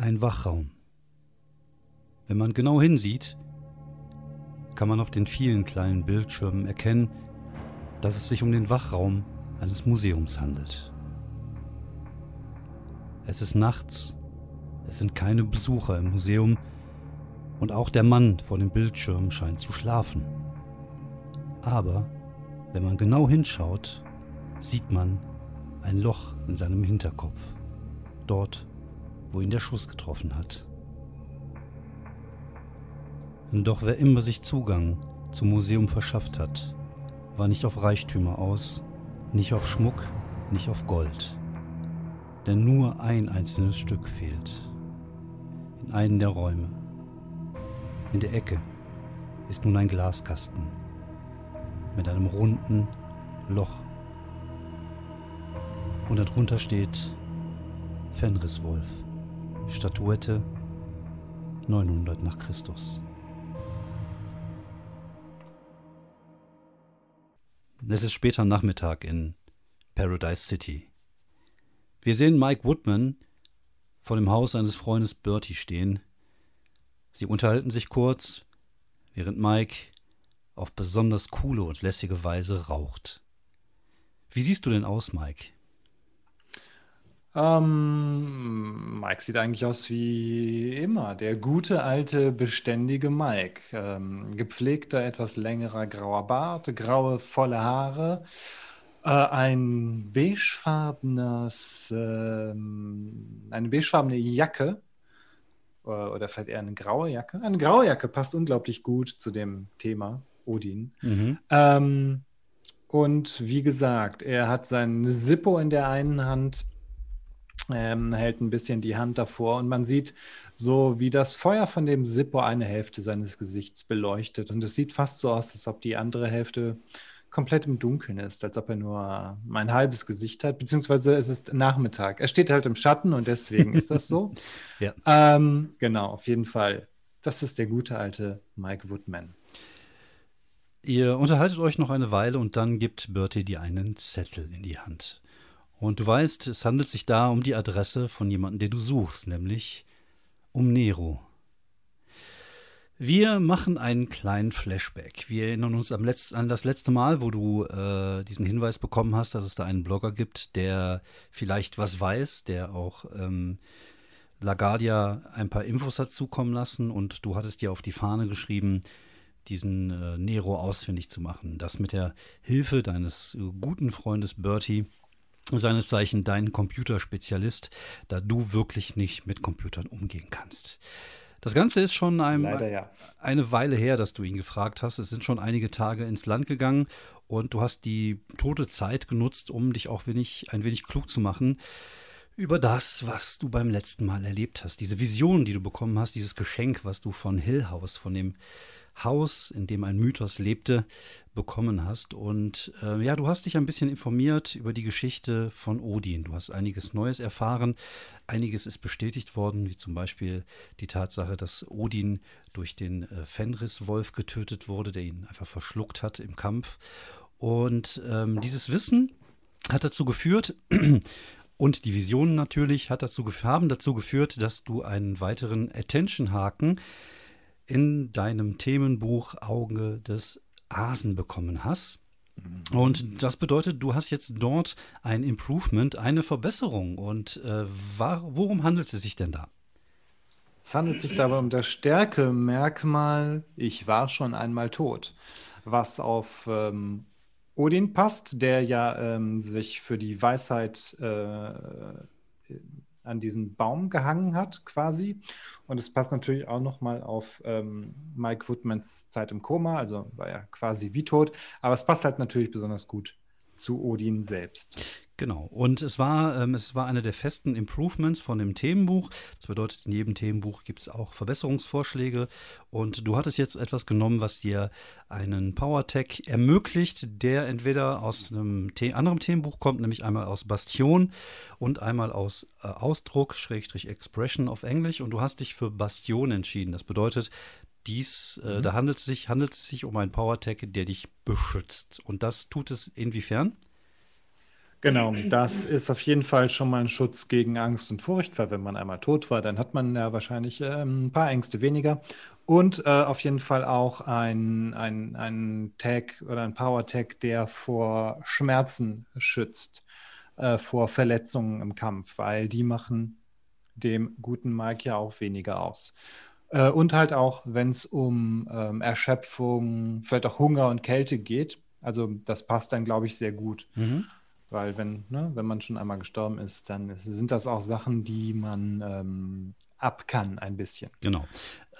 ein Wachraum. Wenn man genau hinsieht, kann man auf den vielen kleinen Bildschirmen erkennen, dass es sich um den Wachraum eines Museums handelt. Es ist nachts, es sind keine Besucher im Museum und auch der Mann vor dem Bildschirm scheint zu schlafen. Aber wenn man genau hinschaut, sieht man ein Loch in seinem Hinterkopf, dort, wo ihn der Schuss getroffen hat. Doch wer immer sich Zugang zum Museum verschafft hat, war nicht auf Reichtümer aus, nicht auf Schmuck, nicht auf Gold. Denn nur ein einzelnes Stück fehlt. In einem der Räume. In der Ecke ist nun ein Glaskasten mit einem runden Loch. Und darunter steht Fenriswolf, Statuette 900 nach Christus. Es ist später Nachmittag in Paradise City. Wir sehen Mike Woodman vor dem Haus seines Freundes Bertie stehen. Sie unterhalten sich kurz, während Mike auf besonders coole und lässige Weise raucht. Wie siehst du denn aus, Mike? Ähm, Mike sieht eigentlich aus wie immer. Der gute, alte, beständige Mike. Ähm, gepflegter, etwas längerer grauer Bart, graue, volle Haare, äh, ein beigefarbenes, ähm, eine beigefarbene Jacke. Oder, oder vielleicht eher eine graue Jacke. Eine graue Jacke passt unglaublich gut zu dem Thema Odin. Mhm. Ähm, und wie gesagt, er hat sein Sippo in der einen Hand, ähm, hält ein bisschen die Hand davor und man sieht so, wie das Feuer von dem Sippo eine Hälfte seines Gesichts beleuchtet. Und es sieht fast so aus, als ob die andere Hälfte komplett im Dunkeln ist, als ob er nur ein halbes Gesicht hat, beziehungsweise es ist Nachmittag. Er steht halt im Schatten und deswegen ist das so. Ja. Ähm, genau, auf jeden Fall. Das ist der gute alte Mike Woodman. Ihr unterhaltet euch noch eine Weile und dann gibt Bertie dir einen Zettel in die Hand. Und du weißt, es handelt sich da um die Adresse von jemandem, den du suchst, nämlich um Nero. Wir machen einen kleinen Flashback. Wir erinnern uns Letz an das letzte Mal, wo du äh, diesen Hinweis bekommen hast, dass es da einen Blogger gibt, der vielleicht was weiß, der auch ähm, LaGuardia ein paar Infos hat zukommen lassen und du hattest dir auf die Fahne geschrieben, diesen äh, Nero ausfindig zu machen. Das mit der Hilfe deines äh, guten Freundes Bertie, seines Zeichen dein Computerspezialist, da du wirklich nicht mit Computern umgehen kannst. Das Ganze ist schon einem, ja. eine Weile her, dass du ihn gefragt hast. Es sind schon einige Tage ins Land gegangen und du hast die tote Zeit genutzt, um dich auch wenig, ein wenig klug zu machen über das, was du beim letzten Mal erlebt hast. Diese Vision, die du bekommen hast, dieses Geschenk, was du von Hill House, von dem Haus, in dem ein Mythos lebte, bekommen hast. Und äh, ja, du hast dich ein bisschen informiert über die Geschichte von Odin. Du hast einiges Neues erfahren. Einiges ist bestätigt worden, wie zum Beispiel die Tatsache, dass Odin durch den äh, Fenris-Wolf getötet wurde, der ihn einfach verschluckt hat im Kampf. Und ähm, dieses Wissen hat dazu geführt, und die Visionen natürlich hat dazu, haben dazu geführt, dass du einen weiteren Attention-Haken in deinem Themenbuch Auge des Asen bekommen hast. Und das bedeutet, du hast jetzt dort ein Improvement, eine Verbesserung. Und äh, war, worum handelt es sich denn da? Es handelt sich dabei um das Stärkemerkmal, ich war schon einmal tot, was auf ähm, Odin passt, der ja ähm, sich für die Weisheit äh, an diesen Baum gehangen hat, quasi. Und es passt natürlich auch nochmal auf ähm, Mike Woodmans Zeit im Koma, also war er quasi wie tot. Aber es passt halt natürlich besonders gut zu Odin selbst. Genau. Und es war, ähm, es war eine der festen Improvements von dem Themenbuch. Das bedeutet, in jedem Themenbuch gibt es auch Verbesserungsvorschläge. Und du hattest jetzt etwas genommen, was dir einen Power-Tag ermöglicht, der entweder aus einem The anderen Themenbuch kommt, nämlich einmal aus Bastion und einmal aus äh, Ausdruck, Schrägstrich Expression auf Englisch. Und du hast dich für Bastion entschieden. Das bedeutet, dies, äh, mhm. da handelt es, sich, handelt es sich um einen Power-Tag, der dich beschützt. Und das tut es inwiefern? Genau, das ist auf jeden Fall schon mal ein Schutz gegen Angst und Furcht, weil wenn man einmal tot war, dann hat man ja wahrscheinlich ähm, ein paar Ängste weniger. Und äh, auf jeden Fall auch ein, ein, ein Tag oder ein Power-Tag, der vor Schmerzen schützt, äh, vor Verletzungen im Kampf, weil die machen dem guten Mike ja auch weniger aus. Äh, und halt auch, wenn es um ähm, Erschöpfung, vielleicht auch Hunger und Kälte geht. Also das passt dann, glaube ich, sehr gut. Mhm. Weil wenn, ne, wenn man schon einmal gestorben ist, dann sind das auch Sachen, die man ähm, ab kann ein bisschen. Genau.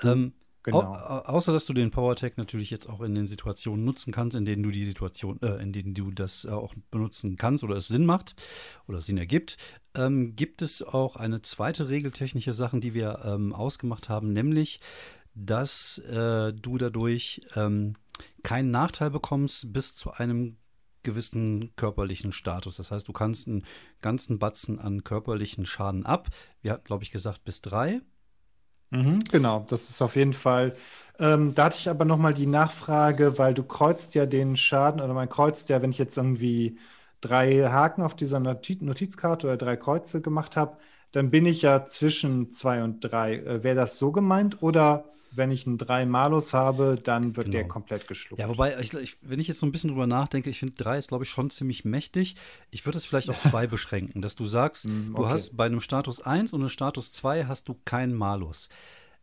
Ähm, Genau. Au außer dass du den PowerTech natürlich jetzt auch in den Situationen nutzen kannst, in denen du die Situation, äh, in denen du das äh, auch benutzen kannst oder es Sinn macht oder Sinn ergibt, ähm, gibt es auch eine zweite regeltechnische Sache, die wir ähm, ausgemacht haben, nämlich, dass äh, du dadurch ähm, keinen Nachteil bekommst bis zu einem gewissen körperlichen Status. Das heißt, du kannst einen ganzen Batzen an körperlichen Schaden ab. Wir hatten, glaube ich, gesagt, bis drei. Mhm, genau, das ist auf jeden Fall. Ähm, da hatte ich aber nochmal die Nachfrage, weil du kreuzt ja den Schaden oder man kreuzt ja, wenn ich jetzt irgendwie drei Haken auf dieser Notiz Notizkarte oder drei Kreuze gemacht habe, dann bin ich ja zwischen zwei und drei. Äh, Wäre das so gemeint oder wenn ich einen 3 Malus habe, dann wird genau. der komplett geschluckt. Ja, wobei, ich, ich, wenn ich jetzt so ein bisschen drüber nachdenke, ich finde 3 ist, glaube ich, schon ziemlich mächtig. Ich würde es vielleicht auf 2 beschränken, dass du sagst, mm, okay. du hast bei einem Status 1 und einem Status 2 hast du keinen Malus.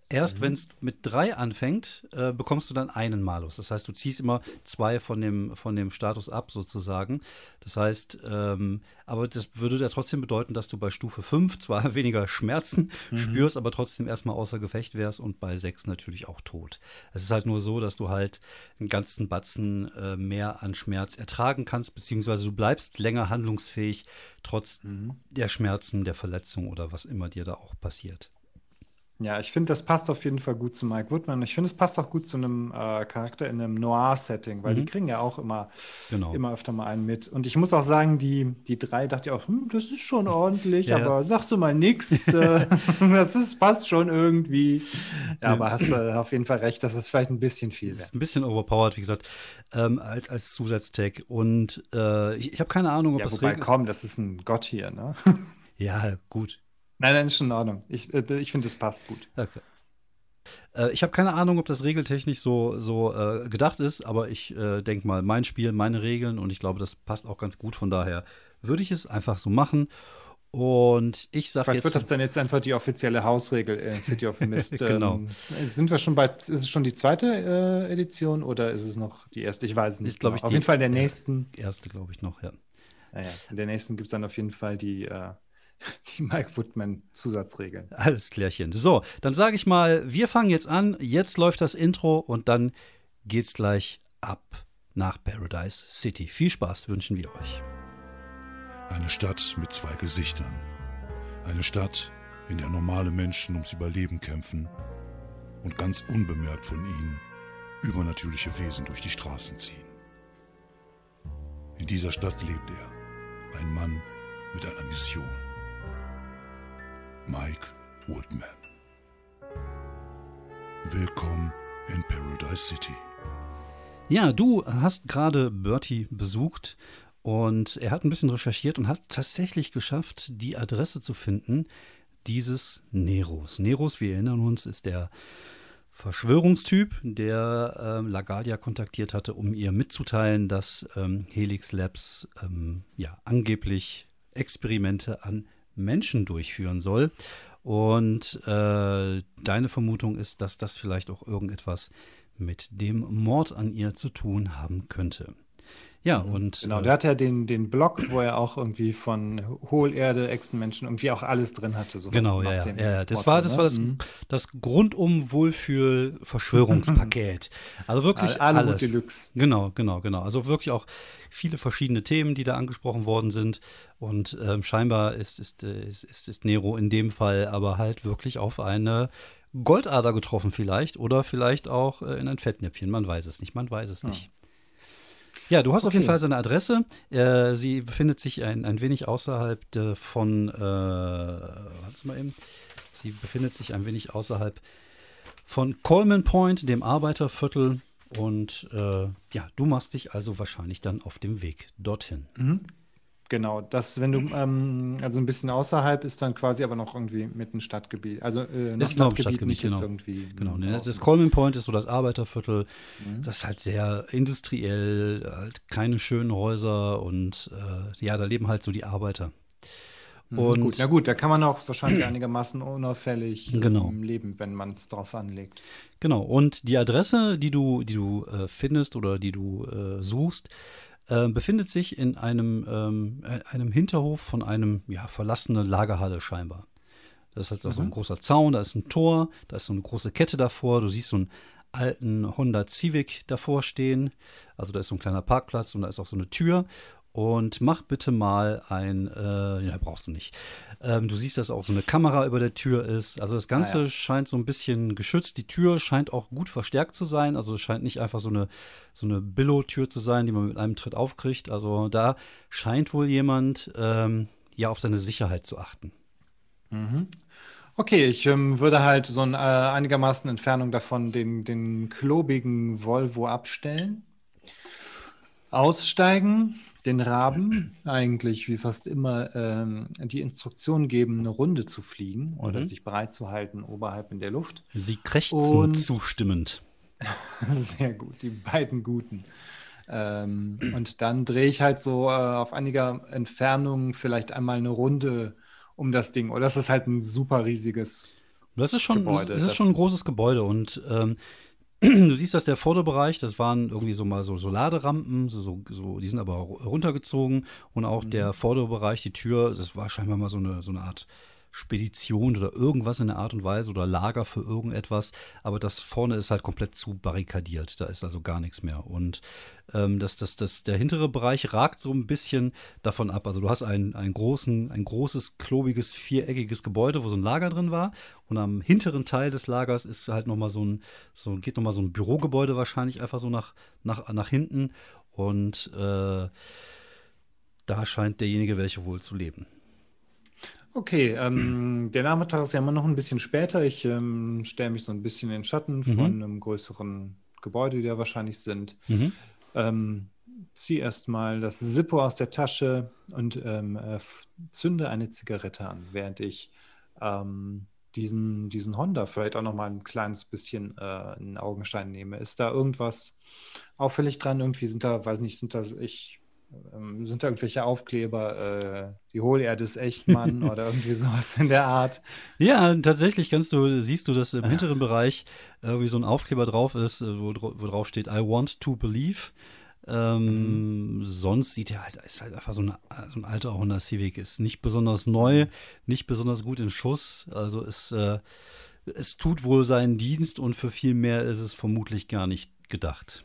Erst mhm. wenn es mit drei anfängt, äh, bekommst du dann einen Malus. Das heißt, du ziehst immer zwei von dem, von dem Status ab, sozusagen. Das heißt, ähm, aber das würde ja trotzdem bedeuten, dass du bei Stufe 5 zwar weniger Schmerzen mhm. spürst, aber trotzdem erstmal außer Gefecht wärst und bei 6 natürlich auch tot. Es ist halt nur so, dass du halt einen ganzen Batzen äh, mehr an Schmerz ertragen kannst, beziehungsweise du bleibst länger handlungsfähig, trotz mhm. der Schmerzen, der Verletzung oder was immer dir da auch passiert. Ja, ich finde, das passt auf jeden Fall gut zu Mike Woodman. Ich finde, es passt auch gut zu einem äh, Charakter in einem Noir-Setting, weil mhm. die kriegen ja auch immer, genau. immer öfter mal einen mit. Und ich muss auch sagen, die, die drei dachte ich auch, hm, das ist schon ordentlich, ja, aber ja. sagst du mal nix. Äh, das ist, passt schon irgendwie. Ja, aber hast du äh, auf jeden Fall recht, dass das vielleicht ein bisschen viel wäre. Ein bisschen overpowered, wie gesagt, ähm, als, als Zusatztag. Und äh, ich, ich habe keine Ahnung, ob ja, das. Wobei, komm, das ist ein Gott hier, ne? ja, gut. Nein, nein, ist schon in Ordnung. Ich, äh, ich finde, es passt gut. Okay. Äh, ich habe keine Ahnung, ob das regeltechnisch so, so äh, gedacht ist, aber ich äh, denke mal, mein Spiel, meine Regeln und ich glaube, das passt auch ganz gut. Von daher würde ich es einfach so machen. Und ich sage jetzt. wird das dann jetzt einfach die offizielle Hausregel in City of Mist? genau. Ähm, sind wir schon bei, ist es schon die zweite äh, Edition oder ist es noch die erste? Ich weiß es nicht. Glaube ich, auf jeden Fall der nächsten. Erste, glaube ich, noch, ja. Naja, in der nächsten gibt es dann auf jeden Fall die die Mike Woodman Zusatzregeln. Alles klärchen. So, dann sage ich mal, wir fangen jetzt an. Jetzt läuft das Intro und dann geht's gleich ab nach Paradise City. Viel Spaß wünschen wir euch. Eine Stadt mit zwei Gesichtern. Eine Stadt, in der normale Menschen ums Überleben kämpfen und ganz unbemerkt von ihnen übernatürliche Wesen durch die Straßen ziehen. In dieser Stadt lebt er, ein Mann mit einer Mission. Mike Woodman. Willkommen in Paradise City. Ja, du hast gerade Bertie besucht und er hat ein bisschen recherchiert und hat tatsächlich geschafft, die Adresse zu finden dieses Neros. Neros, wir erinnern uns, ist der Verschwörungstyp, der ähm, LaGuardia kontaktiert hatte, um ihr mitzuteilen, dass ähm, Helix Labs ähm, ja angeblich Experimente an Menschen durchführen soll. Und äh, deine Vermutung ist, dass das vielleicht auch irgendetwas mit dem Mord an ihr zu tun haben könnte. Ja, mhm. und. Genau, äh, der hat ja den, den Blog, wo er auch irgendwie von Hohlerde, Echsenmenschen irgendwie auch alles drin hatte. So genau, ja, ja, ja. Das Porto, war, das, ne? war das, mhm. das grundum Wohlfühl-Verschwörungspaket. also wirklich Alle alles. Deluxe. Genau, genau, genau. Also wirklich auch viele verschiedene Themen, die da angesprochen worden sind. Und ähm, scheinbar ist, ist, ist, ist, ist Nero in dem Fall aber halt wirklich auf eine Goldader getroffen vielleicht oder vielleicht auch äh, in ein Fettnäpfchen. Man weiß es nicht, man weiß es nicht. Ja, du hast okay. auf jeden Fall seine Adresse. Äh, sie befindet sich ein, ein wenig außerhalb de, von, äh, warte mal eben. Sie befindet sich ein wenig außerhalb von Coleman Point, dem Arbeiterviertel. Und äh, ja, du machst dich also wahrscheinlich dann auf dem Weg dorthin. Mhm. Genau, das, wenn du, ähm, also ein bisschen außerhalb ist dann quasi aber noch irgendwie mit einem Stadtgebiet. Also äh, noch ist noch Stadtgebiet, nicht genau. jetzt irgendwie. Genau, ne, das Coleman Point ist so das Arbeiterviertel. Mhm. Das ist halt sehr industriell, halt keine schönen Häuser und äh, ja, da leben halt so die Arbeiter. Mhm, und gut, na gut, da kann man auch wahrscheinlich einigermaßen unauffällig genau. leben, wenn man es drauf anlegt. Genau, und die Adresse, die du, die du äh, findest oder die du äh, suchst, äh, befindet sich in einem, ähm, äh, einem Hinterhof von einem ja, verlassenen Lagerhalle scheinbar. Das ist halt mhm. so ein mhm. großer Zaun, da ist ein Tor, da ist so eine große Kette davor, du siehst so einen alten Honda Civic davor stehen. Also da ist so ein kleiner Parkplatz und da ist auch so eine Tür und mach bitte mal ein, äh, ja, brauchst du nicht. Ähm, du siehst, dass auch so eine Kamera über der Tür ist. Also das Ganze ah, ja. scheint so ein bisschen geschützt. Die Tür scheint auch gut verstärkt zu sein. Also es scheint nicht einfach so eine, so eine Billo-Tür zu sein, die man mit einem Tritt aufkriegt. Also da scheint wohl jemand ähm, ja auf seine Sicherheit zu achten. Mhm. Okay, ich ähm, würde halt so ein, äh, einigermaßen Entfernung davon den, den klobigen Volvo abstellen. Aussteigen, den Raben eigentlich wie fast immer ähm, die Instruktion geben, eine Runde zu fliegen mhm. oder sich bereit zu halten oberhalb in der Luft. Sie krächzen Und, zustimmend. Sehr gut, die beiden Guten. Ähm, und dann drehe ich halt so äh, auf einiger Entfernung vielleicht einmal eine Runde um das Ding. Oder das ist halt ein super riesiges das ist schon, Gebäude. Das ist schon ein großes Gebäude und ähm, du siehst, dass der Vorderbereich, das waren irgendwie so mal so, so Laderampen, so, so, so, die sind aber runtergezogen und auch mhm. der Vorderbereich, die Tür, das war scheinbar mal so eine, so eine Art Spedition oder irgendwas in der Art und Weise oder Lager für irgendetwas. Aber das vorne ist halt komplett zu barrikadiert. Da ist also gar nichts mehr. Und ähm, das, das, das, der hintere Bereich ragt so ein bisschen davon ab. Also du hast ein, einen großen, ein großes, klobiges, viereckiges Gebäude, wo so ein Lager drin war. Und am hinteren Teil des Lagers ist halt nochmal so ein, so, geht nochmal so ein Bürogebäude wahrscheinlich einfach so nach, nach, nach hinten. Und äh, da scheint derjenige welche wohl zu leben. Okay, ähm, der Nachmittag ist ja immer noch ein bisschen später. Ich ähm, stelle mich so ein bisschen in den Schatten mhm. von einem größeren Gebäude, die da wahrscheinlich sind. Mhm. Ähm, ziehe erstmal das Zippo aus der Tasche und ähm, äh, zünde eine Zigarette an, während ich ähm, diesen, diesen Honda vielleicht auch noch mal ein kleines bisschen äh, in Augenschein nehme. Ist da irgendwas auffällig dran? Irgendwie sind da, weiß nicht, sind da, ich ähm, sind da irgendwelche Aufkleber, äh, die Hohlerde ist echt, Mann, oder irgendwie sowas in der Art? Ja, tatsächlich kannst du, siehst du, dass im hinteren Bereich irgendwie so ein Aufkleber drauf ist, äh, wo, wo drauf steht, I want to believe. Ähm, mhm. Sonst sieht er halt, ist halt einfach so, eine, so ein alter Honda Civic, ist nicht besonders neu, nicht besonders gut in Schuss, also ist, äh, es tut wohl seinen Dienst und für viel mehr ist es vermutlich gar nicht gedacht.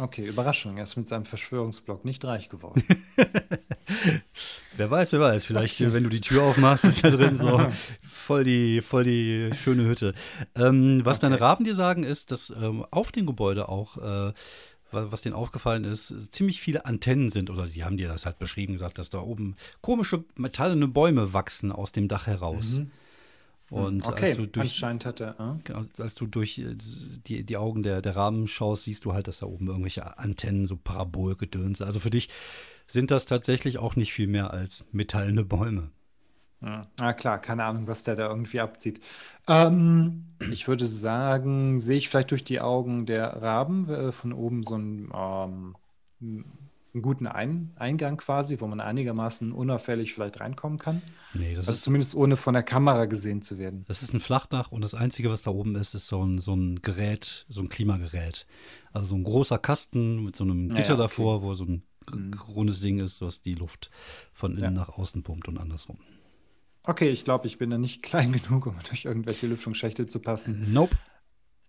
Okay, Überraschung. Er ist mit seinem Verschwörungsblock nicht reich geworden. wer weiß, wer weiß. Vielleicht, okay. wenn du die Tür aufmachst, ist da drin so voll die, voll die schöne Hütte. Ähm, was okay. deine Raben dir sagen, ist, dass ähm, auf dem Gebäude auch, äh, was denen aufgefallen ist, ziemlich viele Antennen sind. Oder sie haben dir das halt beschrieben, gesagt, dass da oben komische metallene Bäume wachsen aus dem Dach heraus. Mhm. Und okay, als du durch, anscheinend hat er. Äh? Als du durch äh, die, die Augen der, der Rahmen schaust, siehst du halt, dass da oben irgendwelche Antennen, so Parabolgedöns. Also für dich sind das tatsächlich auch nicht viel mehr als metallene Bäume. Ja. Ah, klar, keine Ahnung, was der da irgendwie abzieht. Ähm, ich würde sagen, sehe ich vielleicht durch die Augen der Raben äh, von oben so ein ähm, einen guten Ein Eingang quasi, wo man einigermaßen unauffällig vielleicht reinkommen kann. Nee, das also ist zumindest ohne von der Kamera gesehen zu werden. Das ist ein Flachdach und das Einzige, was da oben ist, ist so ein, so ein Gerät, so ein Klimagerät. Also so ein großer Kasten mit so einem Gitter ja, okay. davor, wo so ein mhm. rundes Ding ist, was die Luft von innen ja. nach außen pumpt und andersrum. Okay, ich glaube, ich bin da nicht klein genug, um durch irgendwelche Lüftungsschächte zu passen. Nope.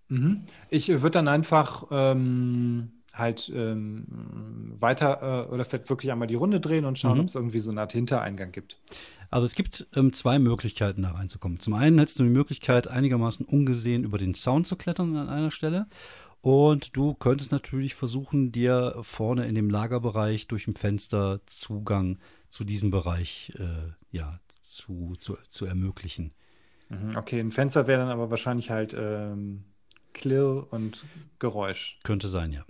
Mhm. Ich würde dann einfach ähm, halt ähm, weiter äh, oder vielleicht wirklich einmal die Runde drehen und schauen, mhm. ob es irgendwie so eine Art Hintereingang gibt. Also es gibt ähm, zwei Möglichkeiten, da reinzukommen. Zum einen hättest du die Möglichkeit, einigermaßen ungesehen über den Zaun zu klettern an einer Stelle. Und du könntest natürlich versuchen, dir vorne in dem Lagerbereich durch ein Fenster Zugang zu diesem Bereich äh, ja, zu, zu, zu ermöglichen. Mhm, okay, ein Fenster wäre dann aber wahrscheinlich halt ähm, Klirr und Geräusch. Könnte sein, ja.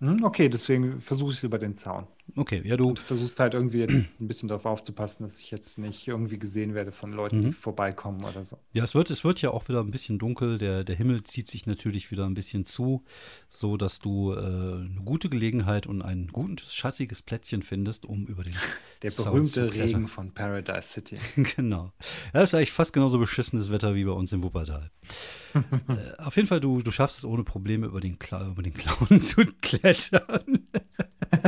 Hm, okay, deswegen versuche ich es über den Zaun. Okay, ja, du. Und versuchst halt irgendwie jetzt ein bisschen darauf aufzupassen, dass ich jetzt nicht irgendwie gesehen werde von Leuten, die Mhm. vorbeikommen oder so. Ja, es wird, es wird ja auch wieder ein bisschen dunkel. Der, der Himmel zieht sich natürlich wieder ein bisschen zu, so dass du äh, eine gute Gelegenheit und ein gutes, schatziges Plätzchen findest, um über den Der Zaun berühmte. Regen von Paradise City. genau. Das ist eigentlich fast genauso beschissenes Wetter wie bei uns im Wuppertal. äh, auf jeden Fall, du, du schaffst es ohne Probleme über den, Kla über den Clown zu klettern.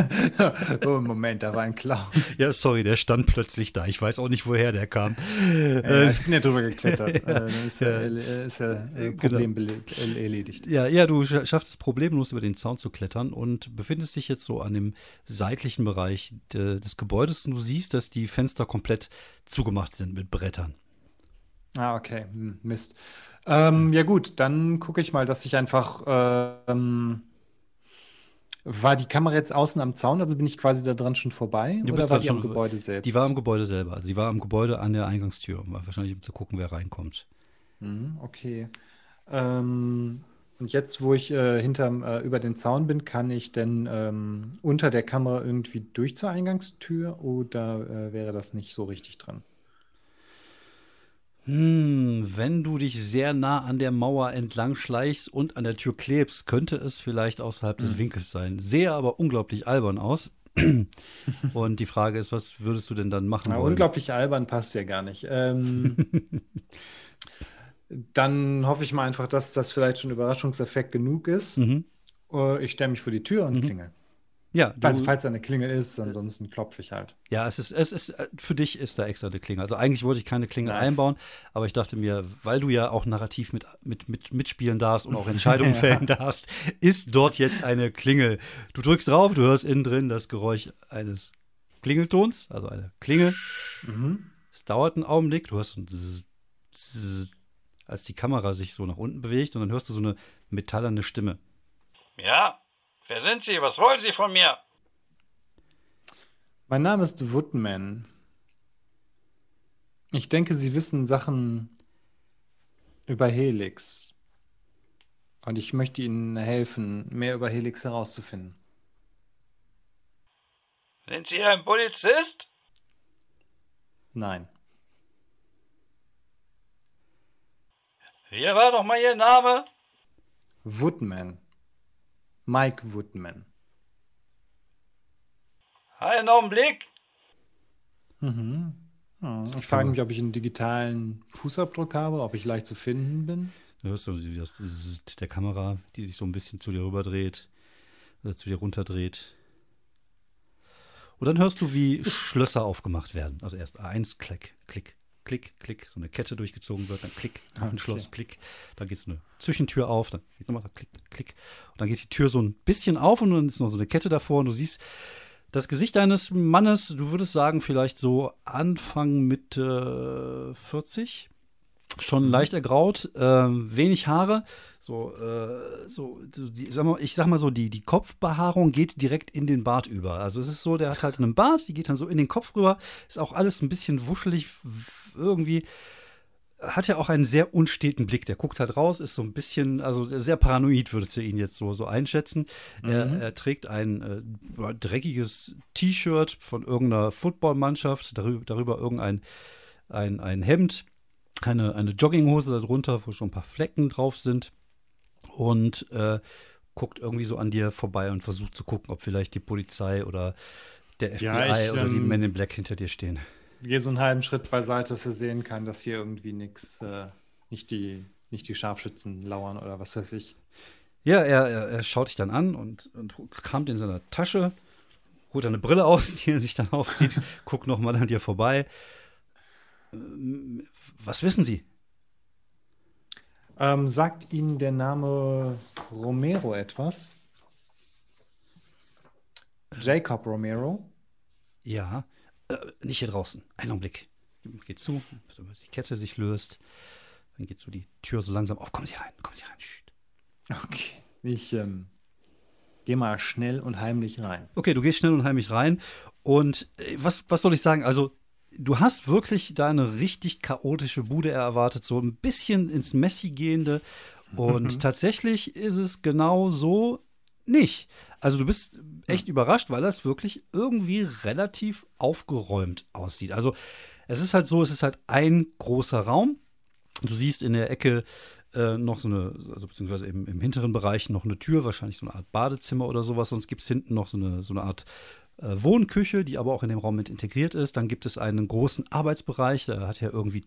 oh, Moment, da war ein Clown. ja, sorry, der stand plötzlich da. Ich weiß auch nicht, woher der kam. Ja, ich bin ja drüber geklettert. Äh, ist ja, äh, ist ja äh, Genau. Problem äh, erledigt. Ja, ja, du scha- schaffst es problemlos über den Zaun zu klettern und befindest dich jetzt so an dem seitlichen Bereich de, des Gebäudes und du siehst, dass die Fenster komplett zugemacht sind mit Brettern. Ah, okay. Hm, Mist. Ähm, ja gut, dann gucke ich mal, dass ich einfach. ähm, war die Kamera jetzt außen am Zaun, also bin ich quasi da dran schon vorbei? Du oder war die am Gebäude selbst? Die war im Gebäude selber, also die war im Gebäude an der Eingangstür, um wahrscheinlich um zu gucken, wer reinkommt. Mhm, okay. Ähm, und jetzt, wo ich äh, hinterm, äh, über den Zaun bin, kann ich denn ähm, unter der Kamera irgendwie durch zur Eingangstür oder äh, wäre das nicht so richtig dran? Hm, wenn du dich sehr nah an der Mauer entlang schleichst und an der Tür klebst, könnte es vielleicht außerhalb des Winkels sein. Sehe aber unglaublich albern aus. und die Frage ist, was würdest du denn dann machen Ja, wollen? unglaublich albern passt ja gar nicht. Ähm, dann hoffe ich mal einfach, dass das vielleicht schon Überraschungseffekt genug ist. Mhm. Äh, ich stelle mich vor die Tür und Mhm. klingel. Ja, du, Also, falls da eine Klingel ist, ansonsten klopfe ich halt. Ja, es ist, es ist, äh, für dich ist da extra eine Klingel. Also eigentlich wollte ich keine Klingel Nice. einbauen, aber ich dachte mir, weil du ja auch narrativ mit, mit, mit, mitspielen darfst und auch Entscheidungen fällen darfst, ist dort jetzt eine Klingel. Du drückst drauf, du hörst innen drin das Geräusch eines Klingeltons, also eine Klingel. Mhm. Es dauert einen Augenblick, du hörst so ein Zzz, Zzz, als die Kamera sich so nach unten bewegt und dann hörst du so eine metallerne Stimme. Ja? Wer sind Sie? Was wollen Sie von mir? Mein Name ist Woodman. Ich denke, Sie wissen Sachen über Helix. Und ich möchte Ihnen helfen, mehr über Helix herauszufinden. Sind Sie ein Polizist? Nein. Wie war doch mal Ihr Name? Woodman. Mike Woodman. Einen Augenblick. Mhm. Ja, ich frage mich, ob ich einen digitalen Fußabdruck habe, ob ich leicht zu finden bin. Du hörst so wie das der Kamera, die sich so ein bisschen zu dir rüberdreht, oder zu dir runterdreht. Und dann hörst du, wie Schlösser aufgemacht werden. Also erst eins, klick, klick, klick, klick, so eine Kette durchgezogen wird, dann klick, noch ein. Schloss, klick. Dann geht so eine Zwischentür auf, dann geht nochmal so klick, klick. Und dann geht die Tür so ein bisschen auf und dann ist noch so eine Kette davor und du siehst das Gesicht eines Mannes, du würdest sagen, vielleicht so Anfang Mitte 40 schon leicht ergraut, ähm, wenig Haare, so, äh, so, die, sag mal, ich sag mal so, die, die Kopfbehaarung geht direkt in den Bart über. Also es ist so, der hat halt einen Bart, die geht dann so in den Kopf rüber, ist auch alles ein bisschen wuschelig irgendwie. Hat ja auch einen sehr unsteten Blick. Der guckt halt raus, ist so ein bisschen, also sehr paranoid, würdest du ihn jetzt so, so einschätzen. Er, er trägt ein äh, dreckiges T-Shirt von irgendeiner Footballmannschaft, darüber, darüber irgendein ein, ein Hemd, eine, eine Jogginghose darunter, wo schon ein paar Flecken drauf sind. Und äh, guckt irgendwie so an dir vorbei und versucht zu gucken, ob vielleicht die Polizei oder der FBI Ja, ich, oder die ähm, Men in Black hinter dir stehen. Gehe so einen halben Schritt beiseite, dass er sehen kann, dass hier irgendwie nichts, äh, nicht die, nicht die Scharfschützen lauern oder was weiß ich. Ja, er, er, er schaut dich dann an und, und kramt in seiner Tasche, holt eine Brille aus, die er sich dann aufzieht, guckt nochmal an dir vorbei. Was wissen Sie? Ähm, sagt Ihnen der Name Romero etwas? Jacob Romero? Ja, äh, nicht hier draußen. Einen Augenblick. Geht zu, bis die Kette sich löst. Dann geht so die Tür so langsam auf. Kommen Sie rein, kommen Sie rein. Schüt. Okay. Ich ähm, gehe mal schnell und heimlich rein. Okay, du gehst schnell und heimlich rein. Und äh, was, was soll ich sagen? Also, du hast wirklich da eine richtig chaotische Bude erwartet, so ein bisschen ins Messi gehende. Und tatsächlich ist es genau so, nicht. Also du bist echt überrascht, weil das wirklich irgendwie relativ aufgeräumt aussieht. Also es ist halt so, es ist halt ein großer Raum. Du siehst in der Ecke äh, noch so eine, also beziehungsweise im, im, hinteren Bereich noch eine Tür, wahrscheinlich so eine Art Badezimmer oder sowas. Sonst gibt es hinten noch so eine, so eine Art Wohnküche, die aber auch in dem Raum mit integriert ist. Dann gibt es einen großen Arbeitsbereich, da hat ja irgendwie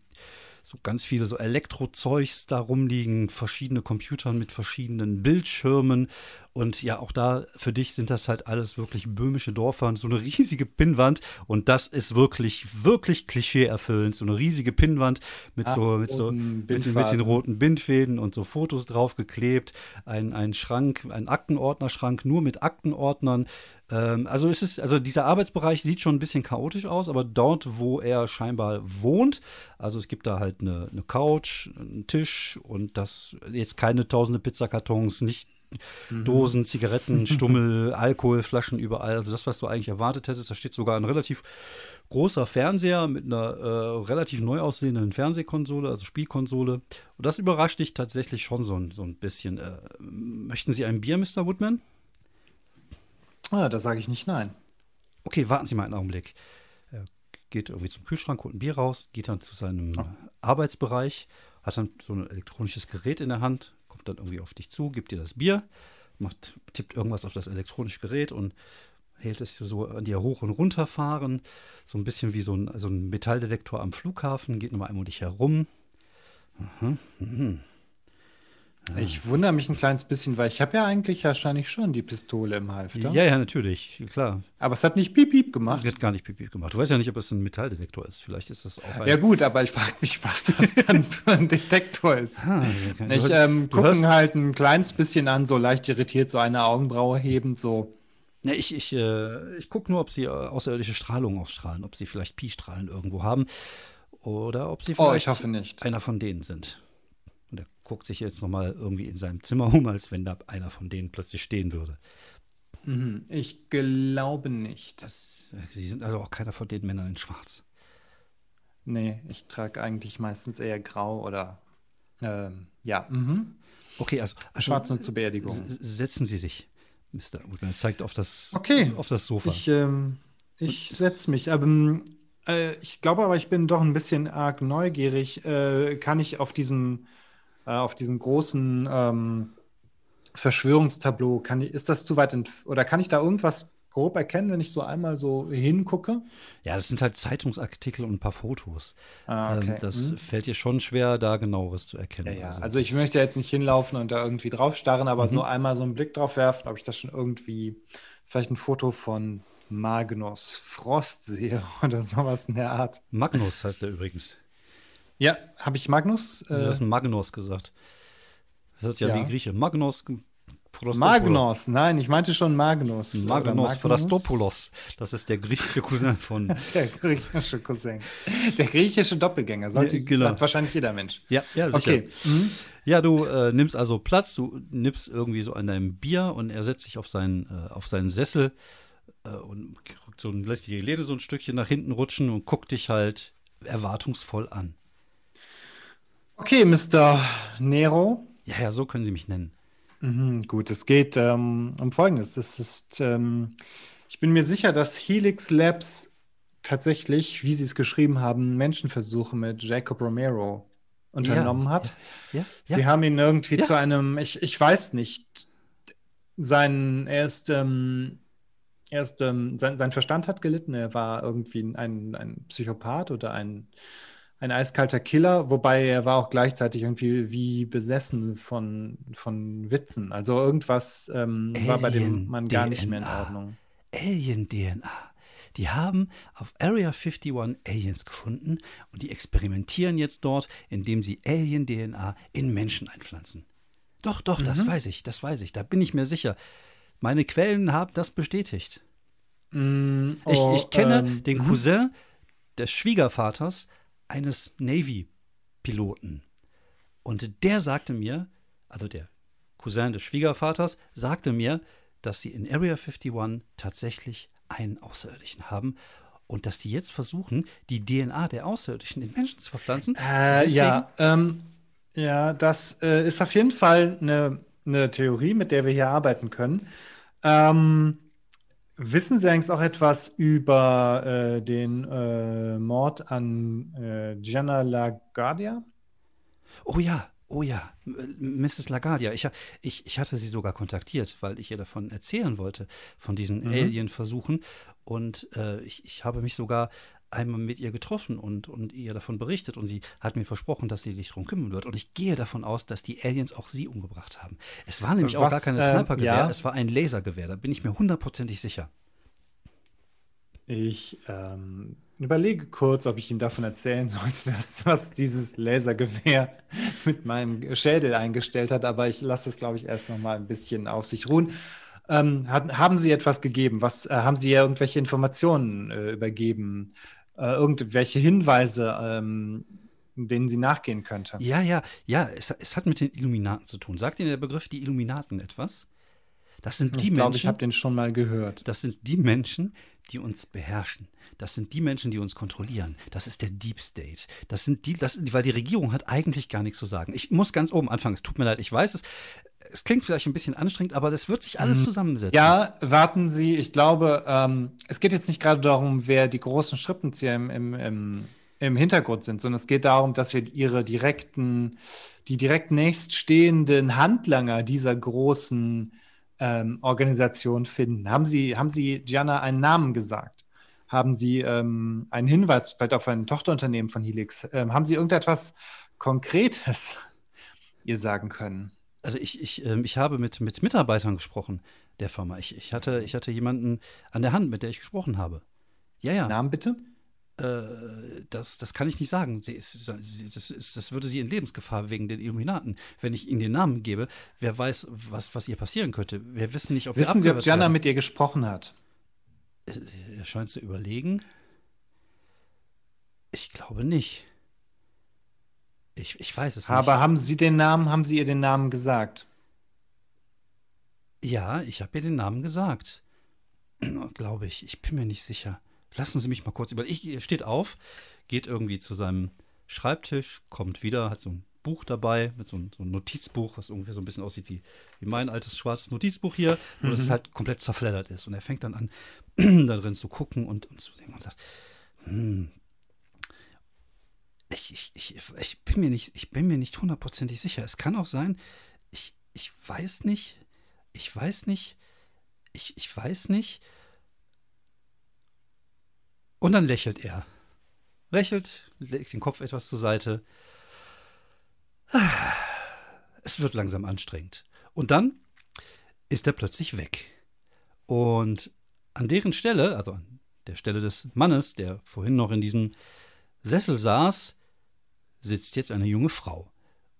so ganz viele so Elektrozeugs da rumliegen, verschiedene Computer mit verschiedenen Bildschirmen. Und ja, auch da für dich sind das halt alles wirklich böhmische Dörfer. So eine riesige Pinnwand. Und das ist wirklich, wirklich klischee-erfüllend. So eine riesige Pinnwand mit ah, so, mit so mit, mit, den roten Bindfäden und so Fotos draufgeklebt. Ein, ein Schrank, ein Aktenordnerschrank nur mit Aktenordnern. Ähm, also es ist, also dieser Arbeitsbereich sieht schon ein bisschen chaotisch aus, aber dort, wo er scheinbar wohnt, also es gibt da halt eine, eine Couch, einen Tisch und das jetzt keine tausende Pizzakartons, nicht mhm. Dosen, Zigaretten, Stummel, Alkoholflaschen überall. Also das, was du eigentlich erwartet hättest. Da steht sogar ein relativ großer Fernseher mit einer äh, relativ neu aussehenden Fernsehkonsole, also Spielkonsole. Und das überrascht dich tatsächlich schon so, so ein bisschen. Äh, möchten Sie ein Bier, Mr. Woodman? Ah, da sage ich nicht nein. Okay, warten Sie mal einen Augenblick. Geht irgendwie zum Kühlschrank, holt ein Bier raus, geht dann zu seinem oh. Arbeitsbereich, hat dann so ein elektronisches Gerät in der Hand, kommt dann irgendwie auf dich zu, gibt dir das Bier, macht, tippt irgendwas auf das elektronische Gerät und hält es so an dir hoch und runter fahren. So ein bisschen wie so ein, so ein Metalldetektor am Flughafen, geht nochmal einmal um dich herum. Mhm, mhm. Ich wundere mich ein kleines bisschen, weil ich habe ja eigentlich wahrscheinlich schon die Pistole im Halfter. Ja, ja, natürlich, klar. Aber es hat nicht piep piep gemacht. Es hat gar nicht piep piep gemacht. Du weißt ja nicht, ob es ein Metalldetektor ist. Vielleicht ist das auch ein Ja gut, aber ich frage mich, was das dann für ein Detektor ist. Ah, okay. Ich ähm, gucken halt ein kleines bisschen an, so leicht irritiert, so eine Augenbraue hebend, so. Ja, ich ich, äh, ich gucke nur, ob sie äh, außerirdische Strahlung ausstrahlen, ob sie vielleicht Pi-Strahlen irgendwo haben oder ob sie vielleicht oh, einer von denen sind guckt sich jetzt nochmal irgendwie in seinem Zimmer um, als wenn da einer von denen plötzlich stehen würde. Mhm, ich glaube nicht. Das, Sie sind also auch keiner von den Männern in Schwarz. Nee, ich trage eigentlich meistens eher grau oder ähm, ja. Mhm. Okay, also, also schwarz nur zur Beerdigung. Setzen Sie sich, Mr. Woodman. Zeigt auf das, okay. auf das Sofa. Ich, ähm, ich setze mich. Aber ähm, äh, ich glaube aber, ich bin doch ein bisschen arg neugierig. Äh, kann ich auf diesem äh, auf diesem großen ähm, Verschwörungstableau, kann, ist das zu weit oder kann ich da irgendwas grob erkennen, wenn ich so einmal so hingucke? Ja, das sind halt Zeitungsartikel und ein paar Fotos. Ah, okay. ähm, das hm. fällt dir schon schwer, da genaueres zu erkennen. Ja, ja. Also, also, ich möchte jetzt nicht hinlaufen und da irgendwie drauf starren, aber mhm. so einmal so einen Blick drauf werfen, ob ich das schon irgendwie, vielleicht ein Foto von Magnus Frost sehe oder sowas in der Art. Magnus heißt er übrigens. Ja, habe ich Magnus? Äh, du hast Magnus gesagt. Das hört sich ja wie Grieche. Magnus Magnus, nein, ich meinte schon Magnus. Magnus Frastopoulos. Das ist der griechische Cousin von. der griechische Cousin. Der griechische Doppelgänger. Sollte ja, genau. wahrscheinlich jeder Mensch. Ja, ja, sicher. Okay. Mhm. Ja, du äh, nimmst also Platz, du nimmst irgendwie so an deinem Bier und er setzt sich auf seinen, äh, auf seinen Sessel äh, und so, lässt die Lehne so ein Stückchen nach hinten rutschen und guckt dich halt erwartungsvoll an. Okay, Mr. Nero. Ja, ja, so können Sie mich nennen. Mhm, gut, es geht ähm, um Folgendes. Es ist, ähm, ich bin mir sicher, dass Helix Labs tatsächlich, wie Sie es geschrieben haben, Menschenversuche mit Jacob Romero unternommen ja, hat. Ja, ja, Sie haben ihn irgendwie zu einem, ich, ich weiß nicht, sein, er ist, ähm, er ist, ähm, sein, sein Verstand hat gelitten, er war irgendwie ein, ein Psychopath oder ein ein eiskalter Killer, wobei er war auch gleichzeitig irgendwie wie besessen von, von Witzen. Also irgendwas ähm, war bei dem Mann gar nicht mehr in Ordnung. Alien-DNA. Die haben auf Area 51 Aliens gefunden und die experimentieren jetzt dort, indem sie Alien-DNA in Menschen einpflanzen. Doch, doch, mhm. das weiß ich, das weiß ich, da bin ich mir sicher. Meine Quellen haben das bestätigt. Mm, oh, ich, ich, kenne ähm, den mhm. Cousin des Schwiegervaters eines Navy-Piloten. Und der sagte mir, also der Cousin des Schwiegervaters, sagte mir, dass sie in Area 51 tatsächlich einen Außerirdischen haben und dass die jetzt versuchen, die DNA der Außerirdischen in Menschen zu verpflanzen. Äh, ja, ähm, ja, das äh, ist auf jeden Fall eine eine Theorie, mit der wir hier arbeiten können. Ähm, wissen Sie eigentlich auch etwas über äh, den äh, Mord an äh, Gianna LaGuardia? Oh ja, oh ja, Mrs. LaGuardia. Ich, ich, ich hatte sie sogar kontaktiert, weil ich ihr davon erzählen wollte, von diesen mhm. Alien-Versuchen. Und äh, ich, ich habe mich sogar einmal mit ihr getroffen und, und ihr davon berichtet und sie hat mir versprochen, dass sie sich darum kümmern wird. Und ich gehe davon aus, dass die Aliens auch sie umgebracht haben. Es war nämlich Was, auch gar kein äh, Snipergewehr, ja. es war ein Lasergewehr, da bin ich mir hundertprozentig sicher. Ich ähm, überlege kurz, ob ich ihm davon erzählen sollte, dass was dieses Lasergewehr mit meinem Schädel eingestellt hat, aber ich lasse es, glaube ich, erst noch mal ein bisschen auf sich ruhen. Ähm, hat, haben Sie etwas gegeben? Was äh, haben Sie ja irgendwelche Informationen äh, übergeben? Äh, irgendwelche Hinweise, ähm, denen sie nachgehen könnte. Ja, ja, ja, es, es, hat mit den Illuminaten zu tun. Sagt Ihnen der Begriff die Illuminaten etwas? Das sind die ich glaub, Menschen. Ich habe den schon mal gehört. Das sind die Menschen, die uns beherrschen. Das sind die Menschen, die uns kontrollieren. Das ist der Deep State. Das sind die, das, weil die Regierung hat eigentlich gar nichts zu sagen. Ich muss ganz oben anfangen. Es tut mir leid, ich weiß es. Es klingt vielleicht ein bisschen anstrengend, aber das wird sich alles mhm. zusammensetzen. Ja, warten Sie. Ich glaube, ähm, es geht jetzt nicht gerade darum, wer die großen Schrippenzieher im, im, im, im Hintergrund sind, sondern es geht darum, dass wir ihre direkten, die direkt nächststehenden Handlanger dieser großen ähm, Organisation finden. Haben Sie, haben Sie Gianna einen Namen gesagt? Haben Sie ähm, einen Hinweis vielleicht auf ein Tochterunternehmen von Helix? Ähm, haben Sie irgendetwas Konkretes ihr sagen können? Also ich, ich, äh, ich habe mit, mit Mitarbeitern gesprochen der Firma. Ich, ich, hatte, ich hatte jemanden an der Hand, mit der ich gesprochen habe. Ja, ja. Namen bitte? Äh, das, das kann ich nicht sagen. Sie ist, sie, das, ist, das würde sie in Lebensgefahr wegen den Illuminaten. Wenn ich ihnen den Namen gebe, wer weiß, was, was ihr passieren könnte. Wir wissen nicht, ob Wissen Sie, ob Jana mit ihr gesprochen hat? Äh, er scheint zu überlegen. Ich glaube nicht. Ich, ich weiß es Aber nicht. Aber haben Sie den Namen, haben Sie ihr den Namen gesagt? Ja, ich habe ihr den Namen gesagt. glaube ich. Ich bin mir nicht sicher. Lassen Sie mich mal kurz über. Ich, er steht auf, geht irgendwie zu seinem Schreibtisch, kommt wieder, hat so ein Buch dabei, mit so, ein, so einem Notizbuch, was ungefähr so ein bisschen aussieht wie, wie mein altes schwarzes Notizbuch hier, nur mhm. dass es halt komplett zerfleddert ist. Und er fängt dann an, da drin zu gucken und, und zu sehen und sagt, hm, ich, ich, ich, ich, bin mir nicht, ich bin mir nicht hundertprozentig sicher. Es kann auch sein, ich, ich weiß nicht, ich weiß nicht, ich, ich weiß nicht, und dann lächelt er. Lächelt, legt den Kopf etwas zur Seite. Es wird langsam anstrengend. Und dann ist er plötzlich weg. Und an deren Stelle, also an der Stelle des Mannes, der vorhin noch in diesem Sessel saß, sitzt jetzt eine junge Frau.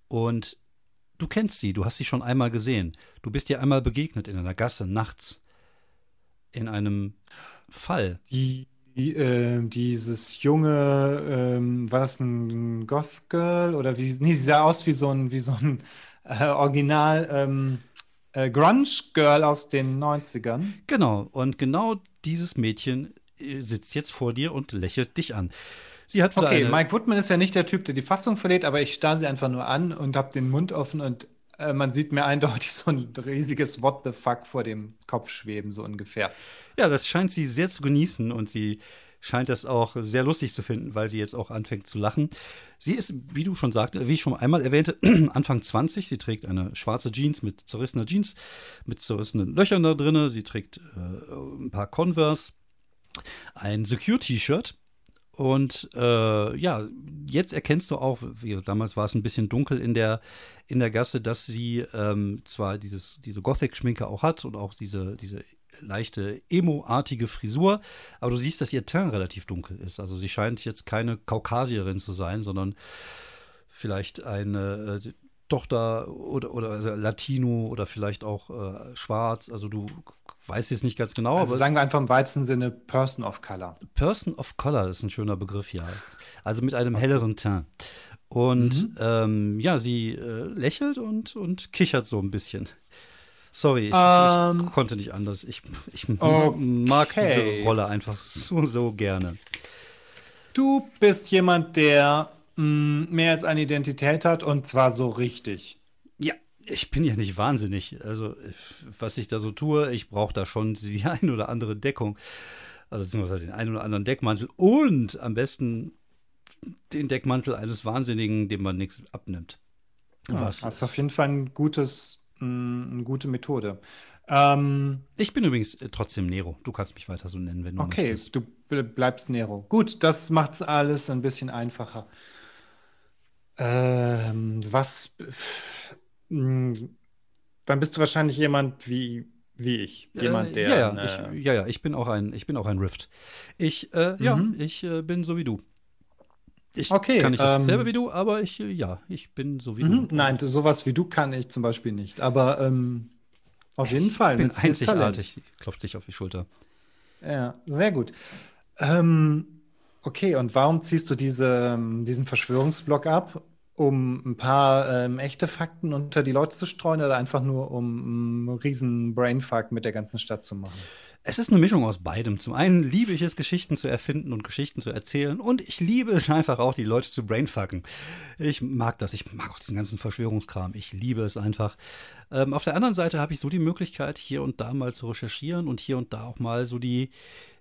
Und du kennst sie, du hast sie schon einmal gesehen. Du bist ihr einmal begegnet in einer Gasse nachts. In einem Fall. Die die, äh, dieses junge, ähm, war das ein Goth Girl oder wie? Nee, sie sah aus wie so ein, wie so ein äh, Original ähm, äh, Grunge Girl aus den 90ern. Genau, und genau dieses Mädchen äh, sitzt jetzt vor dir und lächelt dich an. Sie hat okay, Mike Woodman ist ja nicht der Typ, der die Fassung verliert, aber ich starre sie einfach nur an und habe den Mund offen und äh, man sieht mir eindeutig so ein riesiges What the fuck vor dem Kopf schweben, so ungefähr. Ja, das scheint sie sehr zu genießen und sie scheint das auch sehr lustig zu finden, weil sie jetzt auch anfängt zu lachen. Sie ist, wie du schon sagte, wie ich schon einmal erwähnte, Anfang 20. Sie trägt eine schwarze Jeans mit zerrissener Jeans, mit zerrissenen Löchern da drin. Sie trägt äh, ein paar Converse, ein Secure-T-Shirt und äh, ja, jetzt erkennst du auch, damals war es ein bisschen dunkel in der, in der Gasse, dass sie ähm, zwar dieses, diese Gothic-Schminke auch hat und auch diese, diese leichte Emo-artige Frisur, aber du siehst, dass ihr Teint relativ dunkel ist. Also sie scheint jetzt keine Kaukasierin zu sein, sondern vielleicht eine äh, Tochter oder, oder also Latino oder vielleicht auch äh, schwarz. Also du weiß jetzt nicht ganz genau. Also aber sagen wir einfach im weitesten Sinne Person of Color. Person of Color ist ein schöner Begriff, ja. Also mit einem helleren Teint. Und mhm. ähm, ja, sie äh, lächelt und, und kichert so ein bisschen. Sorry, ich, um, ich ähm, konnte nicht anders. Ich, ich okay. mag diese Rolle einfach so, so gerne. Du bist jemand, der mh, mm, mehr als eine Identität hat und zwar so richtig. Ja, ich bin ja nicht wahnsinnig. Also, was ich da so tue, ich brauche da schon die ein oder andere Deckung. Also, beziehungsweise den einen oder anderen Deckmantel und am besten den Deckmantel eines Wahnsinnigen, dem man nichts abnimmt. Was das ist auf jeden Fall ein gutes, eine gute Methode. Ähm, ich bin übrigens äh, trotzdem Nero. Du kannst mich weiter so nennen, wenn du okay, möchtest. Okay, du bleibst Nero. Gut, das macht es alles ein bisschen einfacher. Ähm, was. Mh, dann bist du wahrscheinlich jemand wie, wie ich. Jemand, der. Äh, ja, ja, eine... ich, ja, ja, ich bin auch ein, ich bin auch ein Rift. Ich, äh, mhm. ja, ich äh, bin so wie du. Ich okay, kann nicht ähm, dasselbe wie du, aber ich, äh, ja, ich bin so wie mhm, du. Nein, sowas wie du kann ich zum Beispiel nicht. Aber ähm, auf jeden Fall. Ich bin einzigartig. Klopft dich auf die Schulter. Ja, sehr gut. Ähm, okay, und warum ziehst du diese, ähm, diesen Verschwörungsblock ab? Um ein paar ähm, echte Fakten unter die Leute zu streuen oder einfach nur um einen riesen Brainfuck mit der ganzen Stadt zu machen? Es ist eine Mischung aus beidem. Zum einen liebe ich es, Geschichten zu erfinden und Geschichten zu erzählen. Und ich liebe es einfach auch, die Leute zu brainfucken. Ich mag das. Ich mag auch diesen ganzen Verschwörungskram. Ich liebe es einfach. Ähm, auf der anderen Seite habe ich so die Möglichkeit, hier und da mal zu recherchieren und hier und da auch mal so die,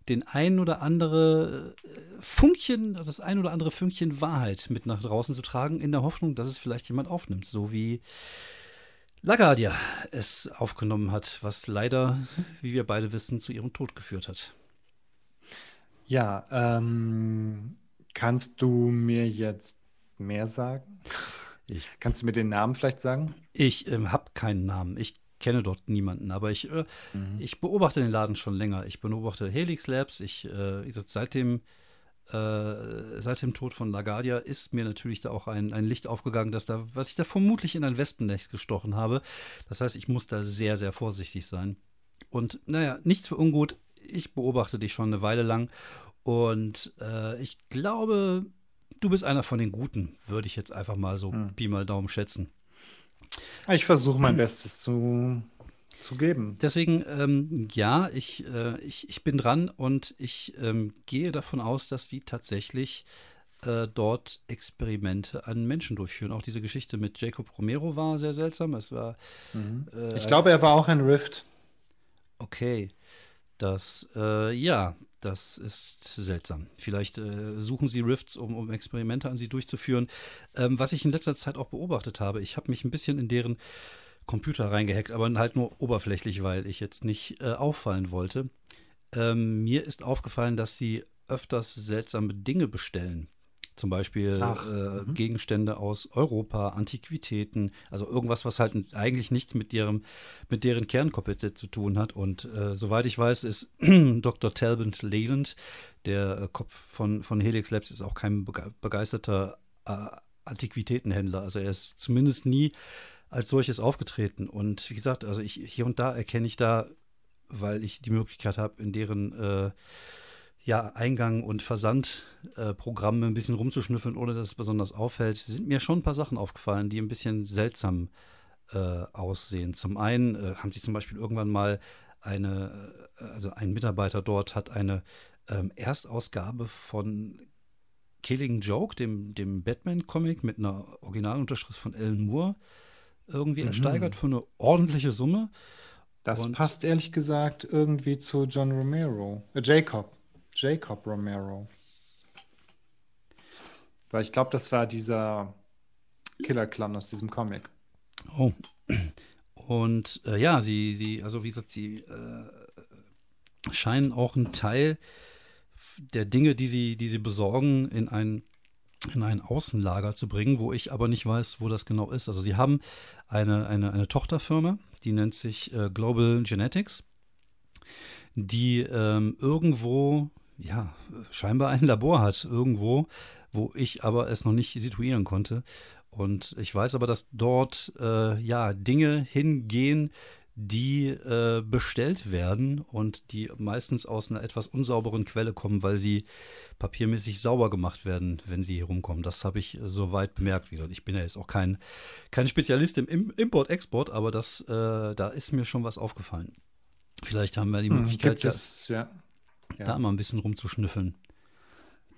den ein oder andere äh, Funkchen, also das ein oder andere Fünkchen Wahrheit mit nach draußen zu tragen, in der Hoffnung, dass es vielleicht jemand aufnimmt. So wie LaGuardia es aufgenommen hat, was leider, wie wir beide wissen, zu ihrem Tod geführt hat. Ja, ähm, kannst du mir jetzt mehr sagen? Ich, kannst du mir den Namen vielleicht sagen? Ich ähm, habe keinen Namen. Ich kenne dort niemanden, aber ich, äh, mhm. ich beobachte den Laden schon länger. Ich beobachte Helix Labs. Ich, äh, seit dem äh, seit dem Tod von LaGuardia ist mir natürlich da auch ein, ein Licht aufgegangen, dass da, was ich da vermutlich in ein Wespennest gestochen habe. Das heißt, ich muss da sehr, sehr vorsichtig sein. Und naja, nichts für ungut. Ich beobachte dich schon eine Weile lang und äh, ich glaube, du bist einer von den Guten, würde ich jetzt einfach mal so hm. Pi mal Daumen schätzen. Ich versuche mein Bestes zu zu geben. Deswegen, ähm, ja, ich, äh, ich, ich bin dran und ich ähm, gehe davon aus, dass sie tatsächlich äh, dort Experimente an Menschen durchführen. Auch diese Geschichte mit Jacob Romero war sehr seltsam. Es war. Mhm. Äh, ich glaube, er war auch ein Rift. Okay. Das, äh, ja, das ist seltsam. Vielleicht äh, suchen sie Rifts, um, um, Experimente an sie durchzuführen. Ähm, was ich in letzter Zeit auch beobachtet habe, ich habe mich ein bisschen in deren Computer reingehackt, aber halt nur oberflächlich, weil ich jetzt nicht äh, auffallen wollte. Ähm, mir ist aufgefallen, dass sie öfters seltsame Dinge bestellen. Zum Beispiel Ach, äh, mhm. Gegenstände aus Europa, Antiquitäten, also irgendwas, was halt eigentlich nichts mit deren, mit deren Kernkompetenz zu tun hat. Und äh, soweit ich weiß, ist Dr. Talbot Leyland, der äh, Kopf von, von Helix Labs, ist auch kein begeisterter äh, Antiquitätenhändler. Also er ist zumindest nie als solches aufgetreten. Und wie gesagt, also ich hier und da erkenne ich da, weil ich die Möglichkeit habe, in deren äh, ja, Eingang und Versandprogramme äh, ein bisschen rumzuschnüffeln, ohne dass es besonders auffällt, sind mir schon ein paar Sachen aufgefallen, die ein bisschen seltsam äh, aussehen. Zum einen äh, haben sie zum Beispiel irgendwann mal eine, äh, also ein Mitarbeiter dort hat eine ähm, Erstausgabe von Killing Joke, dem, dem Batman-Comic mit einer Originalunterschrift von Alan Moore, irgendwie mhm. ersteigert für eine ordentliche Summe. Das Und passt ehrlich gesagt irgendwie zu John Romero. Äh, Jacob. Jacob Romero. Weil ich glaube, das war dieser Killer-Clan aus diesem Comic. Oh. Und äh, ja, sie, sie, also wie gesagt, sie äh, scheinen auch einen Teil der Dinge, die sie, die sie besorgen, in ein in ein Außenlager zu bringen, wo ich aber nicht weiß, wo das genau ist. Also sie haben eine, eine, eine Tochterfirma, die nennt sich äh, Global Genetics, die ähm, irgendwo, ja, scheinbar ein Labor hat, irgendwo, wo ich aber es noch nicht situieren konnte. Und ich weiß aber, dass dort äh, ja Dinge hingehen, die äh, bestellt werden und die meistens aus einer etwas unsauberen Quelle kommen, weil sie papiermäßig sauber gemacht werden, wenn sie hier rumkommen. Das habe ich soweit bemerkt. Wie gesagt, ich bin ja jetzt auch kein, kein Spezialist im Import-Export, aber das, äh, da ist mir schon was aufgefallen. Vielleicht haben wir die hm, Möglichkeit, es, ja. Ja. da mal ein bisschen rumzuschnüffeln.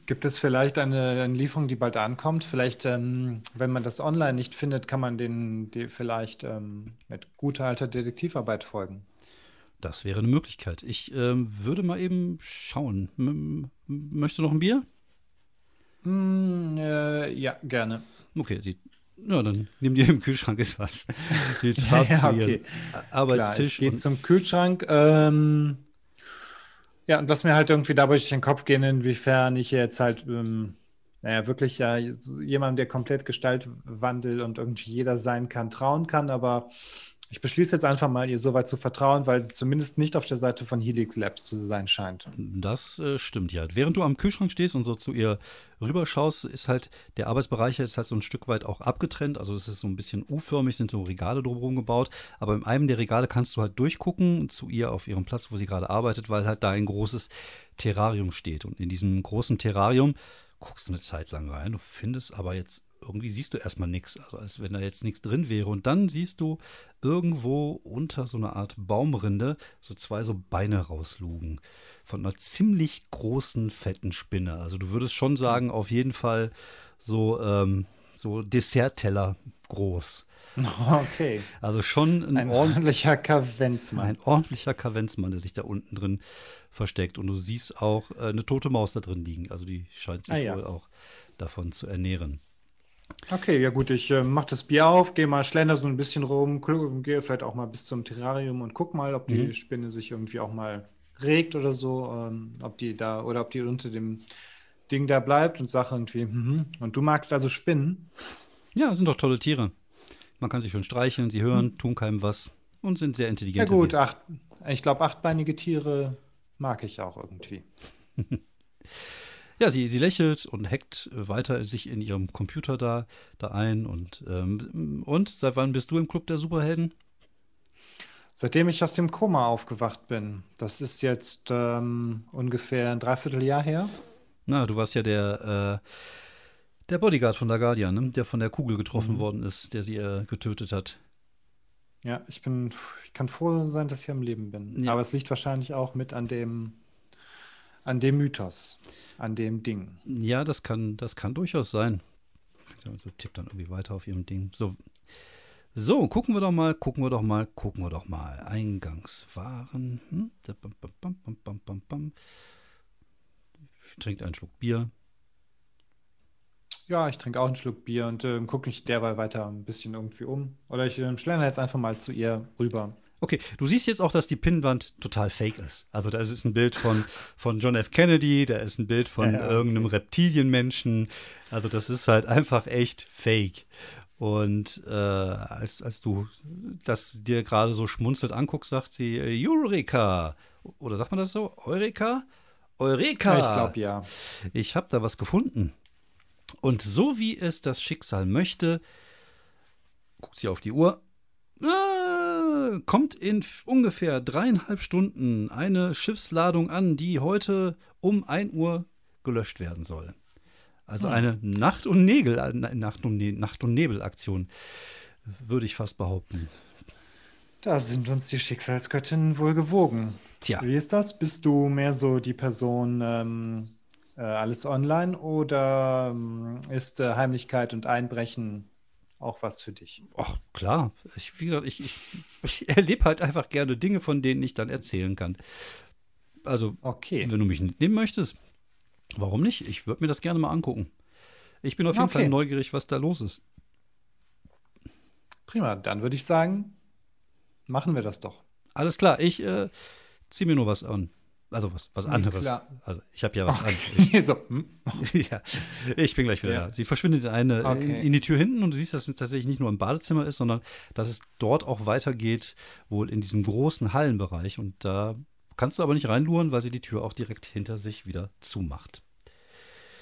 Gibt es vielleicht eine, eine Lieferung, die bald ankommt? Vielleicht, ähm, wenn man das online nicht findet, kann man den, die vielleicht ähm, mit guter alter Detektivarbeit folgen. Das wäre eine Möglichkeit. Ich ähm, würde mal eben schauen. M möchtest du noch ein Bier? Hm, äh, ja, gerne. Okay, sie. Ja, dann nimm dir im Kühlschrank ist was. Ja, okay. Arbeitstisch. Klar, geht zum Kühlschrank. Ähm, ja, und was mir halt irgendwie dabei durch den Kopf geht, inwiefern ich jetzt halt, ähm, naja, wirklich ja jemandem, der komplett Gestalt wandelt und irgendwie jeder sein kann, trauen kann, aber ich beschließe jetzt einfach mal, ihr so weit zu vertrauen, weil sie zumindest nicht auf der Seite von Helix Labs zu sein scheint. Das äh, stimmt ja. Während du am Kühlschrank stehst und so zu ihr rüberschaust, ist halt der Arbeitsbereich jetzt halt so ein Stück weit auch abgetrennt. Also es ist so ein bisschen U-förmig, sind so Regale drumherum gebaut. Aber in einem der Regale kannst du halt durchgucken zu ihr auf ihrem Platz, wo sie gerade arbeitet, weil halt da ein großes Terrarium steht. Und in diesem großen Terrarium guckst du eine Zeit lang rein. Du findest aber jetzt irgendwie siehst du erstmal nichts, also als wenn da jetzt nichts drin wäre. Und dann siehst du irgendwo unter so einer Art Baumrinde so zwei so Beine rauslugen. Von einer ziemlich großen, fetten Spinne. Also du würdest schon sagen, auf jeden Fall so, ähm, so Dessertteller groß. Okay. Also schon ein, ein ordentlicher Kavenzmann. Ein ordentlicher Kavenzmann, der sich da unten drin versteckt. Und du siehst auch äh, eine tote Maus da drin liegen. Also die scheint sich ah, ja. wohl auch davon zu ernähren. Okay, ja gut, ich äh, mache das Bier auf, gehe mal schlender so ein bisschen rum, gehe vielleicht auch mal bis zum Terrarium und guck mal, ob die mhm. Spinne sich irgendwie auch mal regt oder so, ähm, ob die da oder ob die unter dem Ding da bleibt und sage irgendwie, mhm. und du magst also Spinnen? Ja, sind doch tolle Tiere. Man kann sie schön streicheln, sie hören, mhm. tun keinem was und sind sehr intelligent. Ja gut, acht, ich glaube, achtbeinige Tiere mag ich auch irgendwie. ja, sie, sie lächelt und hackt weiter sich in ihrem Computer da, da ein. Und, ähm, und seit wann bist du im Club der Superhelden? Seitdem ich aus dem Koma aufgewacht bin. Das ist jetzt ähm, ungefähr ein Dreivierteljahr her. Na, du warst ja der, äh, der Bodyguard von der Guardian, ne? der von der Kugel getroffen mhm. worden ist, der sie äh, getötet hat. Ja, ich bin, ich kann froh sein, dass ich am Leben bin. Ja. Aber es liegt wahrscheinlich auch mit an dem, an dem Mythos an dem Ding. Ja, das kann, das kann durchaus sein. So tippt dann irgendwie weiter auf ihrem Ding. So, so, gucken wir doch mal, gucken wir doch mal, gucken wir doch mal. Eingangswaren. Hm? Trinkt einen Schluck Bier. Ja, ich trinke auch einen Schluck Bier und äh, gucke mich derweil weiter ein bisschen irgendwie um. Oder ich äh, schlender jetzt einfach mal zu ihr rüber. Okay, du siehst jetzt auch, dass die Pinnwand total fake ist. Also da ist ein Bild von, von John F. Kennedy, da ist ein Bild von ja, ja, irgendeinem okay. Reptilienmenschen. Also das ist halt einfach echt fake. Und äh, als, als du das dir gerade so schmunzelt anguckst, sagt sie, Eureka! Oder sagt man das so? Eureka? Eureka! Ich glaube ja. Ich habe da was gefunden. Und so wie es das Schicksal möchte, guckt sie auf die Uhr. Ah, kommt in ungefähr dreieinhalb Stunden eine Schiffsladung an, die heute um 1 Uhr gelöscht werden soll. Also hm. eine Nacht- und, Nägel, äh, Nacht und, ne Nacht und Nebelaktion, würde ich fast behaupten. Da sind uns die Schicksalsgöttinnen wohl gewogen. Tja. Wie ist das? Bist du mehr so die Person, ähm, äh, alles online oder ähm, ist äh, Heimlichkeit und Einbrechen auch was für dich. Ach, klar. Ich, wie gesagt, ich, ich, ich erlebe halt einfach gerne Dinge, von denen ich dann erzählen kann. Also, okay. wenn du mich nehmen möchtest, warum nicht? Ich würde mir das gerne mal angucken. Ich bin auf jeden okay. Fall neugierig, was da los ist. Prima, dann würde ich sagen, machen wir das doch. Alles klar, ich äh, ziehe mir nur was an. Also was, was anderes. Klar. Also ich habe ja was okay. an. so. hm? ja, ich bin gleich wieder ja. da. Sie verschwindet eine, okay. in, in, die Tür hinten und du siehst, dass es tatsächlich nicht nur im Badezimmer ist, sondern dass es dort auch weitergeht, wohl in diesem großen Hallenbereich. Und da kannst du aber nicht reinluren, weil sie die Tür auch direkt hinter sich wieder zumacht.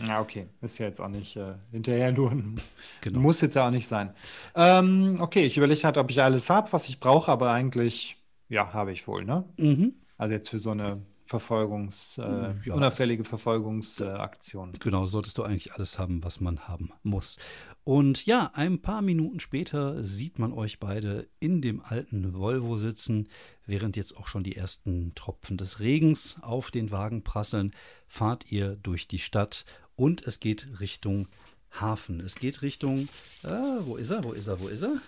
Ja, okay. Ist ja jetzt auch nicht äh, hinterher. Genau. Muss jetzt ja auch nicht sein. Ähm, okay, ich überlege halt, ob ich alles habe, was ich brauche, aber eigentlich, ja, habe ich wohl, ne? Mhm. Also jetzt für so eine Verfolgungs, äh, ja. unauffällige Verfolgungsaktion. Äh, genau, solltest du eigentlich alles haben, was man haben muss. Und ja, ein paar Minuten später sieht man euch beide in dem alten Volvo sitzen, während jetzt auch schon die ersten Tropfen des Regens auf den Wagen prasseln, fahrt ihr durch die Stadt und es geht Richtung Hafen. Es geht Richtung, ah, wo ist er, wo ist er, wo ist er?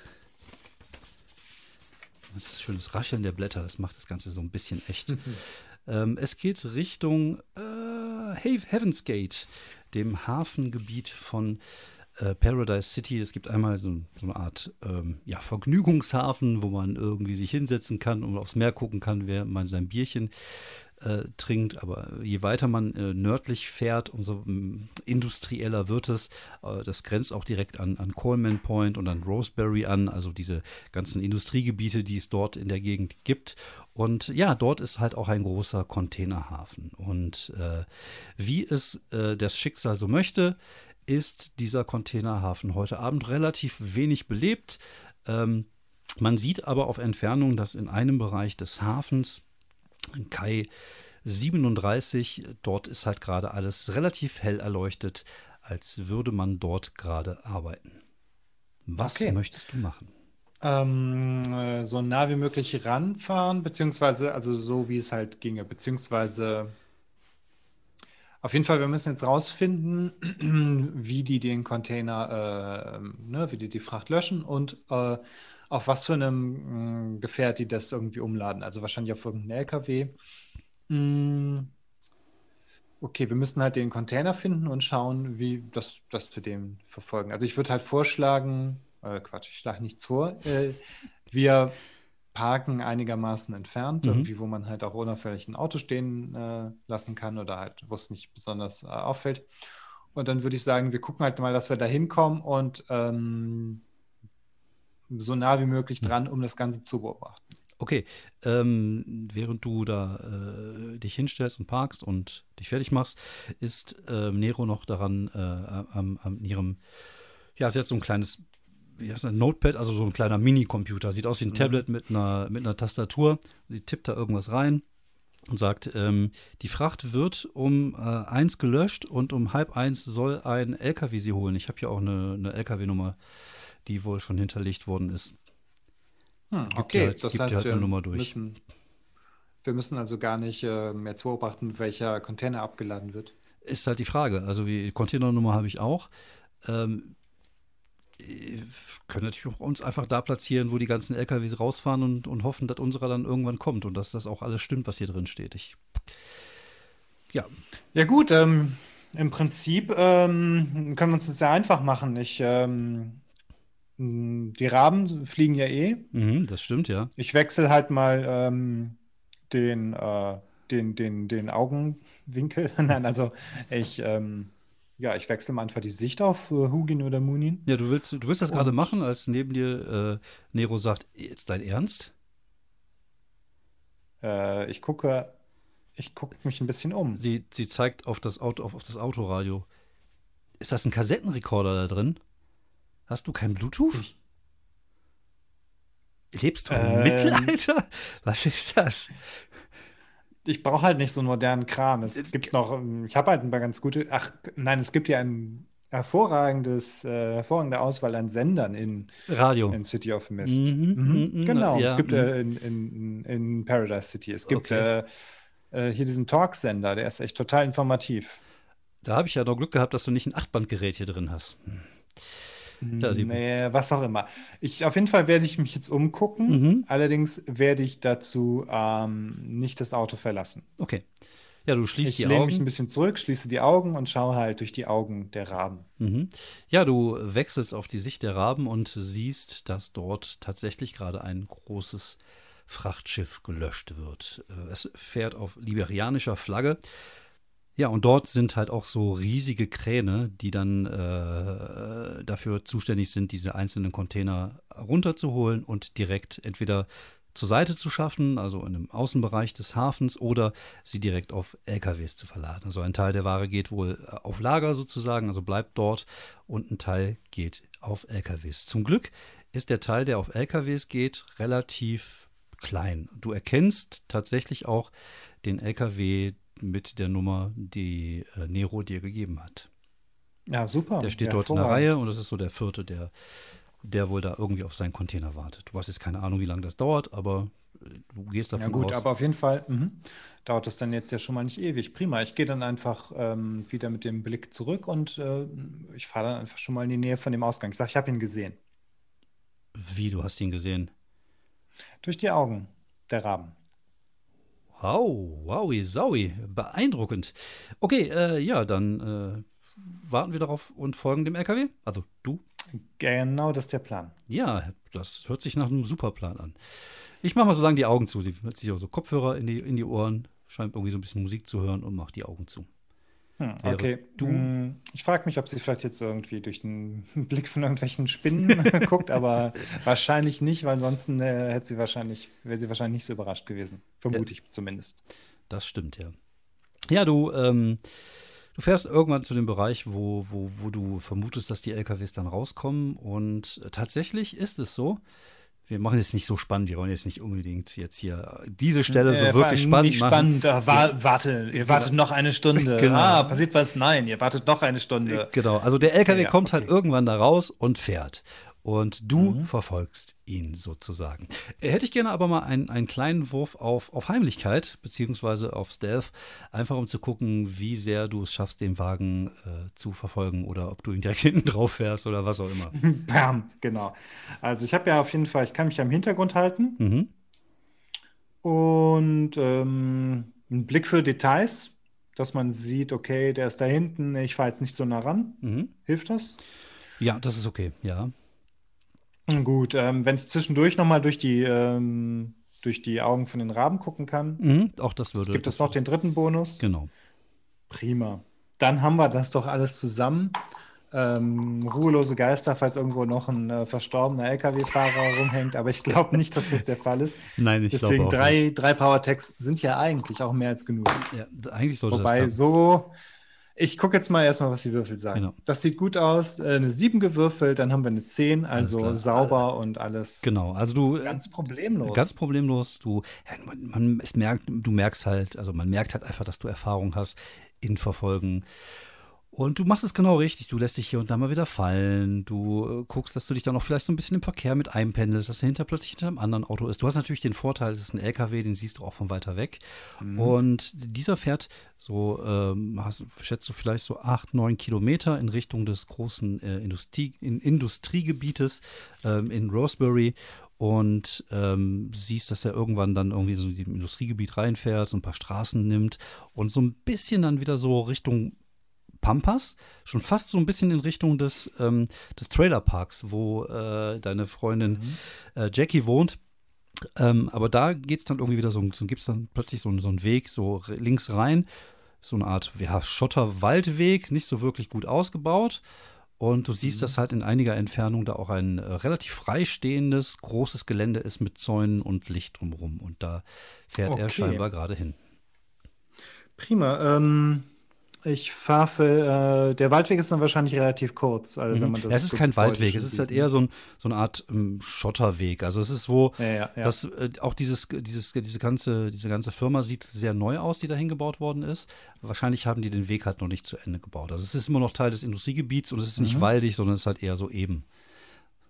Das ist schönes Rascheln der Blätter, das macht das Ganze so ein bisschen echt. ähm, es geht Richtung äh, Heaven's Gate, dem Hafengebiet von äh, Paradise City. Es gibt einmal so, so eine Art ähm, ja, Vergnügungshafen, wo man irgendwie sich hinsetzen kann und aufs Meer gucken kann, während man sein Bierchen äh, trinkt. Aber je weiter man äh, nördlich fährt, umso ähm, industrieller wird es. Äh, das grenzt auch direkt an, an Coleman Point und an Roseberry an, also diese ganzen Industriegebiete, die es dort in der Gegend gibt. Und ja, dort ist halt auch ein großer Containerhafen. Und äh, wie es äh, das Schicksal so möchte, ist dieser Containerhafen heute Abend relativ wenig belebt. Ähm, man sieht aber auf Entfernung, dass in einem Bereich des Hafens, Kai 37, dort ist halt gerade alles relativ hell erleuchtet, als würde man dort gerade arbeiten. Was okay. möchtest du machen? Ähm, äh, so nah wie möglich ranfahren, beziehungsweise, also so wie es halt ginge, beziehungsweise auf jeden Fall, wir müssen jetzt rausfinden, wie die den Container, äh, ne, wie die die Fracht löschen und äh, auf was für einem äh, Gefährt die das irgendwie umladen. Also wahrscheinlich auf irgendeinen LKW. Mm. Okay, wir müssen halt den Container finden und schauen, wie das, das wir den verfolgen. Also ich würde halt vorschlagen, äh, Quatsch, ich schlage nichts vor. Äh, wir Parken einigermaßen entfernt, mhm. irgendwie, wo man halt auch unauffällig ein Auto stehen äh, lassen kann oder halt, wo es nicht besonders äh, auffällt. Und dann würde ich sagen, wir gucken halt mal, dass wir da hinkommen und ähm, so nah wie möglich dran, um das Ganze zu beobachten. Okay, ähm, während du da äh, dich hinstellst und parkst und dich fertig machst, ist äh, Nero noch daran äh, am, am ihrem, ja, sie hat so ein kleines wie heißt das, Notepad, also so ein kleiner Mini-Computer. Sieht aus wie ein mhm. Tablet mit einer, mit einer Tastatur. Sie tippt da irgendwas rein und sagt, ähm, die Fracht wird um äh, eins gelöscht und um halb eins soll ein LKW sie holen. Ich habe hier auch eine, eine LKW-Nummer, die wohl schon hinterlegt worden ist. Hm, okay, halt, das heißt, halt wir, müssen, wir müssen also gar nicht äh, mehr beobachten, welcher Container abgeladen wird. Ist halt die Frage. Also die Containernummer habe ich auch. Ähm, können natürlich auch uns einfach da platzieren, wo die ganzen LKWs rausfahren und, und hoffen, dass unserer dann irgendwann kommt und dass das auch alles stimmt, was hier drin steht. Ich, ja. Ja, gut, ähm, im Prinzip ähm, können wir uns das sehr einfach machen. Ich, ähm, die Raben fliegen ja eh. Mhm, das stimmt, ja. Ich wechsle halt mal ähm, den, äh, den, den, den Augenwinkel. Nein, also ich ähm, ja, ich wechsle mal einfach die Sicht auf äh, Hugin oder Munin. Ja, du willst, du willst das gerade machen, als neben dir äh, Nero sagt, jetzt dein Ernst? Äh, ich gucke, ich gucke mich ein bisschen um. Sie, sie zeigt auf das Auto, auf, auf das Autoradio. Ist das ein Kassettenrekorder da drin? Hast du kein Bluetooth? Ich Lebst du im ähm, Mittelalter? Was ist das? ich brauche halt nicht so einen modernen Kram. Es gibt noch, ähm, ich habe halt ein paar ganz gute, ach nein, es gibt ja ein hervorragendes, äh, hervorragende Auswahl an Sendern in, Radio. in City of Mist. Mhm, mhm. mhm genau, ja, es gibt äh, mhm. in, in, in, Paradise City, es gibt okay. äh, äh hier diesen Talk-Sender, der ist echt total informativ. Da habe ich ja noch Glück gehabt, dass du nicht ein Achtbandgerät hier drin hast. Hm. Nee, was auch immer. Ich, auf jeden Fall werde ich mich jetzt umgucken. Mhm. Allerdings werde ich dazu ähm, nicht das Auto verlassen. Okay. Ja, du schließt ich die Augen. Ich lehne mich ein bisschen zurück, schließe die Augen und schaue halt durch die Augen der Raben. Mhm. Ja, du wechselst auf die Sicht der Raben und siehst, dass dort tatsächlich gerade ein großes Frachtschiff gelöscht wird. Äh, es fährt auf liberianischer Flagge. Ja, und dort sind halt auch so riesige Kräne, die dann äh, dafür zuständig sind, diese einzelnen Container runterzuholen und direkt entweder zur Seite zu schaffen, also in einem Außenbereich des Hafens, oder sie direkt auf LKWs zu verladen. Also ein Teil der Ware geht wohl auf Lager sozusagen, also bleibt dort, und ein Teil geht auf LKWs. Zum Glück ist der Teil, der auf LKWs geht, relativ klein. Du erkennst tatsächlich auch den LKW, mit der Nummer, die äh, Nero dir gegeben hat. Ja, super. Der steht ja, dort in der Reihe und das ist so der vierte, der, der wohl da irgendwie auf seinen Container wartet. Du hast jetzt keine Ahnung, wie lange das dauert, aber du gehst davon Ja gut, aus. aber auf jeden Fall mhm. dauert das dann jetzt ja schon mal nicht ewig. Prima. Ich gehe dann einfach ähm, wieder mit dem Blick zurück und äh, ich fahre dann einfach schon mal in die Nähe von dem Ausgang. Ich sage, ich habe ihn gesehen. Wie, du hast ihn gesehen? Durch die Augen der Raben. Wow, wowi, saui, beeindruckend. Okay, äh, ja, dann äh, warten wir darauf und folgen dem LKW. Also du. Genau das ist der Plan. Ja, das hört sich nach einem Superplan an. Ich mache mal so lange die Augen zu. Die hört sich auch so Kopfhörer in die, in die Ohren, scheint irgendwie so ein bisschen Musik zu hören und macht die Augen zu. Hm, okay. du- Hm, Ich frage mich, ob sie vielleicht jetzt irgendwie durch den Blick von irgendwelchen Spinnen guckt, aber wahrscheinlich nicht, weil ansonsten äh, hätte sie wahrscheinlich, wäre sie wahrscheinlich nicht so überrascht gewesen. Vermute ich zumindest. Das stimmt, ja. Ja, du, ähm, du fährst irgendwann zu dem Bereich, wo, wo, wo du vermutest, dass die LKWs dann rauskommen. Und tatsächlich ist es so. Wir machen es nicht so spannend. Wir wollen jetzt nicht unbedingt jetzt hier diese Stelle so Äh, wirklich spannend nicht machen. spannend. Ah, wa warte, ihr wartet noch eine Stunde. Genau. Ah, passiert was? Nein, ihr wartet noch eine Stunde. Genau, also der LKW Ja, kommt halt okay. irgendwann da raus und fährt. Und du Mhm. verfolgst ihn sozusagen. Hätte ich gerne aber mal einen, einen kleinen Wurf auf, auf Heimlichkeit, beziehungsweise auf Stealth, einfach um zu gucken, wie sehr du es schaffst, den Wagen äh, zu verfolgen oder ob du ihn direkt hinten drauf fährst oder was auch immer. Bam, genau. Also ich habe ja auf jeden Fall, ich kann mich ja im Hintergrund halten Mhm. und ähm, einen Blick für Details, dass man sieht, okay, der ist da hinten, ich fahre jetzt nicht so nah ran. Mhm. Hilft das? Ja, das ist okay, ja. Gut, ähm, wenn ich zwischendurch nochmal durch die, ähm, durch die Augen von den Raben gucken kann, Mhm. Auch das würde. gibt es noch den dritten Bonus. Genau. Prima. Dann haben wir das doch alles zusammen. Ähm, ruhelose Geister, falls irgendwo noch ein äh, verstorbener LKW-Fahrer rumhängt, aber ich glaube nicht, dass das der Fall ist. Nein, ich glaube Deswegen auch drei, nicht. drei Power-Tags sind ja eigentlich auch mehr als genug. Ja, eigentlich sollte Wobei das so, ich gucke jetzt mal erstmal, was die Würfel sagen. Genau. Das sieht gut aus. Äh, eine 7 gewürfelt, dann haben wir eine 10, also sauber und alles Genau, also du. äh, ganz problemlos. Ganz problemlos. Du, man, man, es merkt, du merkst halt, also man merkt halt einfach, dass du Erfahrung hast in Verfolgen. Und du machst es genau richtig. Du lässt dich hier und da mal wieder fallen. Du äh, guckst, dass du dich dann auch vielleicht so ein bisschen im Verkehr mit einpendelst, dass dahinter plötzlich hinter einem anderen Auto ist. Du hast natürlich den Vorteil, es ist ein LKW, den siehst du auch von weiter weg. Und dieser fährt so, ähm, hast, schätzt du vielleicht so acht, neun Kilometer in Richtung des großen äh, Industrie, in Industriegebietes ähm, in Rosebery und ähm, siehst, dass er irgendwann dann irgendwie so in dem Industriegebiet reinfährt, so ein paar Straßen nimmt und so ein bisschen dann wieder so Richtung Pampas, schon fast so ein bisschen in Richtung des, ähm, des Trailerparks, wo äh, deine Freundin äh, Jackie wohnt. Ähm, aber da geht es dann irgendwie wieder so, so gibt es dann plötzlich so, so einen Weg, so links rein, so eine Art ja, Schotter-Waldweg, nicht so wirklich gut ausgebaut. Und du siehst, dass halt in einiger Entfernung da auch ein äh, relativ freistehendes, großes Gelände ist mit Zäunen und Licht drumherum. Und da fährt er Okay. scheinbar gerade hin. Prima. Ähm, ich fahre für, äh, der Waldweg ist dann wahrscheinlich relativ kurz. Also wenn man das es ist so kein Waldweg, es ist halt ne? eher so, ein, so eine Art ähm, Schotterweg. Also es ist wo, Ja, ja, ja. dass äh, auch dieses, dieses, diese, ganze, diese ganze Firma sieht sehr neu aus, die da hingebaut worden ist. Wahrscheinlich haben die den Weg halt noch nicht zu Ende gebaut. Also es ist immer noch Teil des Industriegebiets und es ist nicht waldig, sondern es ist halt eher so eben.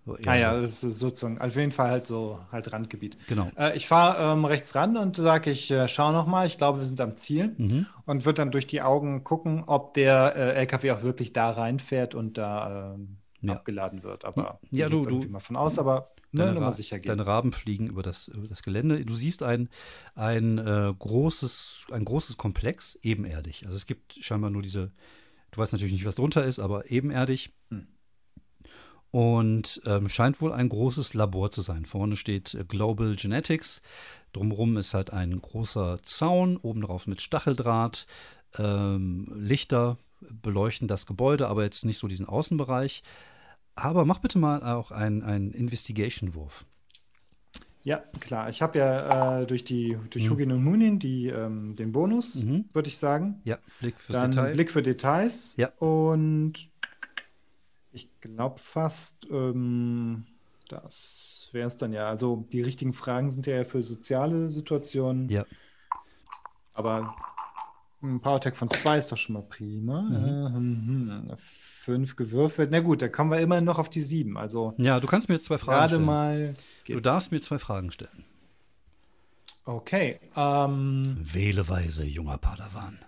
So eher Ah ja, das ist sozusagen, also auf jeden Fall halt so, halt Randgebiet. Genau. Äh, ich fahre ähm, rechts ran und sage, ich äh, schaue noch mal. Ich glaube, wir sind am Ziel Mhm. und wird dann durch die Augen gucken, ob der äh, LKW auch wirklich da reinfährt und da ähm, Ja. abgeladen wird. Aber Ja, du- du- mal von aus, aber ne, Deine, nur sicher gehen. deine Raben fliegen über das, über das Gelände. Du siehst ein, ein, äh, großes, ein großes Komplex, ebenerdig. Also es gibt scheinbar nur diese, du weißt natürlich nicht, was drunter ist, aber ebenerdig. Hm. Und ähm, scheint wohl ein großes Labor zu sein. Vorne steht äh, Global Genetics. Drumherum ist halt ein großer Zaun, oben drauf mit Stacheldraht. Ähm, Lichter beleuchten das Gebäude, aber jetzt nicht so diesen Außenbereich. Aber mach bitte mal auch einen, Investigation-Wurf. Ja, klar. Ich habe ja äh, durch die durch Hugin und Munin die, ähm, den Bonus, Mhm. würde ich sagen. Ja, Blick fürs Dann Detail. Blick für Details. Ja. Und ich glaube fast, ähm, das wäre es dann ja. Also die richtigen Fragen sind ja für soziale Situationen. Ja, Aber ein Powertech von zwei ist doch schon mal prima. Mhm. Äh, hm, fünf gewürfelt. Na gut, da kommen wir immerhin noch auf die sieben. Also ja, du kannst mir jetzt zwei Fragen gerade stellen. mal. du darfst mir zwei Fragen stellen. Okay. Ähm, Wähle weise, junger Padawan.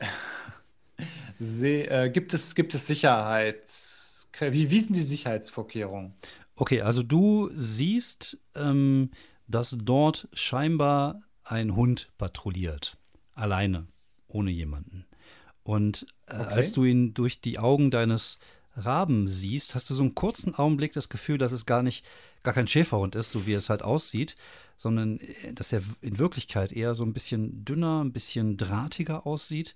äh, gibt es, gibt es Sicherheits... Wie, wie sind die Sicherheitsvorkehrungen? Okay, also du siehst, ähm, dass dort scheinbar ein Hund patrouilliert. Alleine, ohne jemanden. Und äh, Okay. als du ihn durch die Augen deines Raben siehst, hast du so einen kurzen Augenblick das Gefühl, dass es gar nicht, gar kein Schäferhund ist, so wie es halt aussieht, sondern äh, dass er in Wirklichkeit eher so ein bisschen dünner, ein bisschen drahtiger aussieht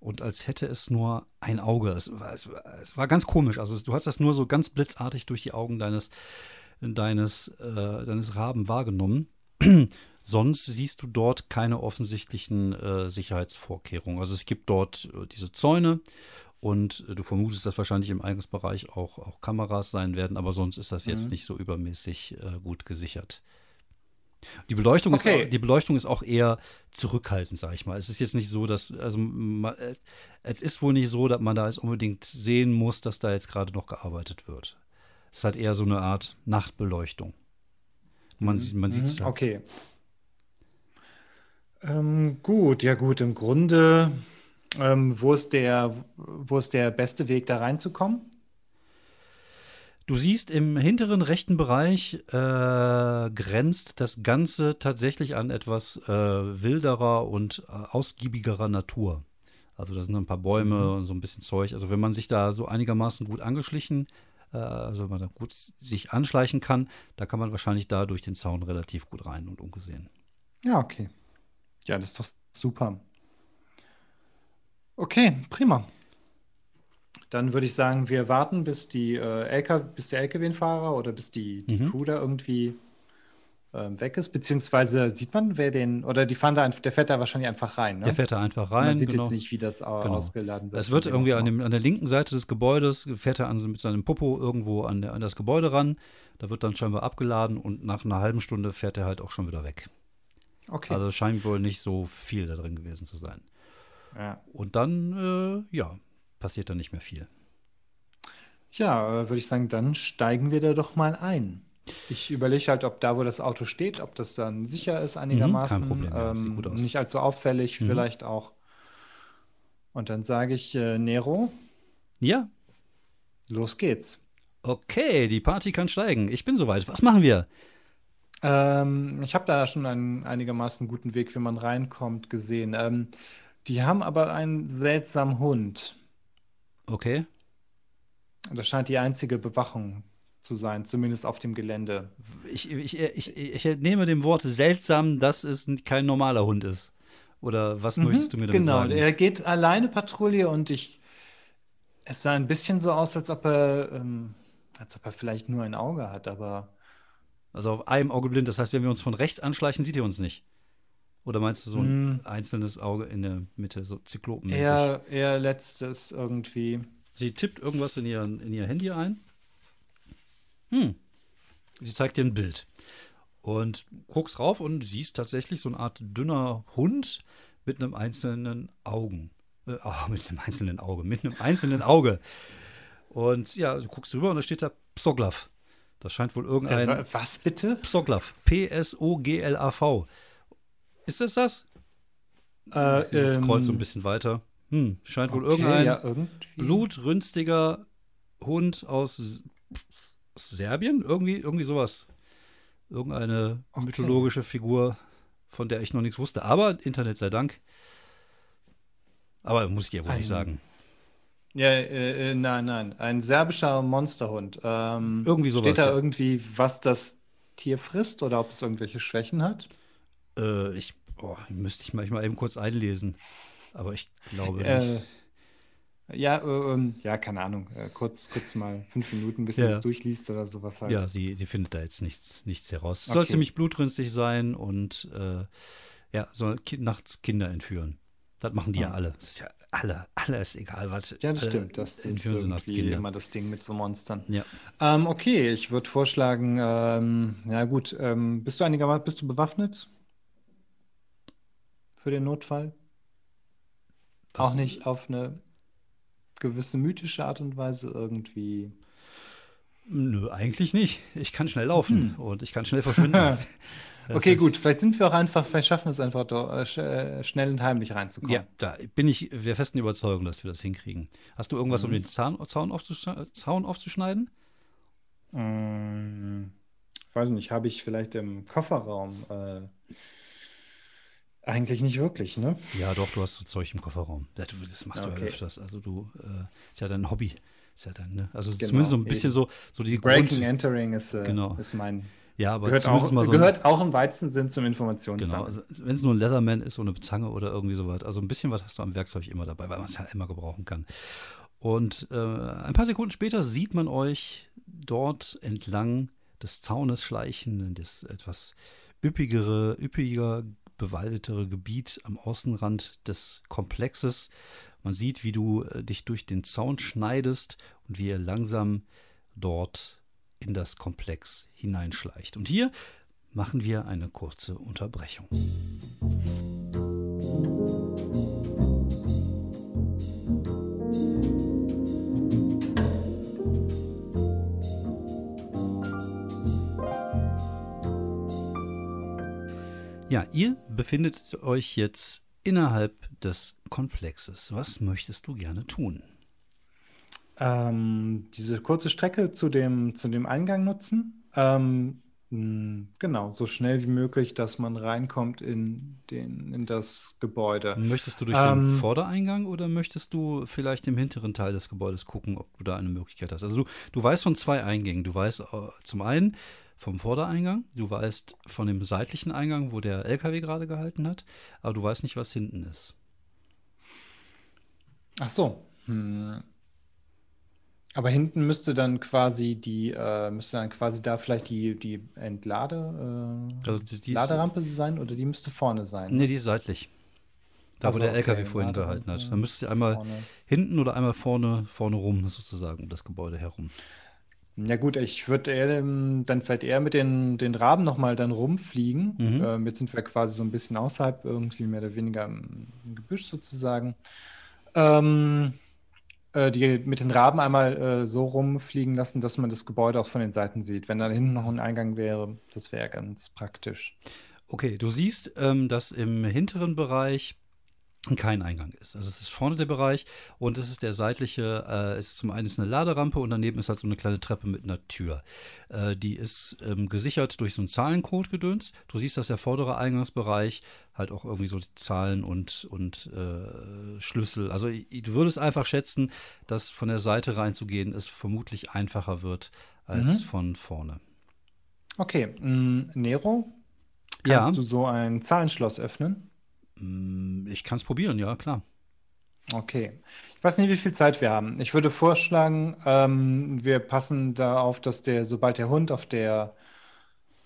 und als hätte es nur ein Auge. Es war, es es war ganz komisch. Also du hast das nur so ganz blitzartig durch die Augen deines, deines, äh, deines Raben wahrgenommen. Sonst siehst du dort keine offensichtlichen äh, Sicherheitsvorkehrungen. Also es gibt dort äh, diese Zäune und äh, du vermutest, dass wahrscheinlich im Eingangsbereich auch, auch Kameras sein werden, aber sonst ist das jetzt Mhm. nicht so übermäßig äh, gut gesichert. Die Beleuchtung, Okay. ist, auch- die Beleuchtung ist auch eher zurückhaltend, sag ich mal. Es ist jetzt nicht so, dass, also ma- äh, es ist wohl nicht so, dass man da jetzt unbedingt sehen muss, dass da jetzt gerade noch gearbeitet wird. Es ist halt eher so eine Art Nachtbeleuchtung. Man, sieht- man sieht es Mhm, Okay. Ähm, gut, ja gut, im Grunde, ähm, wo ist der, wo ist der beste Weg, da reinzukommen? Du siehst im hinteren rechten Bereich äh, grenzt das Ganze tatsächlich an etwas äh, wilderer und äh, ausgiebigerer Natur. Also da sind ein paar Bäume und so ein bisschen Zeug. Also wenn man sich da so einigermaßen gut angeschlichen, äh, also wenn man da gut sich anschleichen kann, da kann man wahrscheinlich da durch den Zaun relativ gut rein und ungesehen. Ja, okay. Ja, das ist doch super. Okay, prima. Dann würde ich sagen, wir warten, bis die äh, LK, bis der LKW-Fahrer oder bis die, die Mhm. Crew da irgendwie ähm, weg ist. Beziehungsweise sieht man, wer den, oder die fahren da, ein- der fährt da wahrscheinlich einfach rein, ne? Der fährt da einfach Man rein. sieht genau. jetzt nicht, wie das au- Genau. ausgeladen wird. Es wird irgendwie an, dem, an der linken Seite des Gebäudes, fährt er an, mit seinem Popo irgendwo an, der, an das Gebäude ran. Da wird dann scheinbar abgeladen und nach einer halben Stunde fährt er halt auch schon wieder weg. Okay. Also scheint wohl nicht so viel da drin gewesen zu sein. ja. Und dann, äh, ja, passiert dann nicht mehr viel. Ja, äh, würde ich sagen, dann steigen wir da doch mal ein. Ich überlege halt, ob da, wo das Auto steht, ob das dann sicher ist einigermaßen. kein Problem, ähm, gut aus. Nicht allzu auffällig, Mhm. vielleicht auch. Und dann sage ich, äh, Nero, Ja, los geht's. okay, die Party kann steigen. Ich bin soweit. Was machen wir? Ähm, ich habe da schon einen einigermaßen guten Weg, wie man reinkommt, gesehen. Ähm, die haben aber einen seltsamen Hund. Okay. Das scheint die einzige Bewachung zu sein, zumindest auf dem Gelände. Ich, ich, ich, ich entnehme dem Wort seltsam, dass es kein normaler Hund ist. Oder was möchtest du mir damit Genau, sagen? er geht alleine Patrouille und ich. Es sah ein bisschen so aus, als ob er, ähm, als ob er vielleicht nur ein Auge hat, aber Also auf einem Auge blind. Das heißt, wenn wir uns von rechts anschleichen, sieht er uns nicht. Oder meinst du so ein einzelnes Auge in der Mitte, so zyklopenmäßig? eher, eher letztes irgendwie. Sie tippt irgendwas in ihr, in ihr Handy ein. Hm. Sie zeigt dir ein Bild. Und guckst rauf und siehst tatsächlich so eine Art dünner Hund mit einem einzelnen Augen. Äh, oh, mit einem einzelnen Auge. Mit einem einzelnen Auge. Und ja, du guckst rüber und da steht da Psoglav. Das scheint wohl Äh, irgendein. wa- was bitte? Psoglav. P-S-O-G-L-A-V. Ist das das? Äh, Ich scroll so ein ähm, bisschen weiter. Hm, scheint wohl okay, irgendein ja, blutrünstiger Hund aus Serbien? Irgendwie, irgendwie sowas. Irgendeine Okay. mythologische Figur, von der ich noch nichts wusste. Aber Internet sei Dank. Aber muss ich dir wohl Ein- nicht sagen. Ja, äh, äh, nein, nein. Ein serbischer Monsterhund. Ähm, Irgendwie sowas, Steht da ja. irgendwie, was das Tier frisst oder ob es irgendwelche Schwächen hat? Äh, ich, boah, müsste ich mal, mal eben kurz einlesen. Aber ich glaube nicht. Äh, ja, äh, ähm, ja, keine Ahnung. Äh, kurz, kurz mal fünf Minuten, bis Ja. du es durchliest oder sowas halt. Ja, sie, sie findet da jetzt nichts, nichts heraus. Es Okay. soll ziemlich blutrünstig sein und äh, ja, soll ki nachts Kinder entführen. Das machen die ja Ah. alle. Das ist ja alle, alle ist egal, was. Ja, das stimmt. Das ist irgendwie Kinder. immer das Ding mit so Monstern. Ja. Ähm, okay, ich würde vorschlagen, ähm, ja gut, ähm, bist du einigermaßen, bist du bewaffnet? Für den Notfall? Was- Auch nicht auf eine gewisse mythische Art und Weise irgendwie. Nö, eigentlich nicht. Ich kann schnell laufen Hm. und ich kann schnell verschwinden. Okay, gut, vielleicht sind wir auch einfach, vielleicht schaffen wir es einfach, äh, sch, äh, schnell und heimlich reinzukommen. Ja, da bin ich der festen Überzeugung, dass wir das hinkriegen. Hast du irgendwas, Mhm. um den Zaun, Zaun, aufzuschneiden, Zaun aufzuschneiden? Mm, weiß nicht, habe ich vielleicht im Kofferraum? Äh, eigentlich nicht wirklich, ne? Ja, doch, du hast so Zeug im Kofferraum. Das machst du ja Okay. öfters. Also du, äh, ist ja dein Hobby. Ist ja dein, ne? Also Genau, zumindest so ein bisschen so, so die Breaking Grund, Entering ist, äh, Genau. ist mein. Ja, aber Gehört auch, so gehört auch im weitesten Sinn zum Genau, Informationssammeln. also wenn es nur ein Leatherman ist, so eine Zange oder irgendwie sowas. Also ein bisschen was hast du am Werkzeug immer dabei, weil man es ja immer gebrauchen kann. Und äh, ein paar Sekunden später sieht man euch dort entlang des Zaunes schleichen, in das etwas üppigere, üppiger bewaldetere Gebiet am Außenrand des Komplexes. Man sieht, wie du äh, dich durch den Zaun schneidest und wie ihr langsam dort in das Komplex hineinschleicht. Und hier machen wir eine kurze Unterbrechung. Ja, ihr befindet euch jetzt innerhalb des Komplexes. Was möchtest du gerne tun? Ähm, diese kurze Strecke zu dem, zu dem Eingang nutzen. Ähm, mh, genau, so schnell wie möglich, dass man reinkommt in, den, in das Gebäude. Möchtest du durch den Ähm, Vordereingang oder möchtest du vielleicht im hinteren Teil des Gebäudes gucken, ob du da eine Möglichkeit hast? Also du, du weißt von zwei Eingängen. Du weißt äh, zum einen vom Vordereingang, du weißt von dem seitlichen Eingang, wo der LKW gerade gehalten hat, aber du weißt nicht, was hinten ist. Ach so. Hm. Aber hinten müsste dann quasi die, äh, müsste dann quasi da vielleicht die, die Entlade, äh, Also die, die ist, Laderampe sein oder die müsste vorne sein? Nee, die ist seitlich. Da, Ach wo der LKW okay, vorhin Laderampe gehalten hat. Da müsstest du einmal vorne. hinten oder einmal vorne, vorne rum, sozusagen, um das Gebäude herum. Ja gut, ich würde ähm, dann vielleicht eher mit den, den Raben nochmal dann rumfliegen. Mhm. Ähm, jetzt sind wir quasi so ein bisschen außerhalb, irgendwie mehr oder weniger im, im Gebüsch sozusagen. Ähm, äh, die mit den Raben einmal äh, so rumfliegen lassen, dass man das Gebäude auch von den Seiten sieht. Wenn da hinten noch ein Eingang wäre, das wäre ganz praktisch. Okay, du siehst, ähm, dass im hinteren Bereich kein Eingang ist. Also es ist vorne der Bereich und es ist der seitliche, äh, es ist zum einen ist eine Laderampe und daneben ist halt so eine kleine Treppe mit einer Tür. Äh, die ist ähm, gesichert durch so einen Zahlencode gedöns. Du siehst, dass der vordere Eingangsbereich halt auch irgendwie so die Zahlen und, und äh, Schlüssel. Also du würdest einfach schätzen, dass von der Seite reinzugehen es vermutlich einfacher wird als Mhm. von vorne. Okay, mh, Nero, Ja. kannst du so ein Zahlenschloss öffnen? Mm, Ich kann es probieren, ja, klar. Okay. Ich weiß nicht, wie viel Zeit wir haben. Ich würde vorschlagen, ähm, wir passen da auf, dass der, sobald der Hund auf der,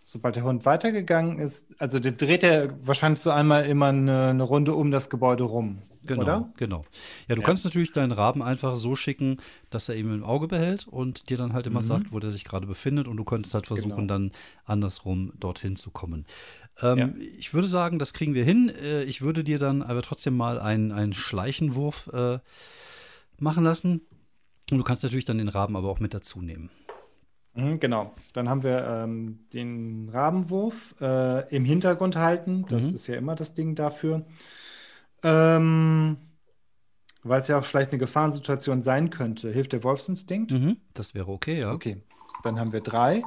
sobald der Hund weitergegangen ist, also der dreht er wahrscheinlich so einmal immer eine, eine Runde um das Gebäude rum, Genau, oder? genau. Ja, du Ja. kannst natürlich deinen Raben einfach so schicken, dass er eben im Auge behält und dir dann halt immer Mhm. sagt, wo der sich gerade befindet und du könntest halt versuchen, Genau. dann andersrum dorthin zu kommen. Ähm, Ja. Ich würde sagen, das kriegen wir hin. Äh, Ich würde dir dann aber trotzdem mal einen, einen Schleichenwurf äh, machen lassen. Und du kannst natürlich dann den Raben aber auch mit dazu nehmen. Mhm, genau. Dann haben wir ähm, den Rabenwurf äh, im Hintergrund halten. Das Mhm. ist ja immer das Ding dafür. Ähm, weil es ja auch vielleicht eine Gefahrensituation sein könnte. Hilft der Wolfsinstinkt? Mhm, das wäre okay, ja. Okay, dann haben wir drei.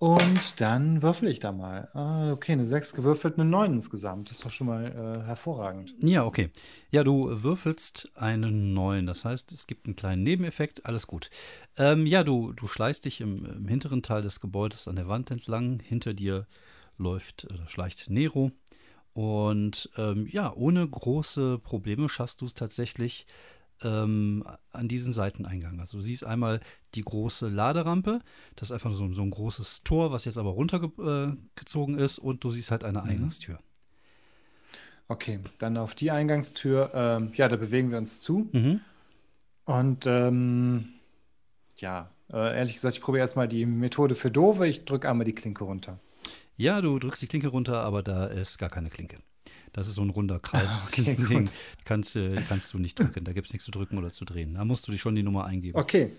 Und dann würfel ich da mal. Ah, okay, eine 6 gewürfelt, eine 9 insgesamt. Das ist doch schon mal äh, hervorragend. Ja, okay. Ja, du würfelst einen neuen. Das heißt, es gibt einen kleinen Nebeneffekt. Alles gut. Ähm, ja, du, du schleichst dich im, im hinteren Teil des Gebäudes an der Wand entlang. Hinter dir läuft oder schleicht Nero. Und ähm, ja, ohne große Probleme schaffst du es tatsächlich ähm, an diesen Seiteneingang. Also du siehst einmal die große Laderampe. Das ist einfach so, so ein großes Tor, was jetzt aber runtergezogen ist. Und du siehst halt eine Eingangstür. Okay, dann auf die Eingangstür. Ähm, ja, da bewegen wir uns zu. Mhm. Und ähm, ja, äh, ehrlich gesagt, ich probiere erstmal die Methode für Dove. Ich drücke einmal die Klinke runter. Ja, du drückst die Klinke runter, aber da ist gar keine Klinke. Das ist so ein runder Kreis. Okay. Den kannst, äh, kannst du nicht drücken. Da gibt es nichts zu drücken oder zu drehen. Da musst du dich schon die Nummer eingeben. Okay.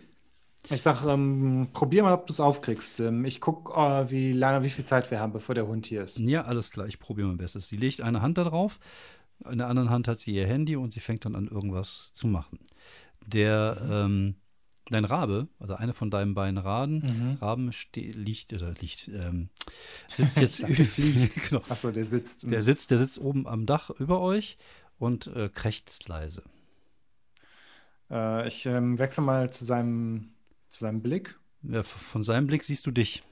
Ich sag, ähm, probier mal, ob du es aufkriegst. Ähm, ich guck, äh, wie lange, wie viel Zeit wir haben, bevor der Hund hier ist. Ja, alles klar, ich probiere mein Bestes. Sie legt eine Hand da drauf, in der anderen Hand hat sie ihr Handy und sie fängt dann an, irgendwas zu machen. Der, ähm, dein Rabe, also einer von deinen beiden Raden, Mhm. Raben liegt, oder liegt, ähm, sitzt jetzt, fliegt. genau, Achso, der sitzt. der sitzt, der sitzt oben am Dach über euch und äh, krächzt leise. Äh, ich ähm, wechsle mal zu seinem, zu seinem Blick. Ja, von seinem Blick siehst du dich.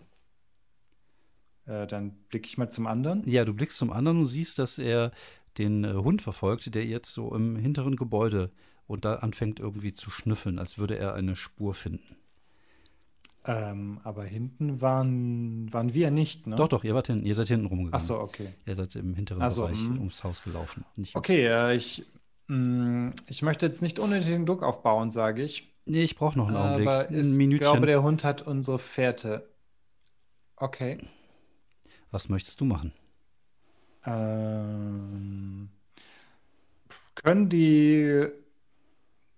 Äh, dann blicke ich mal zum anderen. Ja, du blickst zum anderen und siehst, dass er den äh, Hund verfolgt, der jetzt so im hinteren Gebäude und da anfängt irgendwie zu schnüffeln, als würde er eine Spur finden. Ähm, aber hinten waren, waren wir nicht, ne? Doch, doch, ihr wart hinten, ihr seid hinten rumgegangen. Achso, okay. Ihr seid im hinteren Ach so, Bereich mhm. ums Haus gelaufen. Nicht Okay, äh, ich, mh, ich möchte jetzt nicht unnötigen Druck aufbauen, sage ich. Nee, ich brauche noch einen Augenblick. Aber ein ich Minütchen. glaube, der Hund hat unsere Fährte. Okay. Was möchtest du machen? Ähm, können die,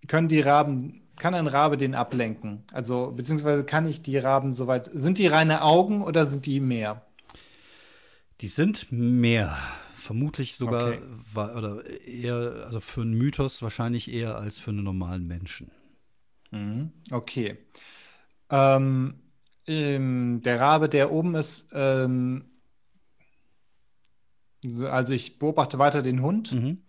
können die Raben, kann ein Rabe den ablenken? Also, beziehungsweise kann ich die Raben soweit, sind die reine Augen oder sind die mehr? Die sind mehr. Vermutlich sogar, Okay. oder eher, also für einen Mythos wahrscheinlich eher als für einen normalen Menschen. Mhm. Okay. Ähm, ähm, der Rabe, der oben ist, ähm, so- also ich beobachte weiter den Hund Mhm.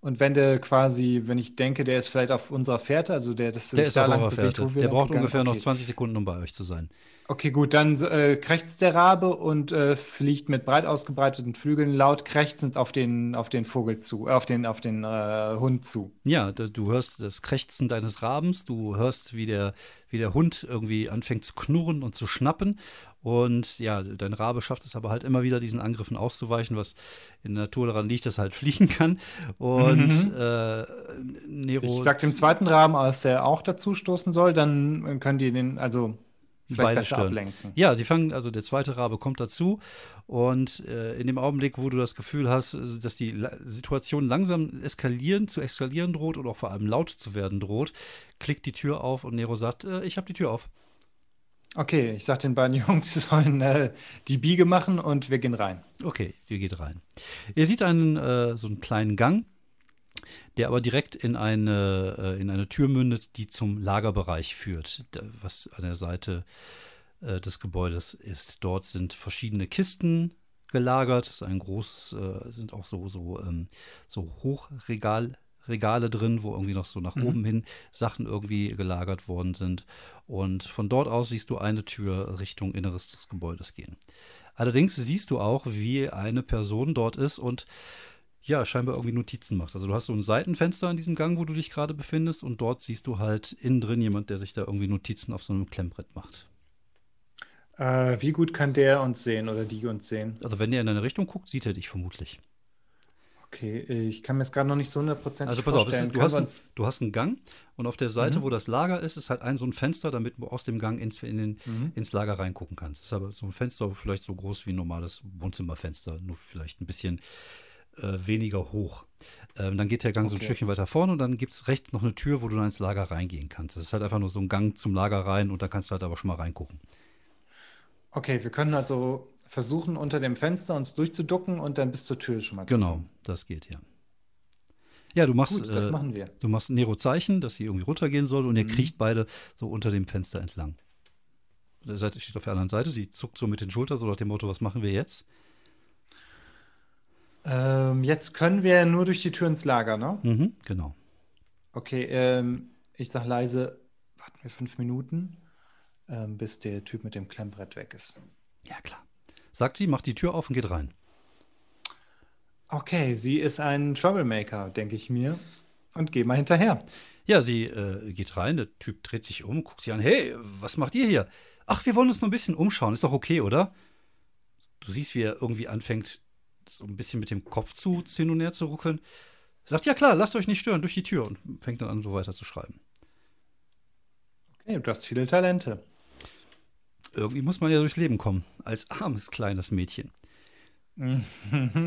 Und wenn der quasi, wenn ich denke, der ist vielleicht auf unserer Fährte, also der, dass Der ist auf bewegt, Fährte. Der braucht ungefähr noch okay. 20 Sekunden, um bei euch zu sein. Okay, gut, dann äh, krächzt der Rabe und äh, fliegt mit breit ausgebreiteten Flügeln laut krächzend auf den, auf den Vogel zu, äh, auf den, auf den äh, Hund zu. Ja, du hörst das Krächzen deines Rabens, du hörst, wie der, wie der Hund irgendwie anfängt zu knurren und zu schnappen. Und ja, dein Rabe schafft es aber halt immer wieder, diesen Angriffen auszuweichen, was in der Natur daran liegt, dass er halt fliegen kann. Und Mhm. äh, Nero. Ich sag dem zweiten Raben, dass er auch dazu stoßen soll, dann können die den, also vielleicht Beide besser ablenken. Ja, sie fangen, also der zweite Rabe kommt dazu und äh, in dem Augenblick, wo du das Gefühl hast, dass die La Situation langsam eskalieren, zu eskalieren droht oder auch vor allem laut zu werden droht, klickt die Tür auf und Nero sagt, äh, ich habe die Tür auf. Okay, ich sag den beiden Jungs, sie sollen äh, die Biege machen und wir gehen rein. Okay, ihr geht rein. Ihr seht einen, äh, so einen kleinen Gang, der aber direkt in eine, äh, in eine Tür mündet, die zum Lagerbereich führt, was an der Seite äh, des Gebäudes ist. Dort sind verschiedene Kisten gelagert. Es ist ein großes, äh, sind auch so, so, ähm, so Hochregal. Regale drin, wo irgendwie noch so nach Mhm. oben hin Sachen irgendwie gelagert worden sind. Und von dort aus siehst du eine Tür Richtung Inneres des Gebäudes gehen. Allerdings siehst du auch, wie eine Person dort ist und ja, scheinbar irgendwie Notizen macht. Also du hast so ein Seitenfenster in diesem Gang, wo du dich gerade befindest und dort siehst du halt innen drin jemand, der sich da irgendwie Notizen auf so einem Klemmbrett macht. Äh, wie gut kann der uns sehen oder die uns sehen? Also wenn der in deine Richtung guckt, sieht er dich vermutlich. Okay, ich kann mir es gerade noch nicht so hundertprozentig Also pass auf, es vorstellen. ist, du, hast ein, du hast einen Gang und auf der Seite, Mhm. wo das Lager ist, ist halt ein so ein Fenster, damit du aus dem Gang ins, in den, Mhm. ins Lager reingucken kannst. Das ist aber so ein Fenster vielleicht so groß wie ein normales Wohnzimmerfenster, nur vielleicht ein bisschen äh, weniger hoch. Ähm, dann geht der Gang so ein Okay. Stückchen weiter vorne und dann gibt es rechts noch eine Tür, wo du dann ins Lager reingehen kannst. Das ist halt einfach nur so ein Gang zum Lager rein und da kannst du halt aber schon mal reingucken. okay, wir können also versuchen, unter dem Fenster uns durchzuducken und dann bis zur Tür schon mal zu Genau, kommen. das geht ja. Ja, du machst, Gut, das äh, machen wir. du machst Nero Zeichen, dass sie irgendwie runtergehen soll und ihr Mhm. kriecht beide so unter dem Fenster entlang. Der Seite steht auf der anderen Seite, sie zuckt so mit den Schultern, so nach dem Motto, was machen wir jetzt? Ähm, jetzt können wir nur durch die Tür ins Lager, ne? Mhm, genau. Okay, ähm, ich sag leise, warten wir fünf Minuten, ähm, bis der Typ mit dem Klemmbrett weg ist. Ja, klar. Sagt sie, macht die Tür auf und geht rein. Okay, sie ist ein Troublemaker, denke ich mir. Und geh mal hinterher. Ja, sie äh, geht rein, der Typ dreht sich um, guckt sie an, hey, was macht ihr hier? Ach, wir wollen uns nur ein bisschen umschauen, ist doch okay, oder? Du siehst, wie er irgendwie anfängt, so ein bisschen mit dem Kopf zu hin und her zu ruckeln. Sagt, ja klar, lasst euch nicht stören, durch die Tür und fängt dann an, so weiter zu schreiben. Okay, du hast viele Talente. Irgendwie muss man ja durchs Leben kommen, als armes kleines Mädchen.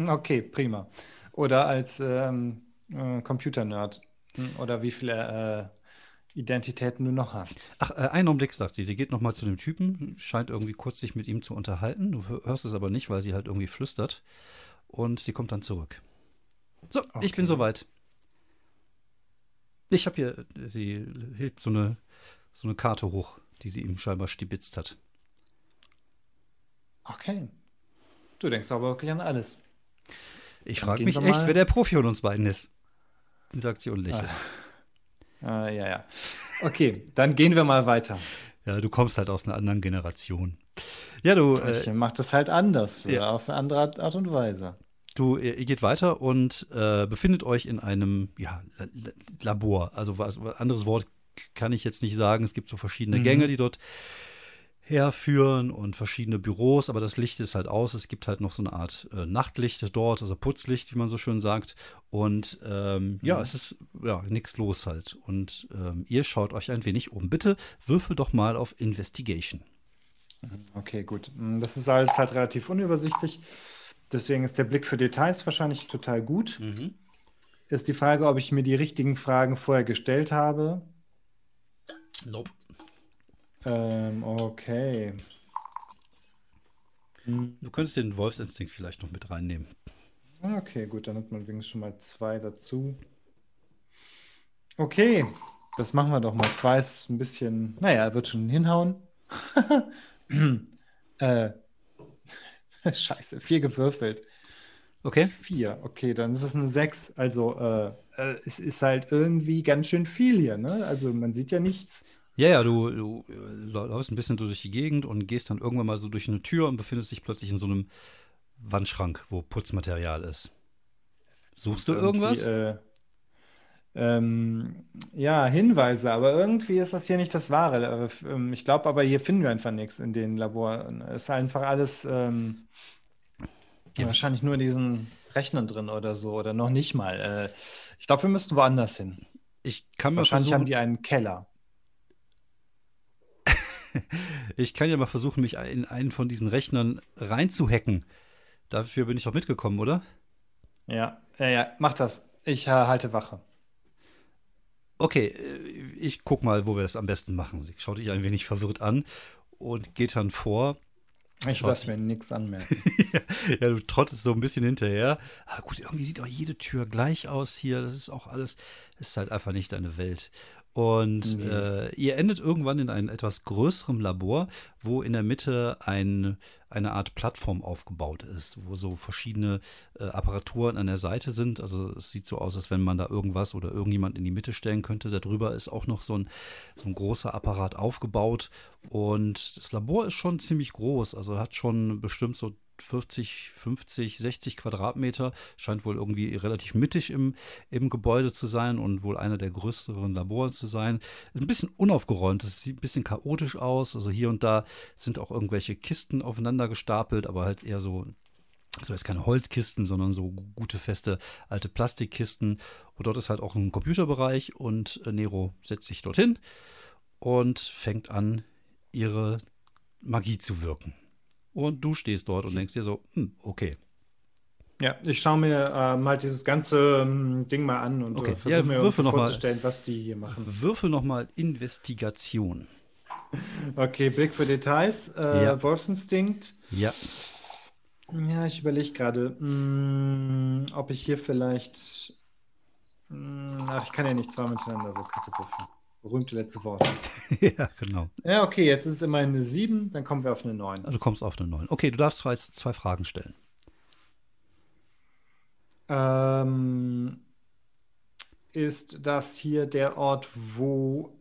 Okay, prima. Oder als ähm, äh, Computer-Nerd. Hm, Oder wie viele, äh, Identitäten du noch hast. Ach, äh, einen Augenblick, sagt sie. Sie geht nochmal zu dem Typen, scheint irgendwie kurz sich mit ihm zu unterhalten. Du hörst es aber nicht, weil sie halt irgendwie flüstert. Und sie kommt dann zurück. So, okay. ich bin soweit. Ich habe hier, sie hebt so eine, so eine Karte hoch, die sie ihm scheinbar stibitzt hat. Okay. Du denkst aber wirklich an alles. Ich frage mich echt, wer der Profi von uns beiden ist. Sagt sie und lächelt. Ah. ah, ja, ja. Okay, dann gehen wir mal weiter. Ja, du kommst halt aus einer anderen Generation. Ja, du. Ich äh, mach das halt anders, ja. auf eine andere Art und Weise. Du, ihr geht weiter und äh, befindet euch in einem ja, Labor. Also was, anderes Wort kann ich jetzt nicht sagen. Es gibt so verschiedene mhm. Gänge, die dort herführen und verschiedene Büros, aber das Licht ist halt aus. Es gibt halt noch so eine Art äh, Nachtlicht dort, also Putzlicht, wie man so schön sagt. Und ähm, mhm. ja, es ist ja nichts los halt. Und ähm, ihr schaut euch ein wenig um. Bitte würfel doch mal auf Investigation. Mhm. Okay, gut. Mm, das ist alles halt relativ unübersichtlich. Deswegen ist der Blick für Details wahrscheinlich total gut. Mhm. Ist die Frage, ob ich mir die richtigen Fragen vorher gestellt habe. Nope. Ähm, okay. Du könntest den Wolfsinstinkt vielleicht noch mit reinnehmen. Okay, gut, dann hat man wenigstens schon mal zwei dazu. Okay, das machen wir doch mal. Zwei ist ein bisschen, naja, wird schon hinhauen. äh, Scheiße, vier gewürfelt. Okay. Vier, okay, dann ist es eine sechs. Also, äh, äh, es ist halt irgendwie ganz schön viel hier, ne? Also, man sieht ja nichts. Ja, ja, du, du äh, läufst ein bisschen durch die Gegend und gehst dann irgendwann mal so durch eine Tür und befindest dich plötzlich in so einem Wandschrank, wo Putzmaterial ist. Suchst du irgendwas? Äh, ähm, ja, Hinweise, aber irgendwie ist das hier nicht das Wahre. Äh, ähm, ich glaube aber, hier finden wir einfach nichts in den Laboren. Es ist einfach alles ähm, ja. wahrscheinlich nur in diesen Rechnern drin oder so oder noch nicht mal. Äh, ich glaube, wir müssten woanders hin. Ich kann wahrscheinlich versuchen, haben die einen Keller. ich kann ja mal versuchen, mich in einen von diesen Rechnern reinzuhacken. Dafür bin ich doch mitgekommen, oder? Ja, ja, ja, mach das. Ich äh, halte Wache. Okay, äh, ich guck mal, wo wir das am besten machen. Sie schaut dich ein wenig verwirrt an und geht dann vor. Ich lasse mir nichts anmerken. ja, du trottest so ein bisschen hinterher. Aber gut, irgendwie sieht auch jede Tür gleich aus hier. Das ist auch alles, ist halt einfach nicht deine Welt. Und nee. äh, ihr endet irgendwann in einem etwas größeren Labor, wo in der Mitte ein, eine Art Plattform aufgebaut ist, wo so verschiedene äh, Apparaturen an der Seite sind. Also es sieht so aus, als wenn man da irgendwas oder irgendjemand in die Mitte stellen könnte. Darüber ist auch noch so ein, so ein großer Apparat aufgebaut. Und das Labor ist schon ziemlich groß. Also hat schon bestimmt so 40, 50, 60 Quadratmeter. Scheint wohl irgendwie relativ mittig im, im Gebäude zu sein und wohl einer der größeren Labore zu sein. Ein bisschen unaufgeräumt, es sieht ein bisschen chaotisch aus. Also hier und da sind auch irgendwelche Kisten aufeinander gestapelt, aber halt eher so so jetzt keine Holzkisten, sondern so gute, feste, alte Plastikkisten. Und dort ist halt auch ein Computerbereich und äh, Nero setzt sich dorthin und fängt an, ihre Magie zu wirken. Und du stehst dort und denkst dir so, hm, okay. Ja, ich schaue mir äh, mal dieses ganze ähm, Ding mal an und okay. äh, versuche ja, mir vorzustellen, mal, was die hier machen. Würfel nochmal Investigation. Okay, Blick für Details. Äh, ja. Wolfsinstinkt. Ja. Ja, ich überlege gerade, hm, ob ich hier vielleicht. Mh, hm, ach, ich kann ja nicht zwei miteinander so kacke würfeln. Berühmte letzte Worte. ja, genau. Ja, okay, jetzt ist es immerhin eine 7, dann kommen wir auf eine 9. Also du kommst auf eine 9. Okay, du darfst zwei, zwei Fragen stellen. Ähm, ist das hier der Ort, wo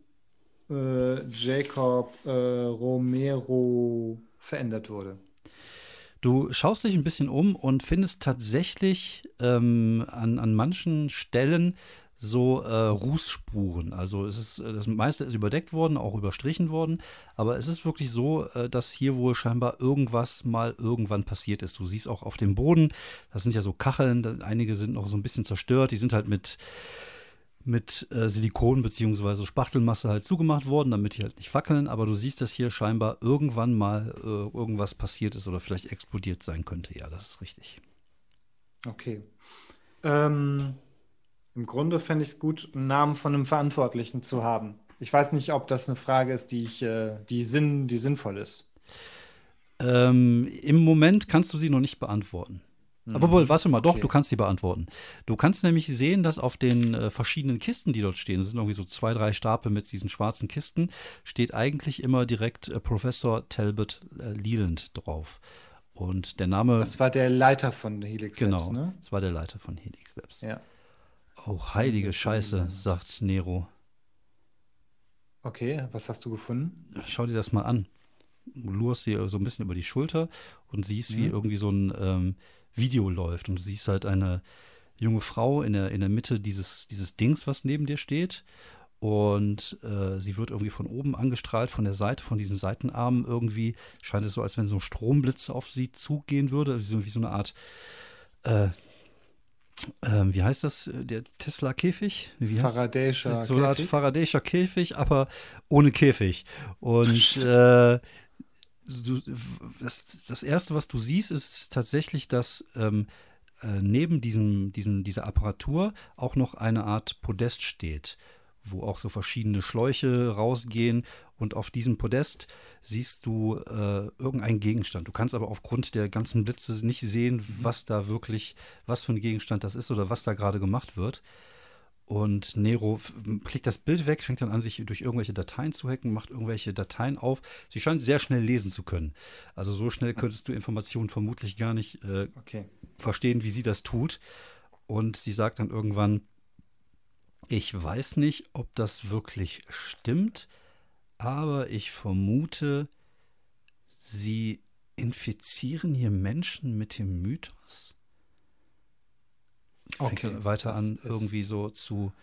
äh, Jacob äh, Romero verändert wurde? Du schaust dich ein bisschen um und findest tatsächlich ähm, an, an manchen Stellen so äh, Rußspuren. Also es ist, äh, das meiste ist überdeckt worden, auch überstrichen worden, aber es ist wirklich so, äh, dass hier wohl scheinbar irgendwas mal irgendwann passiert ist. Du siehst auch auf dem Boden, das sind ja so Kacheln, einige sind noch so ein bisschen zerstört, die sind halt mit mit äh, Silikon bzw. Spachtelmasse halt zugemacht worden, damit die halt nicht wackeln. Aber du siehst, dass hier scheinbar irgendwann mal äh, irgendwas passiert ist oder vielleicht explodiert sein könnte. Ja, das ist richtig. Okay. Ähm, im Grunde fände ich es gut, einen Namen von einem Verantwortlichen zu haben. Ich weiß nicht, ob das eine Frage ist, die ich, äh, die, Sinn, die sinnvoll ist. Ähm, Im Moment kannst du sie noch nicht beantworten. Aber wohl, warte mal, doch, Okay. du kannst sie beantworten. Du kannst nämlich sehen, dass auf den äh, verschiedenen Kisten, die dort stehen, sind irgendwie so zwei, drei Stapel mit diesen schwarzen Kisten, steht eigentlich immer direkt äh, Professor Talbot äh, Leland drauf. Und der Name, Das war der Leiter von Helix genau, Labs, ne? das war der Leiter von Helix Labs. Ja. Oh, heilige Scheiße, sagt Nero. Okay, was hast du gefunden? Schau dir das mal an. Du lurst dir so ein bisschen über die Schulter und siehst, wie irgendwie so ein ähm, Video läuft. Und du siehst halt eine junge Frau in der, in der Mitte dieses, dieses Dings, was neben dir steht. Und äh, sie wird irgendwie von oben angestrahlt, von der Seite, von diesen Seitenarmen irgendwie. Scheint es so, als wenn so ein Stromblitz auf sie zugehen würde. Wie so, wie so eine Art, äh, ähm, wie heißt das? Der Tesla-Käfig? Faraday'scher so Käfig? Faraday'scher Käfig, aber ohne Käfig. Und äh, du, das, das Erste, was du siehst, ist tatsächlich, dass ähm, äh, neben diesem, diesem, dieser Apparatur auch noch eine Art Podest steht, wo auch so verschiedene Schläuche rausgehen. Und auf diesem Podest siehst du äh, irgendeinen Gegenstand. Du kannst aber aufgrund der ganzen Blitze nicht sehen, was da wirklich, was für ein Gegenstand das ist oder was da gerade gemacht wird. Und Nero klickt das Bild weg, fängt dann an, sich durch irgendwelche Dateien zu hacken, macht irgendwelche Dateien auf. Sie scheint sehr schnell lesen zu können. Also so schnell könntest du Informationen vermutlich gar nicht äh, Okay. verstehen, wie sie das tut. Und sie sagt dann irgendwann, ich weiß nicht, ob das wirklich stimmt, aber ich vermute, sie infizieren hier Menschen mit dem Mythos. Fängt Okay, dann weiter an, irgendwie so zu,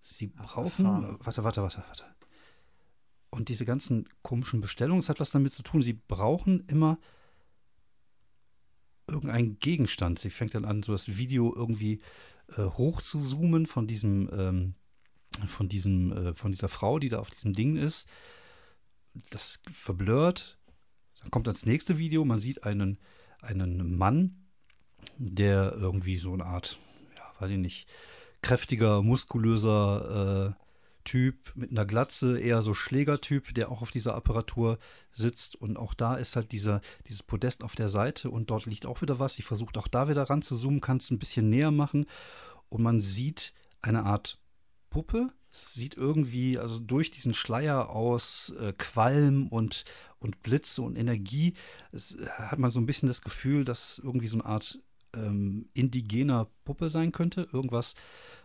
sie brauchen, erfahren. warte, warte, warte, warte. Und diese ganzen komischen Bestellungen, es hat was damit zu tun, sie brauchen immer irgendeinen Gegenstand. Sie fängt dann an, so das Video irgendwie äh, hoch zu zoomen von diesem, ähm, von diesem, äh, von dieser Frau, die da auf diesem Ding ist. Das verblurrt. Dann kommt das nächste Video, man sieht einen, einen Mann, der irgendwie so eine Art, ja, weiß ich nicht, kräftiger, muskulöser äh, Typ mit einer Glatze, eher so Schlägertyp, der auch auf dieser Apparatur sitzt. Und auch da ist halt dieser, dieses Podest auf der Seite und dort liegt auch wieder was. Sie versucht auch da wieder ran zu zoomen, kann es ein bisschen näher machen. Und man sieht eine Art Puppe. Sieht irgendwie, also durch diesen Schleier aus äh, Qualm und, und Blitze und Energie, es, äh, hat man so ein bisschen das Gefühl, dass es irgendwie so eine Art ähm, indigener Puppe sein könnte. Irgendwas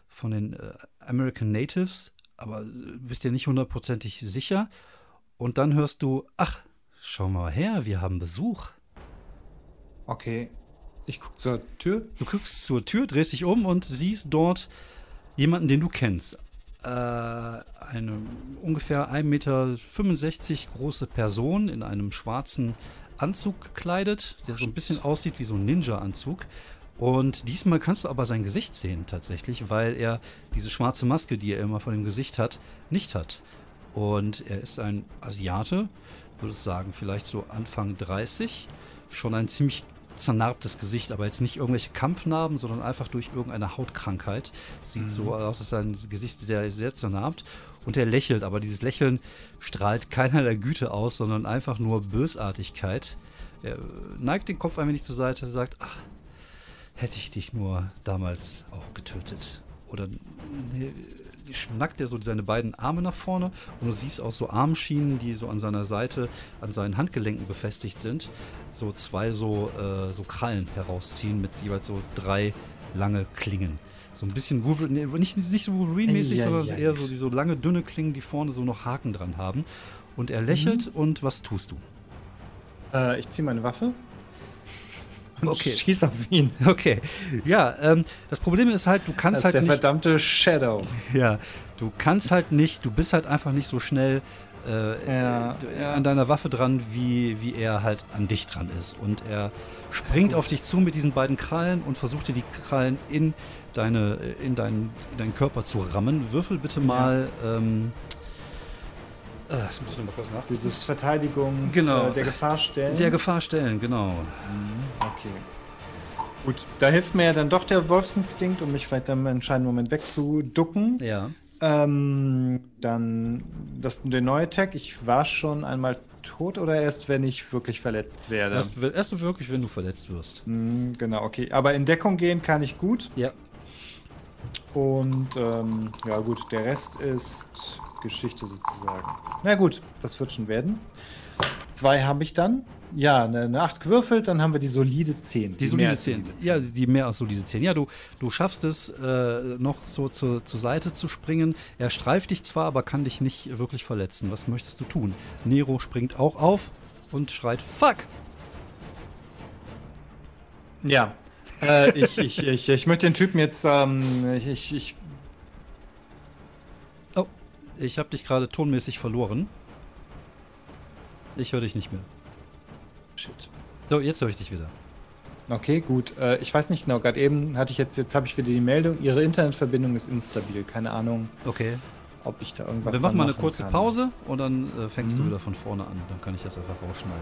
von den äh, American Natives, aber bist dir nicht hundertprozentig sicher. Und dann hörst du, ach, schau mal her, wir haben Besuch. Okay. Ich gucke zur Tür. Du guckst zur Tür, drehst dich um und siehst dort jemanden, den du kennst. Äh, eine ungefähr 1,65 Meter große Person in einem schwarzen Anzug gekleidet, der so ein bisschen aussieht wie so ein Ninja-Anzug. Und diesmal kannst du aber sein Gesicht sehen tatsächlich, weil er diese schwarze Maske, die er immer vor dem Gesicht hat, nicht hat. Und er ist ein Asiate, würde ich sagen, vielleicht so Anfang 30. Schon ein ziemlich zernarbtes Gesicht, aber jetzt nicht irgendwelche Kampfnarben, sondern einfach durch irgendeine Hautkrankheit. Sieht so aus, als sein Gesicht sehr, sehr zernarbt. Und er lächelt, aber dieses Lächeln strahlt keinerlei Güte aus, sondern einfach nur Bösartigkeit. Er neigt den Kopf ein wenig zur Seite, sagt, ach, hätte ich dich nur damals auch getötet. Oder nee, schnackt er so seine beiden Arme nach vorne und du siehst auch so Armschienen, die so an seiner Seite, an seinen Handgelenken befestigt sind, so zwei so, äh, so Krallen herausziehen mit jeweils so drei lange Klingen. So ein bisschen Wolverine, nee, nicht, nicht so Wolverine-mäßig, ei, sondern ei. eher so, die so lange, dünne Klingen, die vorne so noch Haken dran haben. Und er lächelt und was tust du? Äh, ich ziehe meine Waffe Okay. schieß auf ihn. Okay, ja, ähm, das Problem ist halt, du Das kannst ist halt der nicht. verdammte Shadow. Ja, du kannst halt nicht, du bist halt einfach nicht so schnell äh, Ja, äh, ja. an deiner Waffe dran, wie, wie er halt an dich dran ist. Und er springt auf dich zu mit diesen beiden Krallen und versucht dir die Krallen in, deine, in, deinen, in deinen Körper zu rammen. Würfel bitte mal. Ähm, äh, das muss ich noch mal kurz nach. Dieses Verteidigungs Genau. äh, der Gefahr stellen. Der Gefahr stellen, genau. okay. Gut, da hilft mir ja dann doch der Wolfsinstinkt, um mich vielleicht im entscheidenden Moment wegzuducken. Ja. Ähm, dann das, der neue Tag. Ich war schon einmal tot oder erst, wenn ich wirklich verletzt werde? Erst, erst wirklich, wenn du verletzt wirst. Hm, genau, okay. Aber in Deckung gehen kann ich gut. Ja. Und ähm, ja gut, der Rest ist Geschichte sozusagen. Na gut, das wird schon werden. Zwei habe ich dann. Ja, eine, eine 8 gewürfelt, dann haben wir die solide 10. Die, solide 10. Ja, die mehr als solide 10. Ja, du, du schaffst es, äh, noch so zu, zur Seite zu springen. Er streift dich zwar, aber kann dich nicht wirklich verletzen. Was möchtest du tun? Nero springt auch auf und schreit Fuck! Ja. äh, ich, ich, ich, ich möchte den Typen jetzt. Ähm, ich, ich. Ich habe dich gerade tonmäßig verloren. Ich höre dich nicht mehr. Shit. So, jetzt höre ich dich wieder. Okay, gut. Äh, ich weiß nicht genau, gerade eben hatte ich jetzt, jetzt habe ich wieder die Meldung, Ihre Internetverbindung ist instabil. Keine Ahnung, Okay. ob ich da irgendwas Wir machen mal eine kurze kann. Pause und dann äh, fängst Mhm. du wieder von vorne an. Dann kann ich das einfach rausschneiden.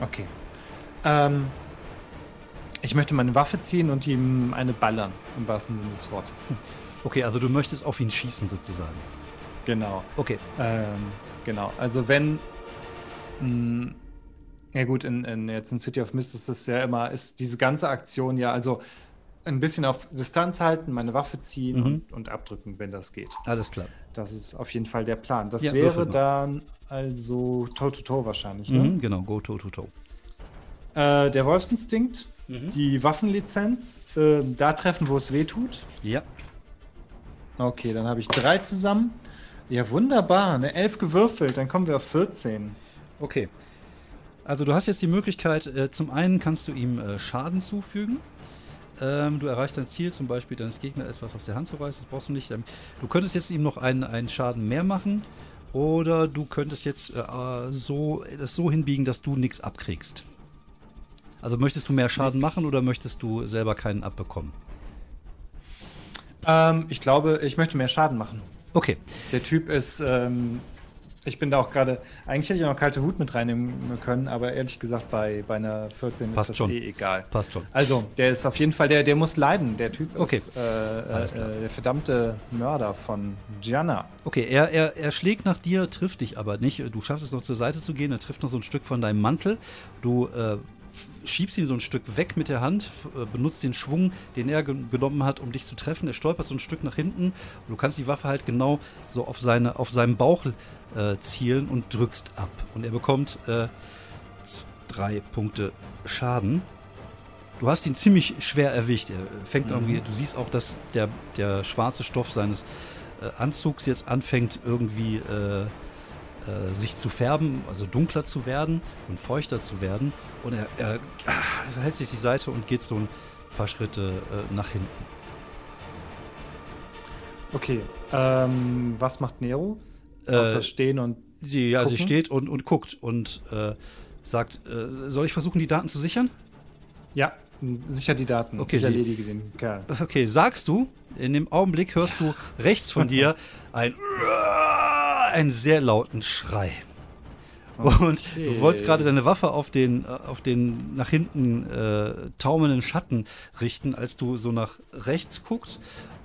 Okay. Ähm, ich möchte meine Waffe ziehen und ihm eine ballern, im wahrsten Sinne des Wortes. Okay, also du möchtest auf ihn schießen sozusagen. Genau. Okay. Ähm, genau. Also wenn. Mh, ja gut, in, in, jetzt in City of Mist ist es ja immer, ist diese ganze Aktion ja, also ein bisschen auf Distanz halten, meine Waffe ziehen Mhm. und, und abdrücken, wenn das geht. Alles klar. Das ist auf jeden Fall der Plan. Das Ja, wäre dann also Toe-to-Toe wahrscheinlich, ne? Mhm, genau, go to to to. Äh, der Wolfsinstinkt, Mhm. die Waffenlizenz, äh, da treffen, wo es weh tut. Ja. Okay, dann habe ich drei zusammen. Ja, wunderbar. Eine 11 gewürfelt, dann kommen wir auf 14. Okay. Also du hast jetzt die Möglichkeit, äh, zum einen kannst du ihm äh, Schaden zufügen. Ähm, du erreichst dein Ziel, zum Beispiel deines Gegners etwas aus der Hand zu reißen. Das brauchst du nicht. Ähm, du könntest jetzt ihm noch einen, einen Schaden mehr machen. Oder du könntest jetzt äh, so, das so hinbiegen, dass du nichts abkriegst. Also möchtest du mehr Schaden machen oder möchtest du selber keinen abbekommen? Ähm, ich glaube, ich möchte mehr Schaden machen. Okay. Der Typ ist, ähm, ich bin da auch gerade, eigentlich hätte ich noch kalte Wut mit reinnehmen können, aber ehrlich gesagt, bei, bei einer 14 Passt ist das schon. eh egal. Passt schon. Also, der ist auf jeden Fall, der, der muss leiden. Der Typ Okay. ist äh, äh, klar. der verdammte Mörder von Gianna. Okay, er, er, er schlägt nach dir, trifft dich aber nicht. Du schaffst es noch zur Seite zu gehen, er trifft noch so ein Stück von deinem Mantel. Du äh, schiebst ihn so ein Stück weg mit der Hand, äh, benutzt den Schwung, den er ge genommen hat, um dich zu treffen. Er stolpert so ein Stück nach hinten und du kannst die Waffe halt genau so auf, seine, auf seinen Bauch äh, zielen und drückst ab. Und er bekommt äh, drei Punkte Schaden. Du hast ihn ziemlich schwer erwischt. Er fängt Mhm. irgendwie, du siehst auch, dass der, der schwarze Stoff seines äh, Anzugs jetzt anfängt irgendwie äh, sich zu färben, also dunkler zu werden und feuchter zu werden. Und er, er ah, hält sich die Seite und geht so ein paar Schritte äh, nach hinten. Okay, ähm, was macht Nero? Äh, stehen und. sie, ja, sie gucken? steht und, und guckt und äh, sagt, äh, soll ich versuchen, die Daten zu sichern? Ja, sicher die Daten. Okay, ich sie- erledige den Kerl. Okay, sagst du, in dem Augenblick hörst du rechts von dir ein einen sehr lauten Schrei. Und du wolltest gerade deine Waffe auf den, äh, auf den nach hinten äh, taumelnden Schatten richten, als du so nach rechts guckst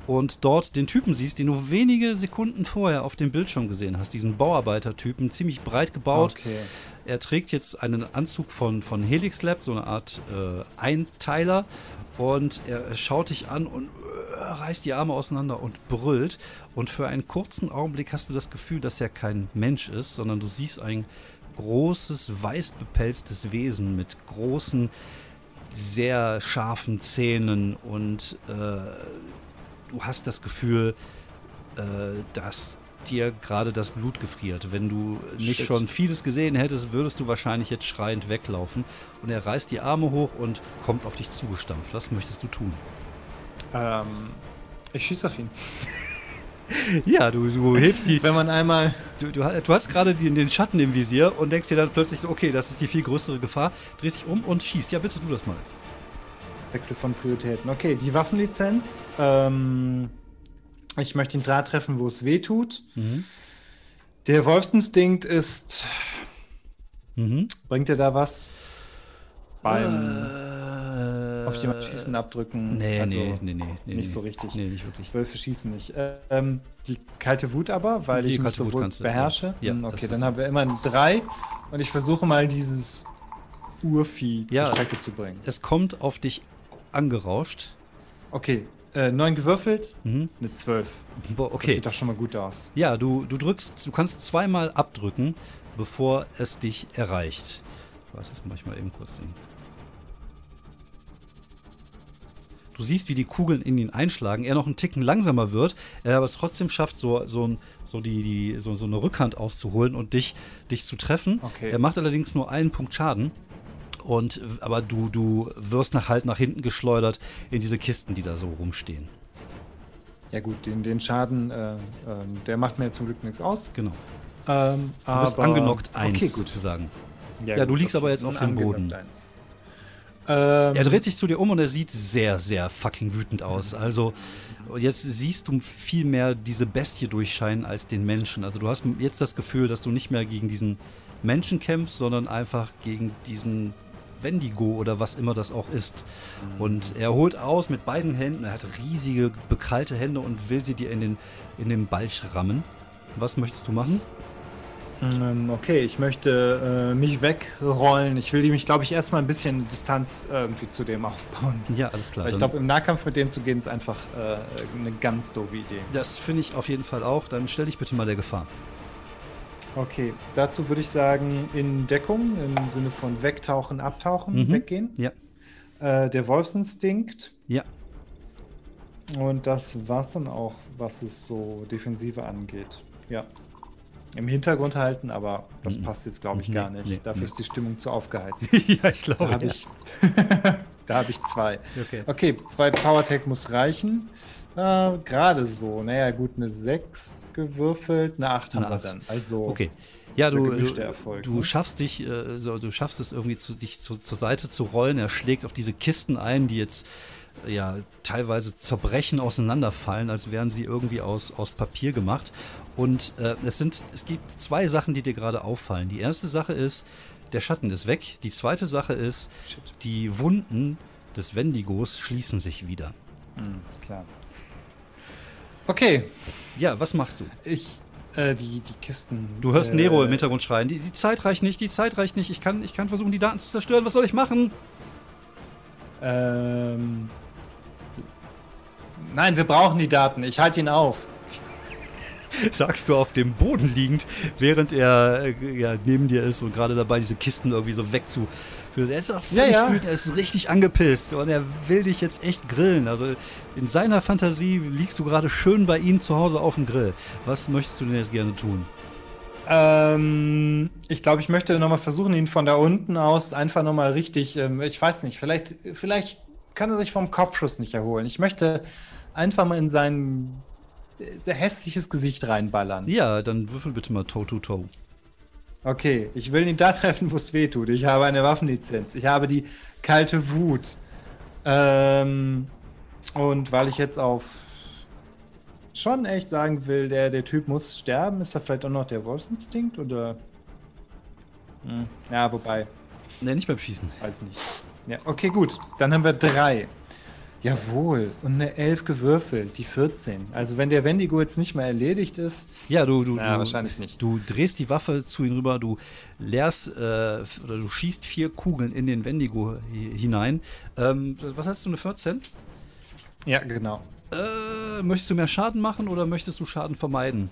und dort den Typen siehst, den du wenige Sekunden vorher auf dem Bildschirm gesehen hast. Diesen Bauarbeitertypen, ziemlich breit gebaut. Okay. Er trägt jetzt einen Anzug von, von Helix Lab, so eine Art äh, Einteiler. Und er schaut dich an und reißt die Arme auseinander und brüllt. Und für einen kurzen Augenblick hast du das Gefühl, dass er kein Mensch ist, sondern du siehst ein großes, weiß bepelztes Wesen mit großen, sehr scharfen Zähnen. Und äh, du hast das Gefühl, äh, dass dir gerade das Blut gefriert. Wenn du nicht Shit. schon vieles gesehen hättest, würdest du wahrscheinlich jetzt schreiend weglaufen. Und er reißt die Arme hoch und kommt auf dich zugestampft. Was möchtest du tun? Ähm, ich schieße auf ihn. Ja, du, du hebst die. Wenn man einmal. Du, du, du hast gerade den, Schatten im Visier und denkst dir dann plötzlich so, okay, das ist die viel größere Gefahr. Drehst dich um und schießt. Ja, bitte tu das mal. Wechsel von Prioritäten. Okay, die Waffenlizenz. Ähm, ich möchte ihn da treffen, wo es weh tut. Mhm. Der Wolfsinstinkt ist. Mhm. Bringt er da was? Beim. Äh, Auf jemanden schießen, abdrücken. Nee, also nee, nee, nee, nee. nicht nee. so richtig. Nee, nicht wirklich. Wölfe schießen nicht. Ähm, die kalte Wut aber, weil Die ich mich kalte so Wut wohl beherrsche. ja. Hm, das okay, dann haben wir immer ein drei und ich versuche mal dieses Urvieh Ja. zur Strecke zu bringen. Es kommt auf dich angerauscht. Okay, äh, neun gewürfelt, Mhm. eine zwölf. Boah, Das okay. sieht doch schon mal gut aus. Ja, du, du drückst, du kannst zweimal abdrücken, bevor es dich erreicht. Warte, das mache ich mal eben kurz den. Du siehst, wie die Kugeln in ihn einschlagen, er noch einen Ticken langsamer wird, er aber es trotzdem schafft, so, so, ein, so, die, die, so, so eine Rückhand auszuholen und dich, dich zu treffen. Okay. Er macht allerdings nur einen Punkt Schaden. Und, aber du, du wirst nach, halt nach hinten geschleudert in diese Kisten, die da so rumstehen. Ja gut, den, den Schaden, äh, ähm, der macht mir zum Glück nichts aus. Genau. Ähm, Du bist aber- angenockt eins, Okay, gut. sozusagen. Ja, du liegst aber jetzt auf dem Boden. eins. Ähm, Er dreht sich zu dir um und er sieht sehr, sehr fucking wütend aus. Also jetzt siehst du viel mehr diese Bestie durchscheinen als den Menschen. Also du hast jetzt das Gefühl, dass du nicht mehr gegen diesen Menschen kämpfst, sondern einfach gegen diesen Wendigo oder was immer das auch ist. Und er holt aus mit beiden Händen, er hat riesige, bekrallte Hände und will sie dir in den, in den Balch rammen. Was möchtest du machen? Ähm, Okay, ich möchte äh, mich wegrollen. Ich will mich, glaube ich, erstmal ein bisschen Distanz irgendwie zu dem aufbauen. Ja, alles klar. Weil ich glaube, im Nahkampf mit dem zu gehen, ist einfach äh, eine ganz doofe Idee. das finde ich auf jeden Fall auch. Dann stell dich bitte mal der Gefahr. Okay, dazu würde ich sagen, in Deckung, im Sinne von wegtauchen, abtauchen, Mhm. weggehen. Ja, Äh, der Wolfsinstinkt. ja. Und das war's dann auch, was es so Defensive angeht. Ja. Im Hintergrund halten, aber das Mhm. passt jetzt, glaube ich, Nee, gar nicht. nee, Dafür nee. ist die Stimmung zu aufgeheizt. ja, ich glaube. Da habe ja. ich, da hab ich zwei. Okay. Okay, zwei Power Tag muss reichen. Äh, Gerade so. Naja, gut, eine 6 gewürfelt, eine 8 haben wir dann. Also, Okay. Ja, du, du, Erfolg, du ne? schaffst dich, äh, so, du schaffst es irgendwie, zu, dich zu, zur Seite zu rollen. Er schlägt auf diese Kisten ein, die jetzt ja teilweise zerbrechen, auseinanderfallen, als wären sie irgendwie aus, aus Papier gemacht. Und äh, es sind, es gibt zwei Sachen, die dir gerade auffallen. Die erste Sache ist, der Schatten ist weg. Die zweite Sache ist, shit. die Wunden des Wendigos schließen sich wieder. Hm, klar. Okay, Ja, was machst du? ich, äh, die, die Kisten. Du hörst äh, Nero im Hintergrund schreien. Die, die Zeit reicht nicht, die Zeit reicht nicht. Ich kann, ich kann versuchen, die Daten zu zerstören. Was soll ich machen? Ähm. Nein, wir brauchen die Daten. Ich halte ihn auf. sagst du auf dem Boden liegend, während er äh, ja, neben dir ist und gerade dabei diese Kisten irgendwie so wegzu. Er ist auch völlig Ja, ja. wütend, er ist richtig angepisst und er will dich jetzt echt grillen. Also in seiner Fantasie liegst du gerade schön bei ihm zu Hause auf dem Grill. Was möchtest du denn jetzt gerne tun? Ähm, ich glaube, ich möchte nochmal versuchen, ihn von da unten aus einfach nochmal richtig, ähm, ich weiß nicht, vielleicht, vielleicht kann er sich vom Kopfschuss nicht erholen. Ich möchte einfach mal in sein äh, sehr hässliches Gesicht reinballern. Ja, dann würfel bitte mal Toe-to-Toe. Okay, ich will ihn da treffen, wo es weh tut. Ich habe eine Waffenlizenz. Ich habe die kalte Wut. Ähm, und weil ich jetzt auf schon echt sagen will, der, der Typ muss sterben, ist da vielleicht auch noch der Wolfsinstinkt oder? Hm, ja, wobei, Ne, nicht beim Schießen. weiß nicht. Ja, okay, gut. Dann haben wir drei. Jawohl. Und eine elf gewürfelt, die 14. Also wenn der Wendigo jetzt nicht mehr erledigt ist. Ja, du, du, Ja, du, wahrscheinlich nicht. Du drehst die Waffe zu ihm rüber, du leerst äh, oder du schießt vier Kugeln in den Wendigo hi- hinein. Ähm, was hast du, eine 14? Ja, genau. Äh, möchtest du mehr Schaden machen oder möchtest du Schaden vermeiden?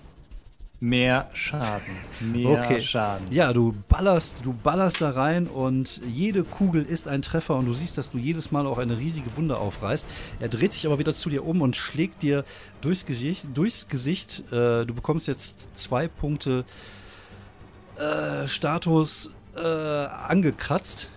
Mehr Schaden. Mehr Okay. Schaden. Ja, du ballerst, du ballerst da rein und jede Kugel ist ein Treffer und du siehst, dass du jedes Mal auch eine riesige Wunde aufreißt. Er dreht sich aber wieder zu dir um und schlägt dir durchs Gesicht. Durchs Gesicht. Äh, du bekommst jetzt zwei Punkte äh, Status äh, angekratzt,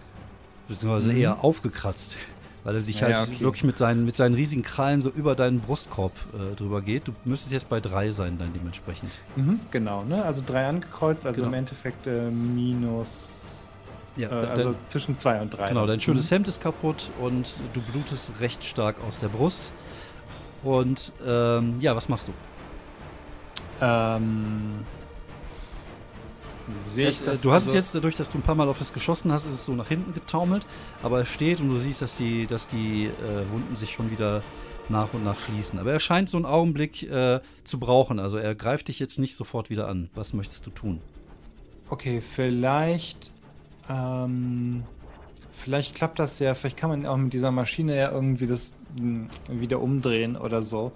beziehungsweise Mhm. eher aufgekratzt. Weil er sich Ja, halt okay. wirklich mit seinen, mit seinen riesigen Krallen so über deinen Brustkorb äh, drüber geht. Du müsstest jetzt bei drei sein, dann dementsprechend. Mhm, genau, ne? Also drei angekreuzt, also Genau. im Endeffekt äh, minus. Ja, Äh, dein- also zwischen zwei und drei. Genau, dein schönes Mhm. Hemd ist kaputt und du blutest recht stark aus der Brust. Und ähm, ja, was machst du? Ähm, Sehe Es, ich das du hast es also- jetzt, dadurch, dass du ein paar Mal auf es geschossen hast, ist es so nach hinten getaumelt, aber es steht und du siehst, dass die, dass die äh, Wunden sich schon wieder nach und nach schließen. Aber er scheint so einen Augenblick äh, zu brauchen. Also er greift dich jetzt nicht sofort wieder an. Was möchtest du tun? Okay, vielleicht. Ähm, vielleicht klappt das ja. Vielleicht kann man auch mit dieser Maschine ja irgendwie das mh, wieder umdrehen oder so.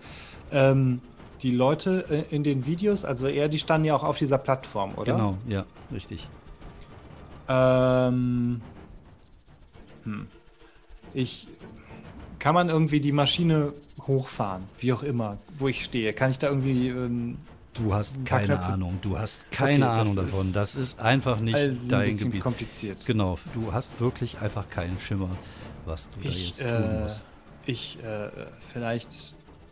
Ähm, die Leute äh, in den Videos, also eher, die standen ja auch auf dieser Plattform, oder? Genau, ja, richtig. Ähm, hm. Ich. Kann man irgendwie die Maschine hochfahren, wie auch immer, wo ich stehe? Kann ich da irgendwie. Ähm, Du hast Ein keine Knöpfe. Ahnung. Du hast keine Okay, Ahnung davon. ist Das ist einfach nicht also ein dein bisschen Gebiet. kompliziert. Genau, du hast wirklich einfach keinen Schimmer, was du da Ich, jetzt tun äh, musst. ich, äh, vielleicht,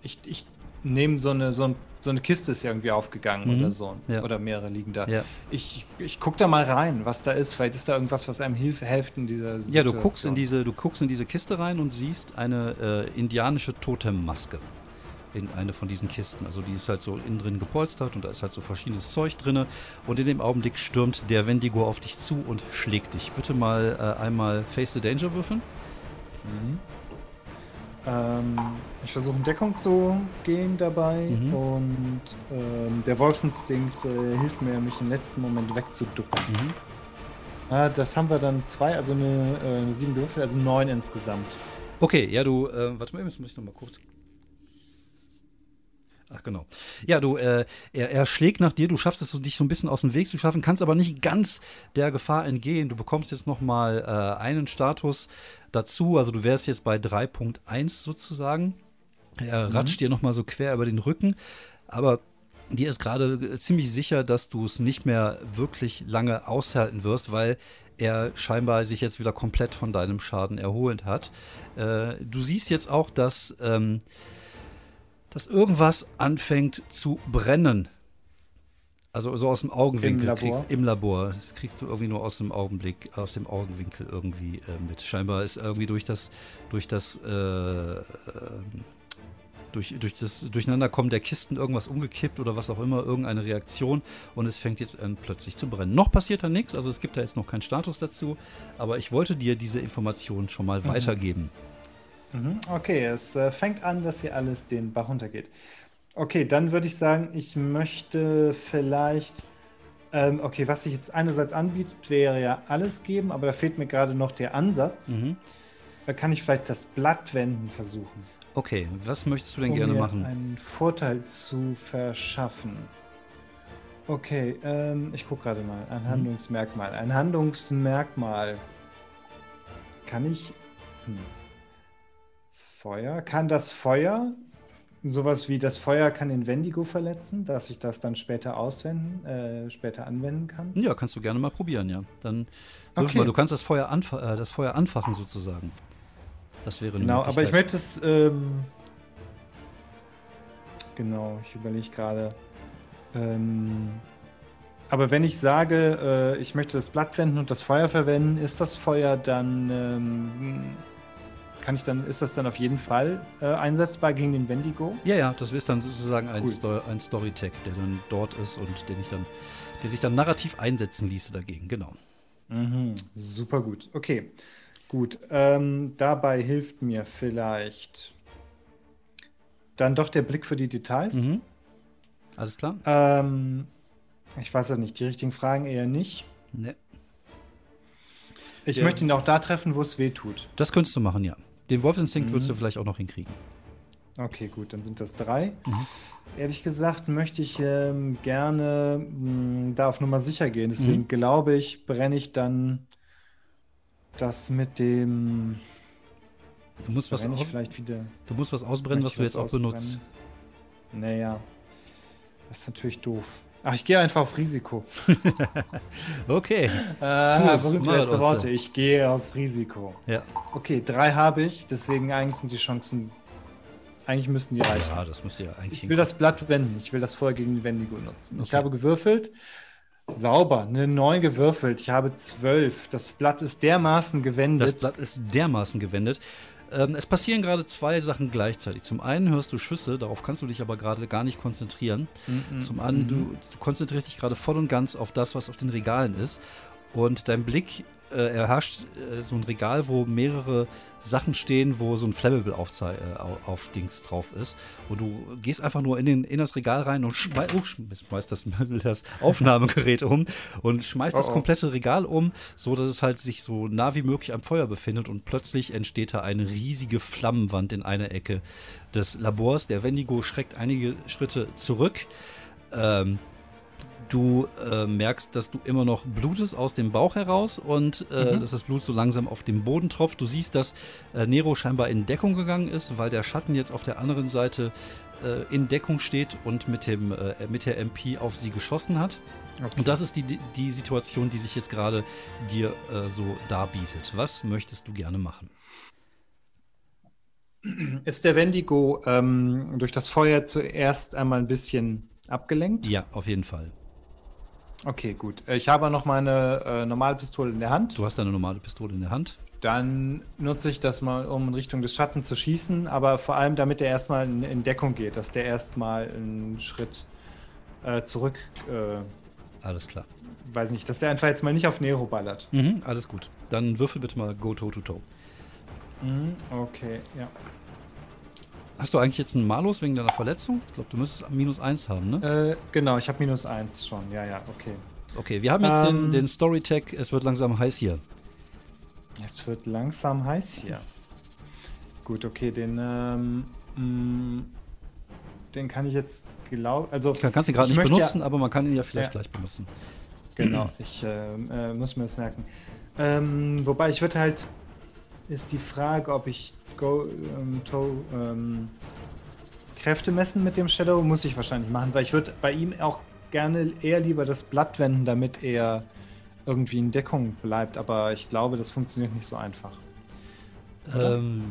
ich, ich nehme so eine, so, ein, so eine Kiste ist ja irgendwie aufgegangen Mhm, oder so. ja. Oder mehrere liegen da. Ja. Ich, ich gucke da mal rein, was da ist. Vielleicht ist da irgendwas, was einem hilf, hilft in dieser Ja, du guckst, in Situation. diese, du guckst in diese Kiste rein und siehst eine äh, indianische Totemmaske in eine von diesen Kisten. Also die ist halt so innen drin gepolstert und da ist halt so verschiedenes Zeug drin. Und in dem Augenblick stürmt der Wendigo auf dich zu und schlägt dich. Bitte mal äh, einmal Face the Danger würfeln. Mhm. Ähm, ich versuche in Deckung zu gehen dabei Mhm. und ähm, der Wolfsinstinkt äh, hilft mir, mich im letzten Moment wegzuducken. Mhm. Ah, das haben wir dann zwei, also eine, äh, eine sieben gewürfelt, also neun insgesamt. Okay, ja, du, äh, warte mal, jetzt muss ich noch mal kurz. Ach, genau. Ja, du, äh, er, er schlägt nach dir, du schaffst es, dich so ein bisschen aus dem Weg zu schaffen, kannst aber nicht ganz der Gefahr entgehen. Du bekommst jetzt noch mal äh, einen Status dazu, also du wärst jetzt bei 3.1 sozusagen. Er ratscht dir noch mal so quer über den Rücken, aber dir ist gerade ziemlich sicher, dass du es nicht mehr wirklich lange aushalten wirst, weil er scheinbar sich jetzt wieder komplett von deinem Schaden erholt hat. Äh, du siehst jetzt auch, dass, ähm, dass irgendwas anfängt zu brennen. Also so aus dem Augenwinkel Im Labor? kriegst im Labor Das kriegst du irgendwie nur aus dem Augenblick, aus dem Augenwinkel irgendwie äh, mit. Scheinbar ist irgendwie durch das, durch das äh, ähm, durch, durch das Durcheinanderkommen der Kisten irgendwas umgekippt oder was auch immer, irgendeine Reaktion und es fängt jetzt an plötzlich zu brennen. Noch passiert da nichts, also es gibt da jetzt noch keinen Status dazu, aber ich wollte dir diese Information schon mal weitergeben. Mhm, Okay, es äh, fängt an, dass hier alles den Bach runtergeht. Okay, dann würde ich sagen, ich möchte vielleicht. Ähm, okay, was sich jetzt einerseits anbietet, wäre ja alles geben, aber da fehlt mir gerade noch der Ansatz. Mhm. Da kann ich vielleicht das Blatt wenden versuchen. Okay, was möchtest du denn um gerne mir machen? einen Vorteil zu verschaffen. Okay, ähm, ich gucke gerade mal. Mhm. Ein Handlungsmerkmal. Ein Handlungsmerkmal. Kann ich. Hm. Feuer? Kann das Feuer. Sowas wie das Feuer kann den Wendigo verletzen, dass ich das dann später auswenden, äh, später anwenden kann. Ja, kannst du gerne mal probieren, ja. Dann Okay. mal, du kannst das Feuer, anfa äh, das Feuer anfachen sozusagen. Das wäre eine Genau, aber ich möchte es. Ähm, genau, ich überlege gerade. Ähm, aber wenn ich sage, äh, ich möchte das Blatt wenden und das Feuer verwenden, ist das Feuer dann. Ähm, kann ich dann, ist das dann auf jeden Fall äh, einsetzbar gegen den Wendigo? Ja, ja, das ist dann sozusagen ein, Cool. Sto ein Storytag, der dann dort ist und den ich dann, der sich dann narrativ einsetzen ließe dagegen, genau. Mhm, super gut. Okay, gut. Ähm, dabei hilft mir vielleicht dann doch der Blick für die Details. Mhm. Alles klar? Ähm, ich weiß ja nicht, die richtigen Fragen eher nicht. Ne. Ich Ja. möchte ihn auch da treffen, wo es weh tut. Das könntest du machen, ja. Den Wolfinstinkt Mhm. würdest du vielleicht auch noch hinkriegen. Okay, gut, dann sind das drei. Mhm. Ehrlich gesagt möchte ich ähm, gerne mh, da auf Nummer sicher gehen. Deswegen Mhm. glaube ich, brenne ich dann das mit dem. Du musst was, aus, vielleicht wieder. du musst was ausbrennen, was du ich jetzt auch benutzt. Naja, das ist natürlich doof. Ach, ich gehe einfach auf Risiko. Okay. Es, berühmte letzte Worte. Ich gehe auf Risiko. Ja. Okay, drei habe ich, deswegen eigentlich sind die Chancen. Eigentlich müssten die reichen. ja, das müsste ja eigentlich Ich will das Blatt wenden. Ich will das vorher gegen den Wendigo nutzen. Ich Okay. habe gewürfelt. Sauber, eine 9 gewürfelt. Ich habe 12. Das Blatt ist dermaßen gewendet. Das Blatt ist dermaßen gewendet. Ähm, es passieren gerade zwei Sachen gleichzeitig. Zum einen hörst du Schüsse, darauf kannst du dich aber gerade gar nicht konzentrieren. Mhm. Zum anderen, du, du konzentrierst dich gerade voll und ganz auf das, was auf den Regalen ist. Und dein Blick äh, erhascht äh, so ein Regal, wo mehrere Sachen stehen, wo so ein Flammable Aufzei äh, au- auf Dings drauf ist. Und du gehst einfach nur in, den, in das Regal rein und schmei oh, schmeißt das, das Aufnahmegerät um und schmeißt das Oh, oh. komplette Regal um, so dass es halt sich so nah wie möglich am Feuer befindet und plötzlich entsteht da eine riesige Flammenwand in einer Ecke des Labors. Der Wendigo schreckt einige Schritte zurück. Ähm, Du äh, merkst, dass du immer noch blutest aus dem Bauch heraus und äh, Mhm. dass das Blut so langsam auf den Boden tropft. Du siehst, dass äh, Nero scheinbar in Deckung gegangen ist, weil der Schatten jetzt auf der anderen Seite äh, in Deckung steht und mit, dem, äh, mit der MP auf sie geschossen hat. Okay. Und das ist die, die Situation, die sich jetzt gerade dir äh, so darbietet. Was möchtest du gerne machen? Ist der Wendigo ähm, durch das Feuer zuerst einmal ein bisschen abgelenkt? Ja, auf jeden Fall. Okay, gut. Äh, Ich habe noch meine äh, normale Pistole in der Hand. Du hast deine normale Pistole in der Hand. Dann nutze ich das mal, um in Richtung des Schattens zu schießen, aber vor allem, damit er erstmal in, in Deckung geht, dass der erstmal einen Schritt äh, zurück, äh, Alles klar. weiß nicht, dass der einfach jetzt mal nicht auf Nero ballert. Mhm, alles gut. Dann würfel bitte mal Go Toe to Toe. Mhm, okay, ja. Hast du eigentlich jetzt einen Malus wegen deiner Verletzung? Ich glaube, du müsstest minus eins haben, ne? Äh, genau, ich habe minus eins schon. Ja, ja, okay. Okay, wir haben jetzt den, ähm, den Story-Tag. Es wird langsam heiß hier. Es wird langsam heiß hier. Gut, okay, den, ähm, mh, den kann ich jetzt glauben. Also, Du kannst ihn gerade ich nicht benutzen, aber man kann ihn ja vielleicht Ja. gleich benutzen. Genau, ich äh, äh, muss mir das merken. Ähm, wobei ich würde halt, ist die Frage, ob ich Go, ähm, to, ähm, Kräfte messen mit dem Shadow, muss ich wahrscheinlich machen, weil ich würde bei ihm auch gerne eher lieber das Blatt wenden, damit er irgendwie in Deckung bleibt, aber ich glaube, das funktioniert nicht so einfach. Ähm,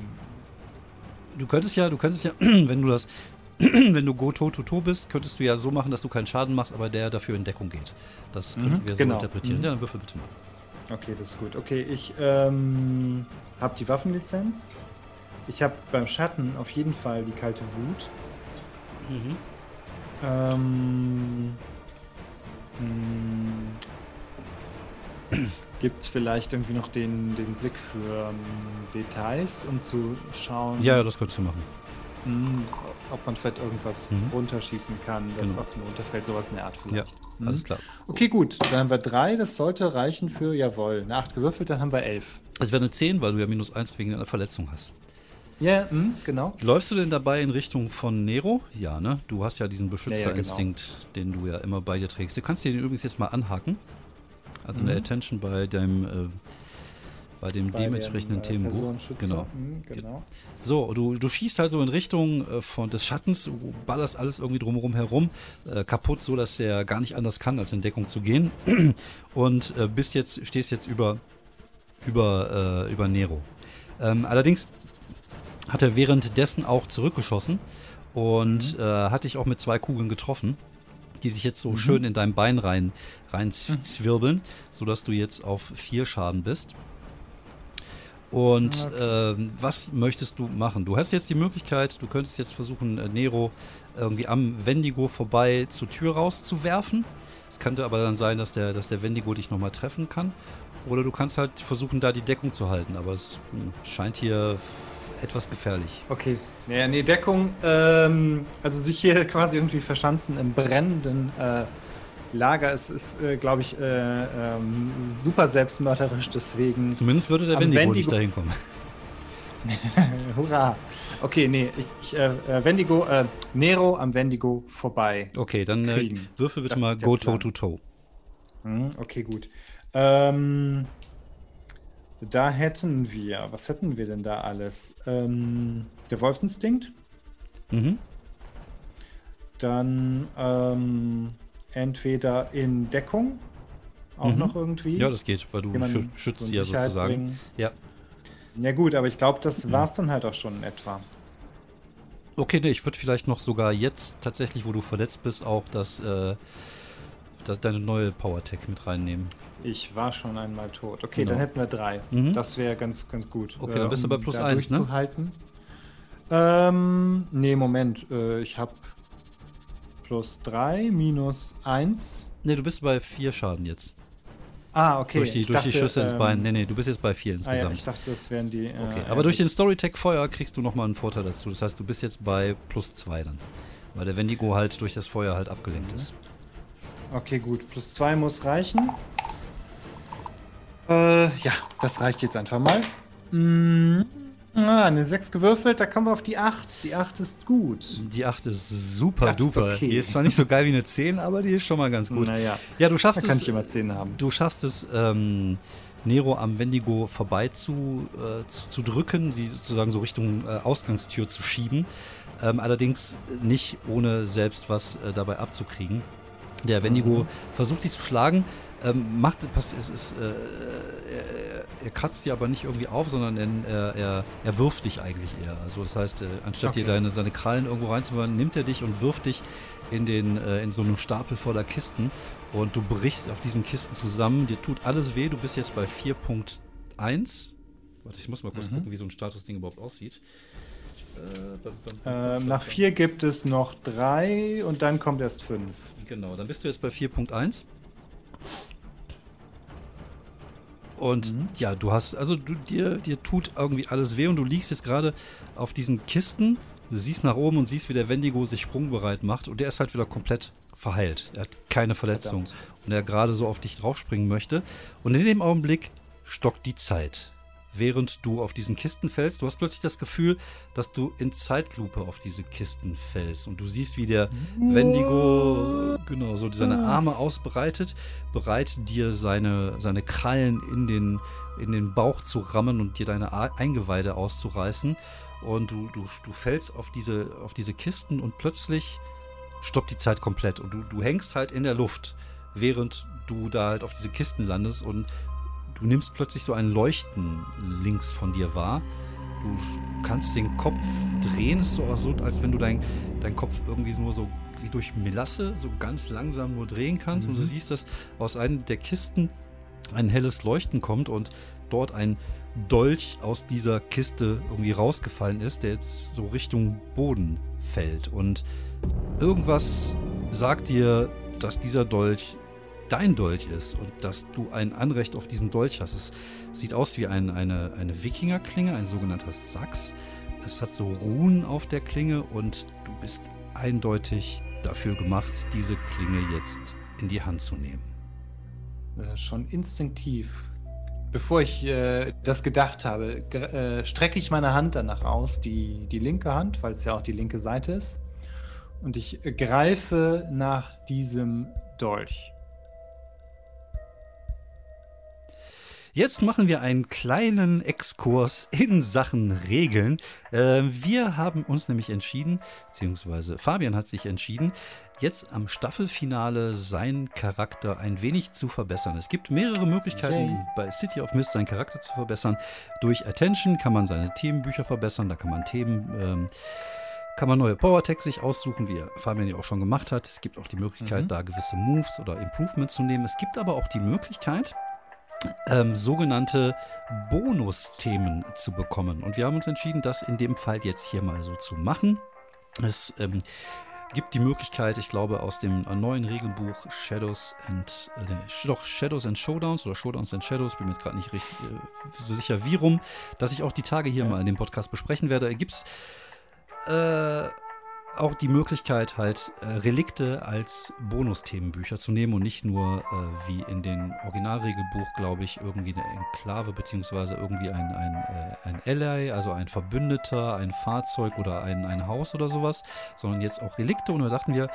du könntest ja, du könntest ja, wenn du das, wenn du Go Toe to Toe bist, könntest du ja so machen, dass du keinen Schaden machst, aber der dafür in Deckung geht. Das könnten Mhm, wir so genau. interpretieren. Mhm. Ja, dann würfel bitte mal. Okay, das ist gut. Okay, ich ähm, habe die Waffenlizenz. Ich habe beim Schatten auf jeden Fall die kalte Wut. Ähm, Gibt es vielleicht irgendwie noch den, den Blick für ähm, Details, um zu schauen, Ja, ja, das könntest du machen. mh, ob man vielleicht irgendwas Mhm. runterschießen kann, das Genau. auf den runterfällt, sowas in der Art Ja, vielleicht. Mhm. alles klar. Okay, gut. Dann haben wir drei. Das sollte reichen für, jawohl, eine acht gewürfelt, dann haben wir elf. Es wäre eine 10, weil du ja minus 1 wegen deiner Verletzung hast. Ja, mh, genau. Läufst du denn dabei in Richtung von Nero? Ja, ne? Du hast ja diesen Ja, ja, genau. Beschützerinstinkt, den du ja immer bei dir trägst. Du kannst dir den übrigens jetzt mal anhaken. Also eine Mhm. Attention bei deinem, äh, bei dem Bei dementsprechenden dem, äh, Themenbuch. Genau. Mhm, genau. So, du, du schießt halt so in Richtung äh, von des Schattens, du ballerst alles irgendwie drumherum herum, äh, kaputt, so dass er gar nicht anders kann, als in Deckung zu gehen. Und äh, bist jetzt, stehst jetzt über, über, äh, über Nero. Ähm, allerdings hat er währenddessen auch zurückgeschossen und äh, hat dich auch mit zwei Kugeln getroffen, die sich jetzt so Mhm. schön in dein Bein rein, rein zwirbeln, sodass du jetzt auf vier Schaden bist. Und ähm, was möchtest du machen? Du hast jetzt die Möglichkeit, du könntest jetzt versuchen, äh, Nero irgendwie am Wendigo vorbei zur Tür rauszuwerfen. Es könnte aber dann sein, dass der, dass der Wendigo dich nochmal treffen kann. Oder du kannst halt versuchen, da die Deckung zu halten. Aber es hm, scheint hier etwas gefährlich. Okay. Ja, nee, Deckung, ähm, also sich hier quasi irgendwie verschanzen im brennenden äh, Lager ist, ist äh, glaube ich, äh, ähm, super selbstmörderisch, deswegen. Zumindest würde der Wendigo, Wendigo- nicht dahin kommen. Hurra! Okay, nee, ich, äh, äh, Wendigo, äh, Nero am Wendigo vorbei. Okay, dann äh, würfel bitte Das mal Go Plan. Toe to Toe. Hm, okay, gut. Ähm, da hätten wir, was hätten wir denn da alles? Ähm, der Wolfsinstinkt, Mhm. dann ähm, entweder in Deckung, auch Mhm. noch irgendwie. Ja, das geht, weil du schü schützt sie ja sozusagen. bringen. Ja. Ja gut, aber ich glaube, das war's dann halt auch schon in etwa. Okay, nee, ich würde vielleicht noch sogar jetzt tatsächlich, wo du verletzt bist, auch das, äh, deine neue Power-Tech mit reinnehmen. Ich war schon einmal tot. Okay, Genau. dann hätten wir drei. Mhm. Das wäre ganz, ganz gut. Okay, dann bist du bei plus eins, ne? durchzuhalten. Ähm, nee, Moment. Äh, ich habe plus drei minus eins. Ne, du bist bei vier Schaden jetzt. Ah, okay. durch die, Ich durch die dachte, Schüsse ins ähm, Bein. Nee, nee, du bist jetzt bei vier Ah, ja, insgesamt. ich dachte, das wären die. Äh, okay, aber durch den Storytech Feuer kriegst du nochmal einen Vorteil dazu. Das heißt, du bist jetzt bei plus zwei dann. Weil der Wendigo halt durch das Feuer halt abgelenkt Mhm. ist. Okay, gut. Plus zwei muss reichen. Äh, ja, das reicht jetzt einfach mal. Mm, ah, eine 6 gewürfelt, da kommen wir auf die 8. Die 8 ist gut. Die 8 ist super Das ist duper. okay. Die ist zwar nicht so geil wie eine 10, aber die ist schon mal ganz gut. Naja, Ja, du da schaffst kann es. ich immer 10 haben. Du schaffst es, ähm, Nero am Wendigo vorbei zu, äh, zu, zu drücken, sie sozusagen so Richtung äh, Ausgangstür zu schieben. Ähm, allerdings nicht ohne selbst was äh, dabei abzukriegen. Der Wendigo versucht dich zu schlagen, ähm, macht, es ist, äh, er, er kratzt dir aber nicht irgendwie auf, sondern er, er, er wirft dich eigentlich eher. Also das heißt, äh, anstatt dir Okay. deine, seine Krallen irgendwo reinzuwerfen, nimmt er dich und wirft dich in, den, äh, in so einem Stapel voller Kisten und du brichst auf diesen Kisten zusammen. Dir tut alles weh. Du bist jetzt bei 4.1. Warte, ich muss mal kurz Mhm. gucken, wie so ein Statusding überhaupt aussieht. Äh, bam, bam, bam, Ähm, nach bam. 4 gibt es noch 3 und dann kommt erst 5. Genau, dann bist du jetzt bei 4.1. Und Mhm. ja, du hast, also du, dir, dir tut irgendwie alles weh und du liegst jetzt gerade auf diesen Kisten, du siehst nach oben und siehst, wie der Wendigo sich sprungbereit macht und der ist halt wieder komplett verheilt. Er hat keine Verletzung Verdammt. und er gerade so auf dich draufspringen möchte. Und in dem Augenblick stockt die Zeit. Während du auf diesen Kisten fällst, du hast plötzlich das Gefühl, dass du in Zeitlupe auf diese Kisten fällst. Und du siehst, wie der Wendigo genau so seine Arme ausbreitet, bereit dir seine, seine Krallen in den, in den Bauch zu rammen und dir deine Eingeweide auszureißen. Und du, du, du fällst auf diese, auf diese Kisten und plötzlich stoppt die Zeit komplett. Und du, du hängst halt in der Luft, während du da halt auf diese Kisten landest und du nimmst plötzlich so ein Leuchten links von dir wahr. Du kannst den Kopf drehen, es ist so, so als wenn du deinen dein Kopf irgendwie nur so wie durch Melasse so ganz langsam nur drehen kannst. Und du Mhm. siehst, dass aus einem der Kisten ein helles Leuchten kommt und dort ein Dolch aus dieser Kiste irgendwie rausgefallen ist, der jetzt so Richtung Boden fällt. Und irgendwas sagt dir, dass dieser Dolch dein Dolch ist und dass du ein Anrecht auf diesen Dolch hast. Es sieht aus wie ein, eine, eine Wikingerklinge, ein sogenannter Sachs. Es hat so Runen auf der Klinge und du bist eindeutig dafür gemacht, diese Klinge jetzt in die Hand zu nehmen. Äh, schon instinktiv. Bevor ich äh, das gedacht habe, äh, strecke ich meine Hand danach aus, die, die linke Hand, weil es ja auch die linke Seite ist. Und ich greife nach diesem Dolch. Jetzt machen wir einen kleinen Exkurs in Sachen Regeln. Äh, wir haben uns nämlich entschieden, beziehungsweise Fabian hat sich entschieden, jetzt am Staffelfinale seinen Charakter ein wenig zu verbessern. Es gibt mehrere Möglichkeiten, Yay. bei City of Mist seinen Charakter zu verbessern. Durch Attention kann man seine Themenbücher verbessern, da kann man Themen. Ähm, kann man neue Power-Tags sich aussuchen, wie Fabian ja auch schon gemacht hat. Es gibt auch die Möglichkeit, Mhm. da gewisse Moves oder Improvements zu nehmen. Es gibt aber auch die Möglichkeit, ähm, sogenannte Bonusthemen zu bekommen. Und wir haben uns entschieden, das in dem Fall jetzt hier mal so zu machen. Es ähm, gibt die Möglichkeit, ich glaube, aus dem neuen Regelbuch Shadows and äh, doch Shadows and Showdowns oder Showdowns and Shadows, bin mir jetzt gerade nicht richtig äh, so sicher, wie rum, dass ich auch die Tage hier mal in dem Podcast besprechen werde. Gibt es äh, auch die Möglichkeit, halt äh, Relikte als Bonusthemenbücher zu nehmen und nicht nur äh, wie in den Originalregelbuch, glaube ich, irgendwie eine Enklave beziehungsweise irgendwie ein, ein, äh, ein Ally, also ein Verbündeter, ein Fahrzeug oder ein, ein Haus oder sowas, sondern jetzt auch Relikte. Und da dachten wir,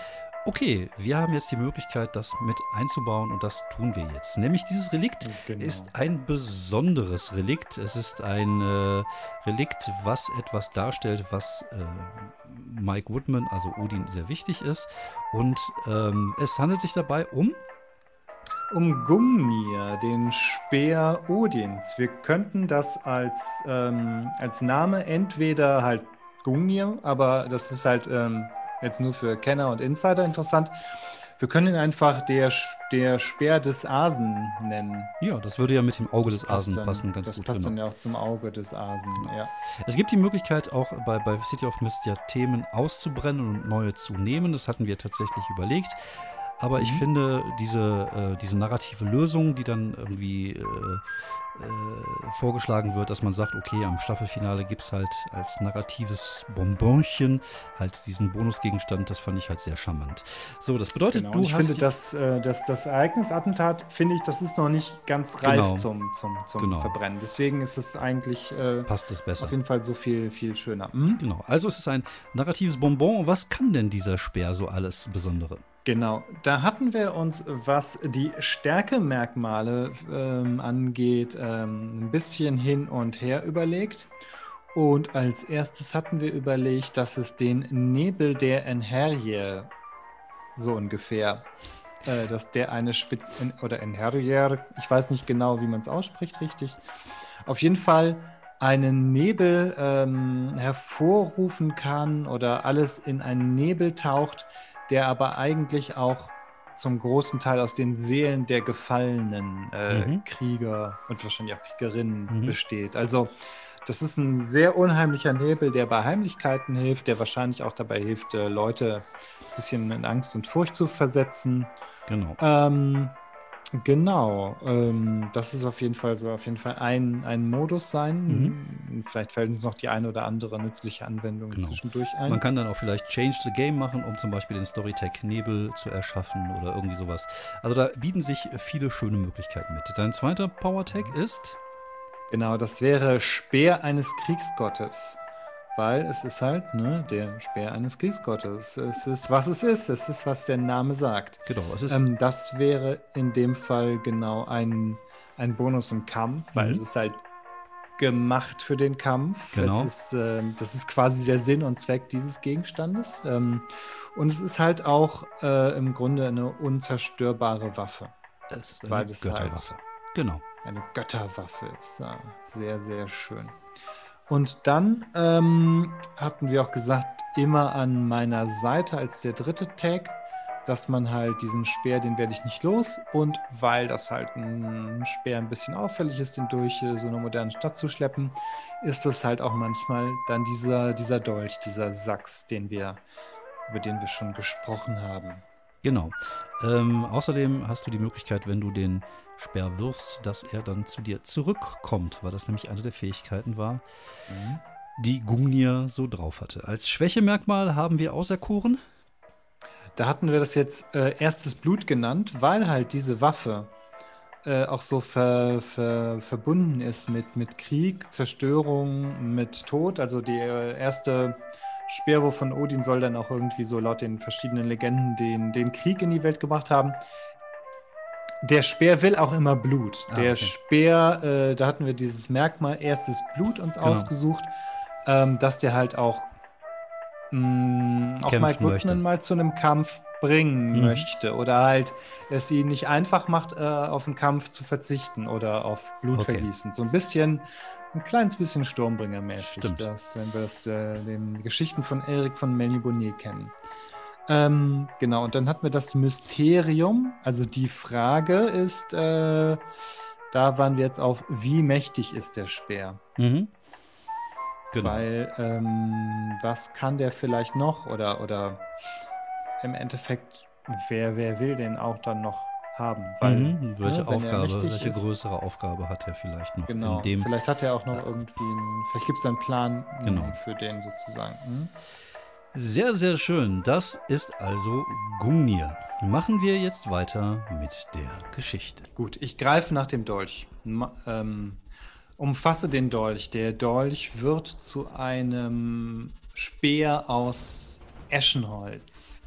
okay, wir haben jetzt die Möglichkeit, das mit einzubauen und das tun wir jetzt. Nämlich dieses Relikt Genau. ist ein besonderes Relikt. Es ist ein äh, Relikt, was etwas darstellt, was äh, Mike Woodman, also Odin, sehr wichtig ist. Und ähm, es handelt sich dabei um. Um Gumnir, den Speer Odins. Wir könnten das als, ähm, als Name entweder halt Gungnir, aber das ist halt ähm, jetzt nur für Kenner und Insider interessant. Wir können ihn einfach der, der Speer des Asen nennen. Ja, das würde ja mit dem Auge des Das Asen dann- passen, ganz das gut. passt genau. dann ja auch zum Auge des Asen, ja. Es gibt die Möglichkeit, auch bei, bei City of Mist ja Themen auszubrennen und neue zu nehmen. Das hatten wir tatsächlich überlegt. Aber ich Mhm. finde, diese, äh, diese narrative Lösung, die dann irgendwie äh, äh, vorgeschlagen wird, dass man sagt, okay, am Staffelfinale gibt es halt als narratives Bonbonchen halt diesen Bonusgegenstand, das fand ich halt sehr charmant. So, das bedeutet, Genau. du ich hast. finde, die- dass, äh, das Ereignisattentat, finde ich, das ist noch nicht ganz reif Genau. zum, zum, zum Genau. Verbrennen. Deswegen ist es eigentlich äh, passt es besser. auf jeden Fall so viel, viel schöner. Mhm. Genau, also es ist ein narratives Bonbon. Was kann denn dieser Speer so alles Besondere? Genau, da hatten wir uns, was die Stärkemerkmale ähm, angeht, ähm, ein bisschen hin und her überlegt. Und als erstes hatten wir überlegt, dass es den Nebel der Enherje so ungefähr, äh, dass der eine Spitz oder Enherjer, ich weiß nicht genau, wie man es ausspricht, richtig. Auf jeden Fall einen Nebel ähm, hervorrufen kann oder alles in einen Nebel taucht, der aber eigentlich auch zum großen Teil aus den Seelen der gefallenen äh, Mhm. Krieger und wahrscheinlich auch Kriegerinnen Mhm. besteht. Also das ist ein sehr unheimlicher Nebel, der bei Heimlichkeiten hilft, der wahrscheinlich auch dabei hilft, äh, Leute ein bisschen in Angst und Furcht zu versetzen. Genau. Ähm, genau, ähm, das ist auf jeden Fall so auf jeden Fall ein, ein Modus sein. Vielleicht fällt uns noch die eine oder andere nützliche Anwendung Mhm. Genau. zwischendurch ein. Man kann dann auch vielleicht Change the Game machen, um zum Beispiel den Storytech Nebel zu erschaffen oder irgendwie sowas. Also da bieten sich viele schöne Möglichkeiten mit. Dein zweiter Power Tag ist. Genau, das wäre Speer eines Kriegsgottes. Weil es ist halt, ne, der Speer eines Kriegsgottes. Es ist, was es ist. Es ist, was der Name sagt. Genau, es ist. Ähm, das wäre in dem Fall genau ein, ein Bonus im Kampf, weil Mhm. es ist halt gemacht für den Kampf. Genau. Ist, ähm, das ist quasi der Sinn und Zweck dieses Gegenstandes. Ähm, und es ist halt auch äh, im Grunde eine unzerstörbare Waffe. es ist eine das Götterwaffe. Genau. Eine Götterwaffe ist ja, sehr, sehr schön. Und dann ähm, hatten wir auch gesagt, immer an meiner Seite als der dritte Tag, dass man halt diesen Speer, den werde ich nicht los. Und weil das halt ein Speer ein bisschen auffällig ist, den durch äh, so eine moderne Stadt zu schleppen, ist das halt auch manchmal dann dieser, dieser Dolch, dieser Sachs, den wir, über den wir schon gesprochen haben. Genau. Ähm, außerdem hast du die Möglichkeit, wenn du den Speer wirfst, dass er dann zu dir zurückkommt, weil das nämlich eine der Fähigkeiten war, die Gungnir so drauf hatte. Als Schwächemerkmal haben wir auserkoren. Da hatten wir das jetzt äh, erstes Blut genannt, weil halt diese Waffe äh, auch so ver, ver, verbunden ist mit, mit Krieg, Zerstörung, mit Tod. Also die äh, erste Speerwurf von Odin soll dann auch irgendwie so laut den verschiedenen Legenden den, den Krieg in die Welt gebracht haben. Der Speer will auch immer Blut. Ah, Der okay. Speer, äh, da hatten wir dieses Merkmal erstes Blut uns Genau. ausgesucht, ähm, dass der halt auch mh, auch Kämpfen Mike möchte. Woodman mal zu einem Kampf bringen Mhm. möchte oder halt es ihn nicht einfach macht, äh, auf den Kampf zu verzichten oder auf Blut Okay. vergießen. So ein bisschen, ein kleines bisschen Sturmbringermäßig, das, wenn wir das, äh, den Geschichten von Erik von Melibonnet kennen. Ähm, genau, und dann hatten wir das Mysterium. Also die Frage ist, äh, da waren wir jetzt auf, wie mächtig ist der Speer? Mhm. Genau. Weil, ähm, was kann der vielleicht noch? Oder, oder im Endeffekt, wer, wer will den auch dann noch haben? Weil, mhm. Welche ne, wenn er Aufgabe, welche ist- größere Aufgabe hat er vielleicht noch Genau, in dem vielleicht hat er auch noch irgendwie, einen, vielleicht gibt es einen Plan mh, Genau. für den sozusagen. hm? Sehr, sehr schön. Das ist also Gungnir. Machen wir jetzt weiter mit der Geschichte. Gut, ich greife nach dem Dolch. Ma ähm, umfasse den Dolch. Der Dolch wird zu einem Speer aus Eschenholz.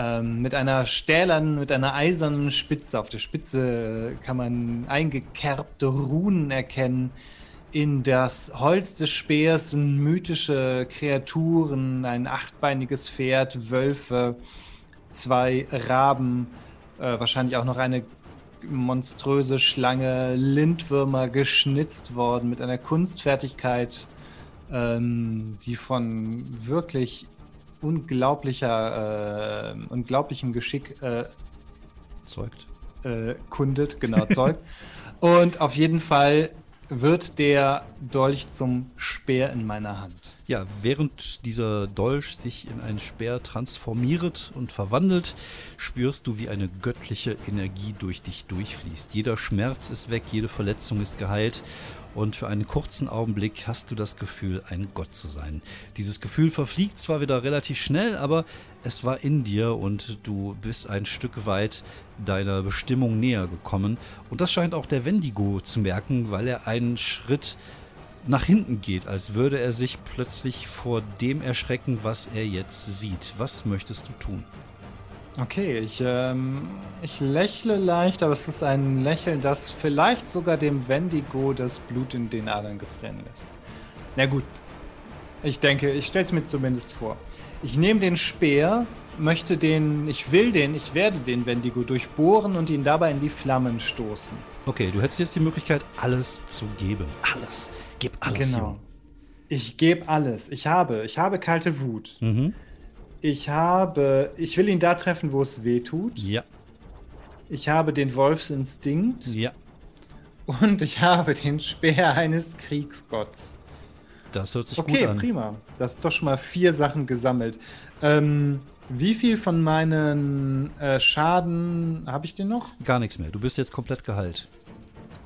Ähm, mit einer stählernen, mit einer eisernen Spitze. Auf der Spitze kann man eingekerbte Runen erkennen. In das Holz des Speers sind mythische Kreaturen, ein achtbeiniges Pferd, Wölfe, zwei Raben, äh, wahrscheinlich auch noch eine monströse Schlange, Lindwürmer geschnitzt worden mit einer Kunstfertigkeit, ähm, die von wirklich unglaublicher, äh, unglaublichem Geschick äh, Zeugt. äh, kundet, genau, zeugt. Und auf jeden Fall wird der Dolch zum Speer in meiner Hand. Ja, während dieser Dolch sich in einen Speer transformiert und verwandelt, spürst du, wie eine göttliche Energie durch dich durchfließt. Jeder Schmerz ist weg, jede Verletzung ist geheilt und für einen kurzen Augenblick hast du das Gefühl, ein Gott zu sein. Dieses Gefühl verfliegt zwar wieder relativ schnell, aber es war in dir und du bist ein Stück weit deiner Bestimmung näher gekommen. Und das scheint auch der Wendigo zu merken, weil er einen Schritt nach hinten geht, als würde er sich plötzlich vor dem erschrecken, was er jetzt sieht. Was möchtest du tun? Okay, ich, ähm, ich lächle leicht, aber es ist ein Lächeln, das vielleicht sogar dem Wendigo das Blut in den Adern gefrieren lässt. Na gut, ich denke, ich stelle es mir zumindest vor. Ich nehme den Speer, möchte den, ich will den, ich werde den Wendigo durchbohren und ihn dabei in die Flammen stoßen. Okay, du hättest jetzt die Möglichkeit, alles zu geben. Alles. Gib alles. Genau. Junge. Ich gebe alles. Ich habe, ich habe kalte Wut. Mhm. Ich habe, ich will ihn da treffen, wo es weh tut. Ja, Ich habe den Wolfsinstinkt ja. und ich habe den Speer eines Kriegsgotts. Das hört sich gut Okay, an. prima. Das ist doch schon mal vier Sachen gesammelt. Ähm, wie viel von meinen äh, Schaden habe ich denn noch? Gar nichts mehr. Du bist jetzt komplett geheilt.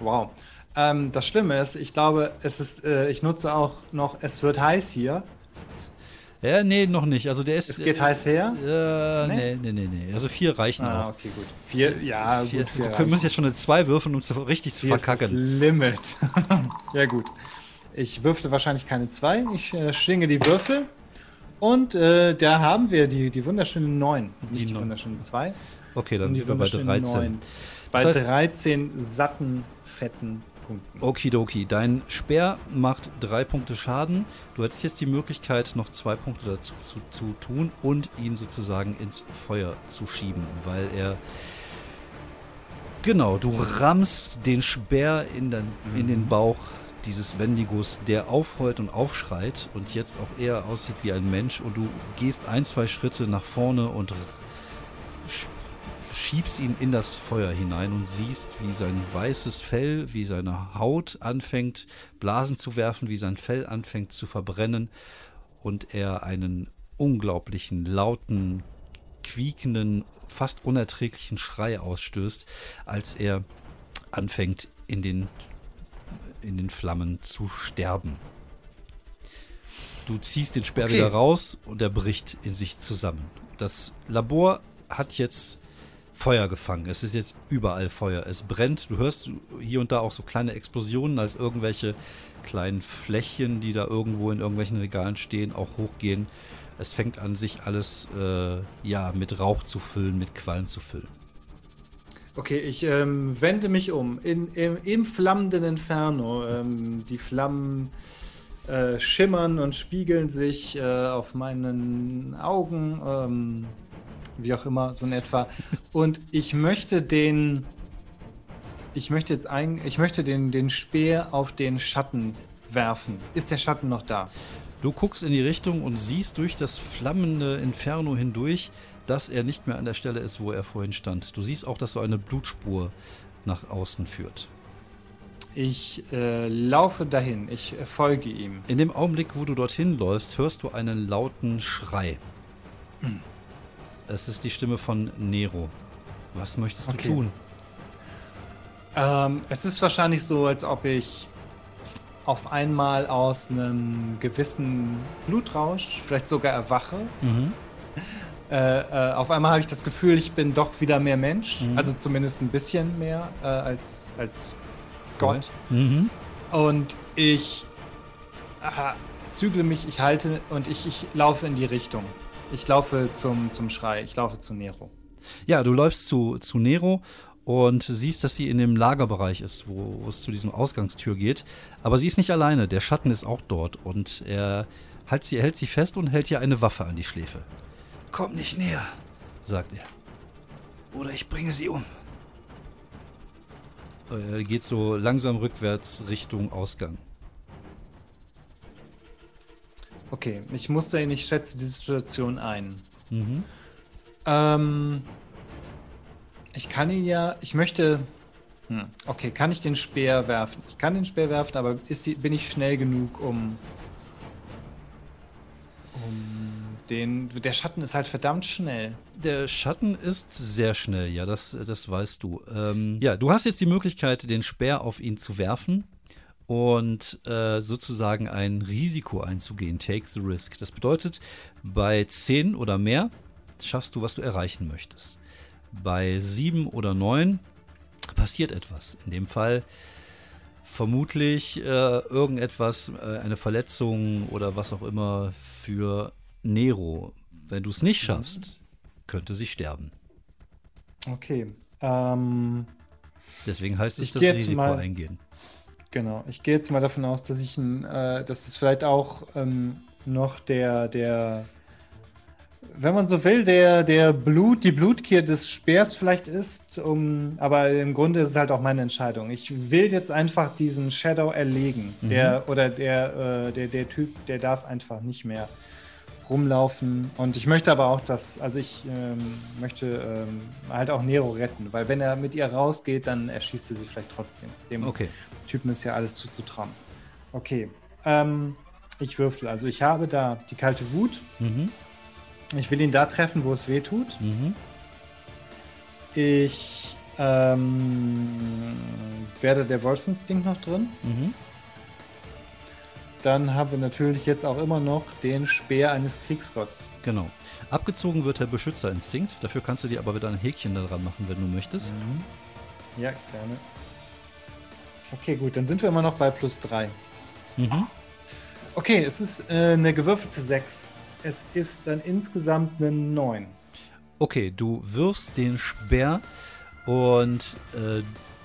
Wow. Ähm, das Schlimme ist, ich glaube, es ist, äh, ich nutze auch noch, es wird heiß hier. Ja, nee, noch nicht. Also der ist. Es geht heiß her. Äh, Nee? nee, nee, nee. Also vier reichen Ah, auch. okay, gut. Vier, ja, Vier, gut. Vier du müssen jetzt schon eine 2 würfeln, um es richtig zu Vier ist das verkacken. Limit. ja, gut. Ich würfte wahrscheinlich keine zwei. Ich äh, schwinge die Würfel. Und äh, da haben wir die, die wunderschöne 9. Die Nicht die wunderschöne 2. Okay, dann sind wir bei wunderschöne 13. Neun. Bei Das heißt- 13 satten, fetten Punkten. Okidoki, dein Speer macht drei Punkte Schaden. Du hättest jetzt die Möglichkeit, noch zwei Punkte dazu zu, zu tun und ihn sozusagen ins Feuer zu schieben, weil er. Genau, du rammst den Speer in den, in den Bauch dieses Wendigos, der aufheult und aufschreit und jetzt auch eher aussieht wie ein Mensch und du gehst ein, zwei Schritte nach vorne und schiebst ihn in das Feuer hinein und siehst, wie sein weißes Fell, wie seine Haut anfängt Blasen zu werfen, wie sein Fell anfängt zu verbrennen und er einen unglaublichen, lauten, quiekenden, fast unerträglichen Schrei ausstößt, als er anfängt in den, in den Flammen zu sterben. Du ziehst den Speer Okay. wieder raus und er bricht in sich zusammen. Das Labor hat jetzt Feuer gefangen. Es ist jetzt überall Feuer. Es brennt. Du hörst hier und da auch so kleine Explosionen, als irgendwelche kleinen Flächen, die da irgendwo in irgendwelchen Regalen stehen, auch hochgehen. Es fängt an, sich alles äh, ja mit Rauch zu füllen, mit Qualm zu füllen. Okay, ich ähm, wende mich um. In, im, Im flammenden Inferno. Ähm, die Flammen äh, schimmern und spiegeln sich äh, auf meinen Augen. Ähm, wie auch immer, so in etwa. Und ich möchte den. Ich möchte jetzt ein, ich möchte den, den Speer auf den Schatten werfen. Ist der Schatten noch da? Du guckst in die Richtung und siehst durch das flammende Inferno hindurch, dass er nicht mehr an der Stelle ist, wo er vorhin stand. Du siehst auch, dass so eine Blutspur nach außen führt. Ich äh, laufe dahin. Ich äh, folge ihm. In dem Augenblick, wo du dorthin läufst, hörst du einen lauten Schrei. Es ist die Stimme von Nero. Was möchtest du Okay. tun? Ähm, es ist wahrscheinlich so, als ob ich auf einmal aus einem gewissen Blutrausch vielleicht sogar erwache. Mhm. Äh, äh, auf einmal habe ich das Gefühl, ich bin doch wieder mehr Mensch. Mhm. Also zumindest ein bisschen mehr äh, als, als Gott. Mhm. Und ich äh, zügle mich, ich halte und ich, ich laufe in die Richtung. Ich laufe zum, zum Schrei, ich laufe zu Nero. Ja, du läufst zu, zu Nero und siehst, dass sie in dem Lagerbereich ist, wo, wo es zu diesem Ausgangstür geht. Aber sie ist nicht alleine. Der Schatten ist auch dort und er hält sie, hält sie fest und hält ihr eine Waffe an die Schläfe. Komm nicht näher, sagt er. Oder ich bringe sie um. Er geht so langsam rückwärts Richtung Ausgang. Okay, ich musste ihn, ich schätze die Situation ein. Mhm. Ähm, ich kann ihn ja, ich möchte. Hm, okay, kann ich den Speer werfen? Ich kann den Speer werfen, aber die- bin ich schnell genug, um. Um den. Der Schatten ist halt verdammt schnell. Der Schatten ist sehr schnell, ja, das, das weißt du. Ähm, ja, du hast jetzt die Möglichkeit, den Speer auf ihn zu werfen und äh, sozusagen ein Risiko einzugehen. Take the risk. Das bedeutet, bei 10 oder mehr schaffst du, was du erreichen möchtest. Bei 7 oder 9 passiert etwas. In dem Fall vermutlich äh, irgendetwas, äh, eine Verletzung oder was auch immer für Nero. Wenn du es nicht schaffst, könnte sie sterben. Okay. Ähm, Deswegen heißt es das Risiko mal- eingehen. Genau. Ich gehe jetzt mal davon aus, dass ich ein, äh, dass es vielleicht auch ähm, noch der, der, wenn man so will, der, der Blut, die Blutgier des Speers vielleicht ist, um, aber im Grunde ist es halt auch meine Entscheidung. Ich will jetzt einfach diesen Shadow erlegen. Mhm. Der, oder der, äh, der, der Typ, der darf einfach nicht mehr rumlaufen. Und ich möchte aber auch, dass, also ich ähm, möchte ähm, halt auch Nero retten, weil wenn er mit ihr rausgeht, dann erschießt er sie vielleicht trotzdem. Dem Okay. Typen ist ja alles zuzutrauen. Okay. Ähm, ich würfel. Also ich habe da die kalte Wut. Mhm. Ich will ihn da treffen, wo es weh tut. Mhm. Ich ähm, werde der Wolfsinstinkt noch drin. Mhm. Dann haben wir natürlich jetzt auch immer noch den Speer eines Kriegsgotts. Genau. Abgezogen wird der Beschützerinstinkt. Dafür kannst du dir aber wieder ein Häkchen daran machen, wenn du möchtest. Ja, gerne. Okay, gut, dann sind wir immer noch bei plus 3. Mhm. Okay, es ist äh, eine gewürfelte 6. Es ist dann insgesamt eine 9. Okay, du wirfst den Speer und äh,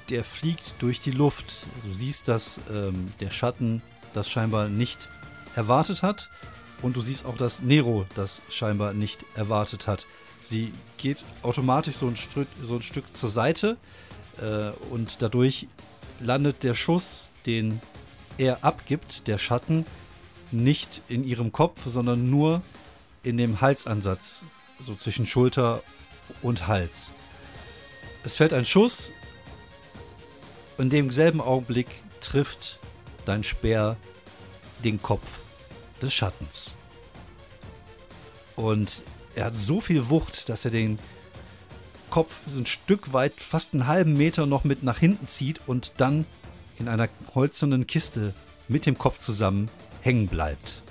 der fliegt durch die Luft. Du siehst, dass ähm, der Schatten das scheinbar nicht erwartet hat. Und du siehst auch, dass Nero das scheinbar nicht erwartet hat. Sie geht automatisch so ein Stück, so ein Stück zur Seite äh, und dadurch landet der Schuss, den er abgibt, der Schatten, nicht in ihrem Kopf, sondern nur in dem Halsansatz, so zwischen Schulter und Hals. Es fällt ein Schuss, in demselben Augenblick trifft dein Speer den Kopf des Schattens. Und er hat so viel Wucht, dass er den Kopf so ein Stück weit, fast einen halben Meter noch mit nach hinten zieht und dann in einer holzernen Kiste mit dem Kopf zusammen hängen bleibt.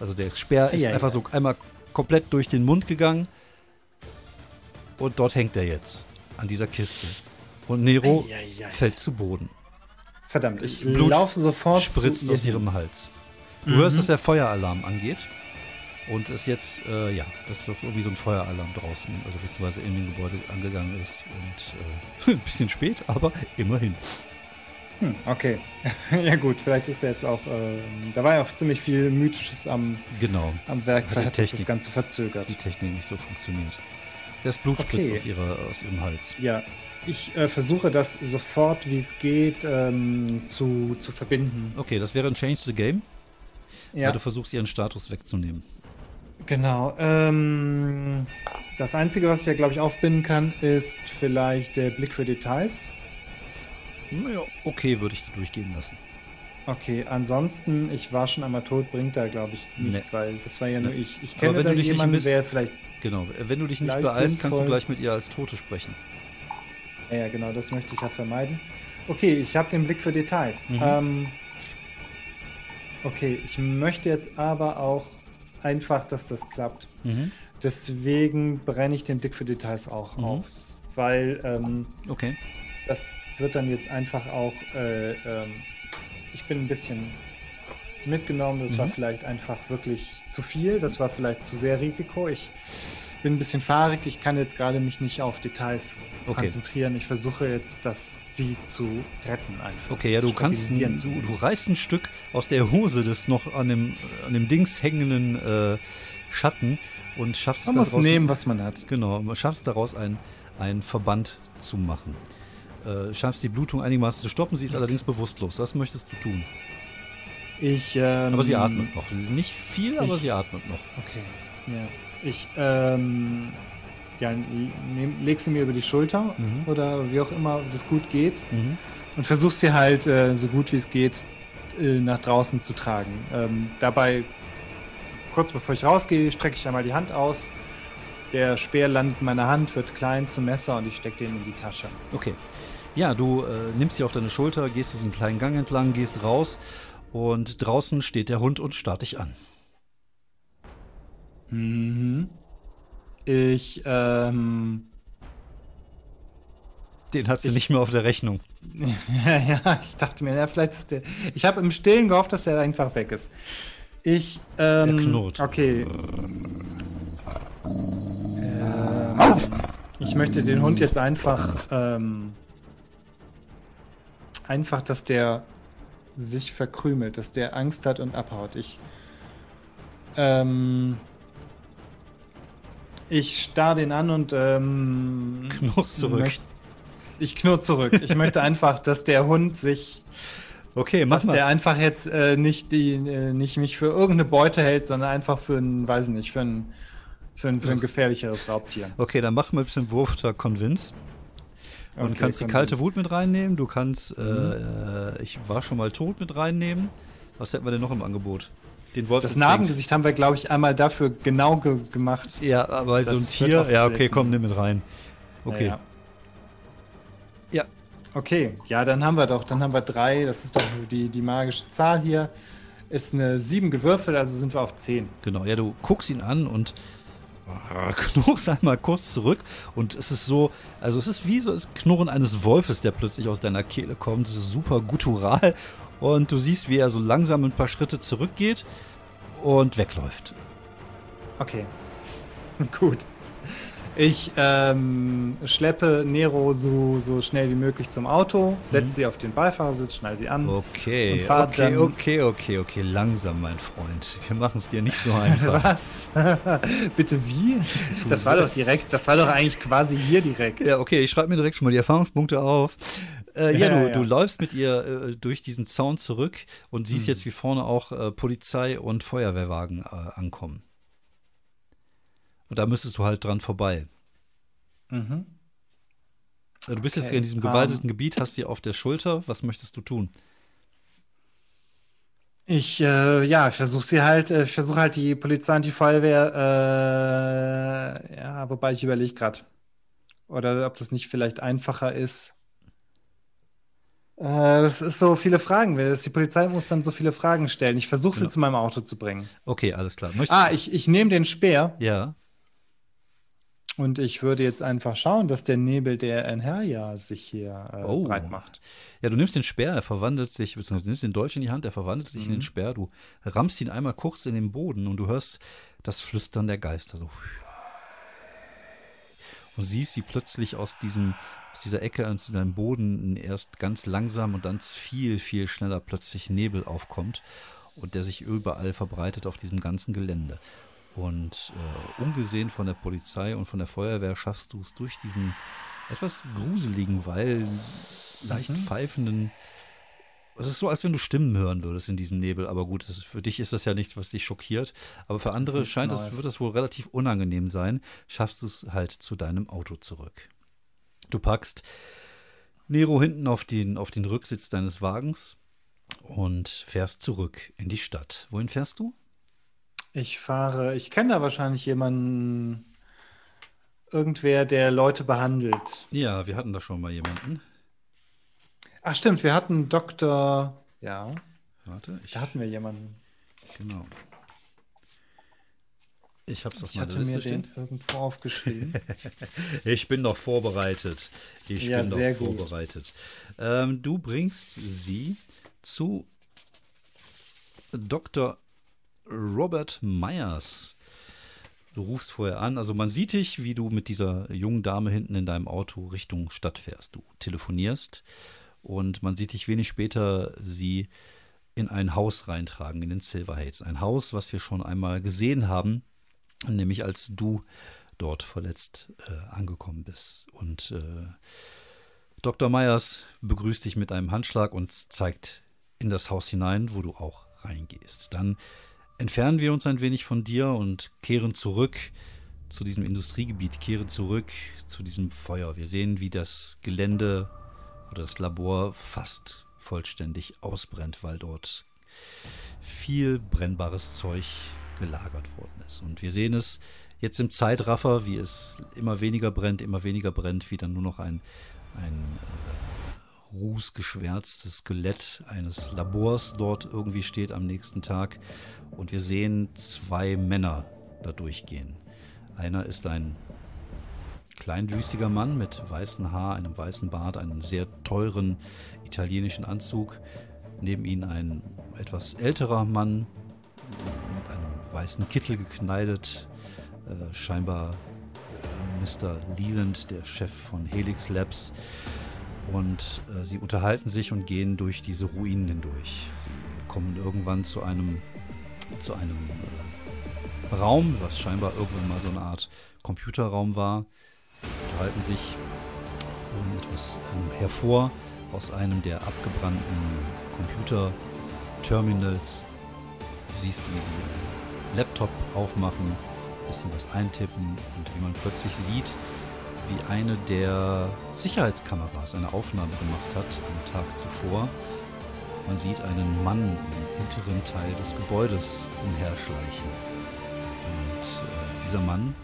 Also der Speer ist Eieiei. einfach so einmal komplett durch den Mund gegangen und dort hängt er jetzt an dieser Kiste. Und Nero Eieiei. fällt zu Boden. Verdammt, ich Blut laufe sofort spritzt zu aus ihr. ihrem Hals. Du Mhm. hörst, dass der Feueralarm angeht. Und es jetzt, äh, ja, dass doch irgendwie so ein Feueralarm draußen, also beziehungsweise in dem Gebäude angegangen ist. Und äh, ein bisschen spät, aber immerhin. Hm, okay. ja gut, vielleicht ist er jetzt auch, ähm, da war ja auch ziemlich viel Mythisches am, Genau. am Werk, vielleicht hat das das Technik. Ganze verzögert. Die Technik nicht so funktioniert. Das Blut spritzt Okay. aus, ihrer, aus ihrem Hals. Ja, ich äh, versuche das sofort, wie es geht, ähm, zu, zu verbinden. Okay, das wäre ein Change the Game, Ja, weil du versuchst, ihren Status wegzunehmen. genau. Ähm, das Einzige, was ich ja, glaube ich, aufbinden kann, ist vielleicht der Blick für Details. Ja, okay, würde ich durchgehen lassen. Okay, ansonsten, ich war schon einmal tot, bringt da, glaube ich, nichts, weil das war ja nur Nee. ich. Ich kenne wenn da du dich nicht jemanden, miss- der vielleicht Genau, wenn du dich nicht beeilst, kannst du sinnvoll. gleich mit ihr als Tote sprechen. Ja, ja, genau, das möchte ich ja vermeiden. Okay, ich habe den Blick für Details. Mhm. Ähm, okay, ich möchte jetzt aber auch einfach, dass das klappt. Mhm. Deswegen brenne ich den Blick für Details auch Mhm. aus. Weil ähm, Okay. das wird dann jetzt einfach auch. Äh, ähm, ich bin ein bisschen mitgenommen. Das war Mhm. vielleicht einfach wirklich zu viel. Das war vielleicht zu sehr Risiko. Ich bin ein bisschen fahrig. Ich kann jetzt gerade mich nicht auf Details Okay. konzentrieren. Ich versuche jetzt, das sie zu retten einfach. Okay, ja, du kannst, du, du reißt ein Stück aus der Hose des noch an dem, an dem Dings hängenden äh, Schatten und schaffst Man es muss daraus, nehmen, was man hat. genau, man schaffst daraus ein, ein Verband zu machen. Äh, schaffst die Blutung einigermaßen zu stoppen, sie ist allerdings bewusstlos. Was möchtest du tun? Ich, ähm, aber sie atmet noch. Nicht viel, aber ich- sie atmet noch. Okay, ja. Ich, ähm, ja, nehm, leg sie mir über die Schulter Mhm. oder wie auch immer das gut geht Mhm. und versuch sie halt äh, so gut wie es geht äh, nach draußen zu tragen. Ähm, dabei, kurz bevor ich rausgehe, strecke ich einmal die Hand aus. Der Speer landet in meiner Hand, wird klein zum Messer und ich stecke den in die Tasche. Okay. Ja, du äh, nimmst sie auf deine Schulter, gehst diesen kleinen Gang entlang, gehst raus und draußen steht der Hund und starrt dich an. Mhm. Ich, ähm, Den hat sie Ich- nicht mehr auf der Rechnung. Ja, ja, ich dachte mir, ja, vielleicht ist der. Ich habe im Stillen gehofft, dass er einfach weg ist. Ich, ähm. Er knurrt. Okay. Ähm, ich möchte den Hund jetzt einfach, ähm. Einfach, dass der sich verkrümelt, dass der Angst hat und abhaut. Ich, ähm. Ich starr den an und, ähm. Knurrst zurück. ich knurr zurück. Ich möchte einfach, dass der Hund sich, Okay, mach dass der mal. einfach jetzt äh, nicht die, äh, nicht mich für irgendeine Beute hält, sondern einfach für ein, weiß nicht, für ein, für ein, für ein gefährlicheres Raubtier. Okay, dann mach mal ein bisschen Wurf oder Convince. Und Okay, kannst die kalte Wut mit reinnehmen. Du kannst, äh, äh, ich war schon mal tot mit reinnehmen. Was hätten wir denn noch im Angebot? Den Wolf Das Narbengesicht haben wir, glaube ich, einmal dafür genau ge gemacht. Ja, aber so ein Tier. Ja, okay, komm, nimm mit rein. Okay. Ja. Ja. Okay, ja, dann haben wir doch, dann haben wir drei. Das ist doch die, die magische Zahl hier. Ist eine sieben gewürfelt, also sind wir auf zehn. Genau, ja, du guckst ihn an und äh, knurrst einmal kurz zurück und es ist so, also es ist wie so das Knurren eines Wolfes, der plötzlich aus deiner Kehle kommt. Es ist super guttural und du siehst, wie er so langsam ein paar Schritte zurückgeht und wegläuft. Okay. Gut. Ich ähm, schleppe Nero so, so schnell wie möglich zum Auto, setze sie auf den Beifahrersitz, schnall sie an. Okay, okay, dann- okay, okay, okay, langsam, mein Freund. Wir machen es dir nicht so einfach. Was? Bitte wie? Du Das war doch sollst- direkt, das war doch eigentlich quasi hier direkt. Ja, okay, ich schreibe mir direkt schon mal die Erfahrungspunkte auf. Äh, ja, Ja, du, ja. du läufst mit ihr äh, durch diesen Zaun zurück und siehst Hm. jetzt, wie vorne auch äh, Polizei und Feuerwehrwagen äh, ankommen. Und da müsstest du halt dran vorbei. Mhm. Äh, Du bist jetzt Okay, in diesem ähm, gewalteten Gebiet, hast sie auf der Schulter. Was möchtest du tun? Ich, äh, ja, ich versuche sie halt, ich versuche halt die Polizei und die Feuerwehr, ja, wobei ich überlege gerade. Oder ob das nicht vielleicht einfacher ist. Äh, das ist so viele Fragen. das- Die Polizei muss dann so viele Fragen stellen. Ich versuche sie Genau. zu meinem Auto zu bringen. Okay, alles klar. Möchtest Ah, ich, ich nehme den Speer Ja, und ich würde jetzt einfach schauen, dass der Nebel der Enherja sich hier äh, Oh. breit macht. Ja, du nimmst den Speer, er verwandelt sich, beziehungsweise du nimmst den Dolch in die Hand, er verwandelt sich in Mhm. den Speer, du rammst ihn einmal kurz in den Boden und du hörst das Flüstern der Geister so. Und siehst, wie plötzlich aus diesem, aus dieser Ecke, aus deinem Boden erst ganz langsam und dann viel, viel schneller plötzlich Nebel aufkommt und der sich überall verbreitet auf diesem ganzen Gelände. Und äh, ungesehen von der Polizei und von der Feuerwehr schaffst du es durch diesen etwas gruseligen, weil leicht Mhm. pfeifenden. Es ist so, als wenn du Stimmen hören würdest in diesem Nebel. Aber gut, das für dich ist das ja nichts, was dich schockiert. Aber für andere scheint es, wird das wohl relativ unangenehm sein. Schaffst du es halt zu deinem Auto zurück. Du packst Nero hinten auf den, auf den Rücksitz deines Wagens und fährst zurück in die Stadt. Wohin fährst du? Ich fahre, ich kenne da wahrscheinlich jemanden, irgendwer, der Leute behandelt. Ja, wir hatten da schon mal jemanden. Ach stimmt, wir hatten Dr. Ja, Warte, ich, da hatten wir jemanden. genau. Ich hab's auf Ich meiner hatte mir Liste den stehen. irgendwo aufgeschrieben. Ich bin doch vorbereitet. Ich Ja, bin doch vorbereitet. Ähm, du bringst sie zu Dr. Robert Myers. Du rufst vorher an. Also man sieht dich, wie du mit dieser jungen Dame hinten in deinem Auto Richtung Stadt fährst. Du telefonierst und man sieht dich wenig später sie in ein Haus reintragen, in den Silver Heights. Ein Haus, was wir schon einmal gesehen haben, nämlich als du dort verletzt äh, angekommen bist. Und äh, Dr. Myers begrüßt dich mit einem Handschlag und zeigt in das Haus hinein, wo du auch reingehst. Dann entfernen wir uns ein wenig von dir und kehren zurück zu diesem Industriegebiet, kehren zurück zu diesem Feuer. Wir sehen, wie das Gelände oder das Labor fast vollständig ausbrennt, weil dort viel brennbares Zeug gelagert worden ist. Und wir sehen es jetzt im Zeitraffer, wie es immer weniger brennt, immer weniger brennt, wie dann nur noch ein, ein äh, rußgeschwärztes Skelett eines Labors dort irgendwie steht am nächsten Tag. Und wir sehen zwei Männer da durchgehen. Einer ist ein kleinwüchsiger Mann mit weißem Haar, einem weißen Bart, einem sehr teuren italienischen Anzug. Neben ihm ein etwas älterer Mann mit einem weißen Kittel gekneidet, äh, scheinbar äh, Mr. Leland, der Chef von Helix Labs. Und äh, sie unterhalten sich und gehen durch diese Ruinen hindurch. Sie kommen irgendwann zu einem, zu einem äh, Raum, was scheinbar irgendwann mal so eine Art Computerraum war. Unterhalten sich, holen etwas ähm, hervor aus einem der abgebrannten Computer-Terminals. Du siehst, wie sie einen Laptop aufmachen, ein bisschen was eintippen und wie man plötzlich sieht, wie eine der Sicherheitskameras eine Aufnahme gemacht hat am Tag zuvor. Man sieht einen Mann im hinteren Teil des Gebäudes umherschleichen. Und äh, dieser Mann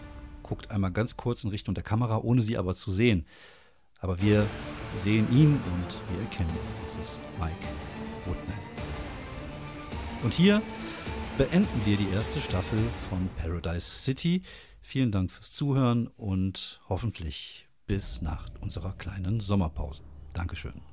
guckt einmal ganz kurz in Richtung der Kamera, ohne sie aber zu sehen. Aber wir sehen ihn und wir erkennen. Das ist Mike Woodman. Und hier beenden wir die erste Staffel von Paradise City. Vielen Dank fürs Zuhören und hoffentlich bis nach unserer kleinen Sommerpause. Dankeschön.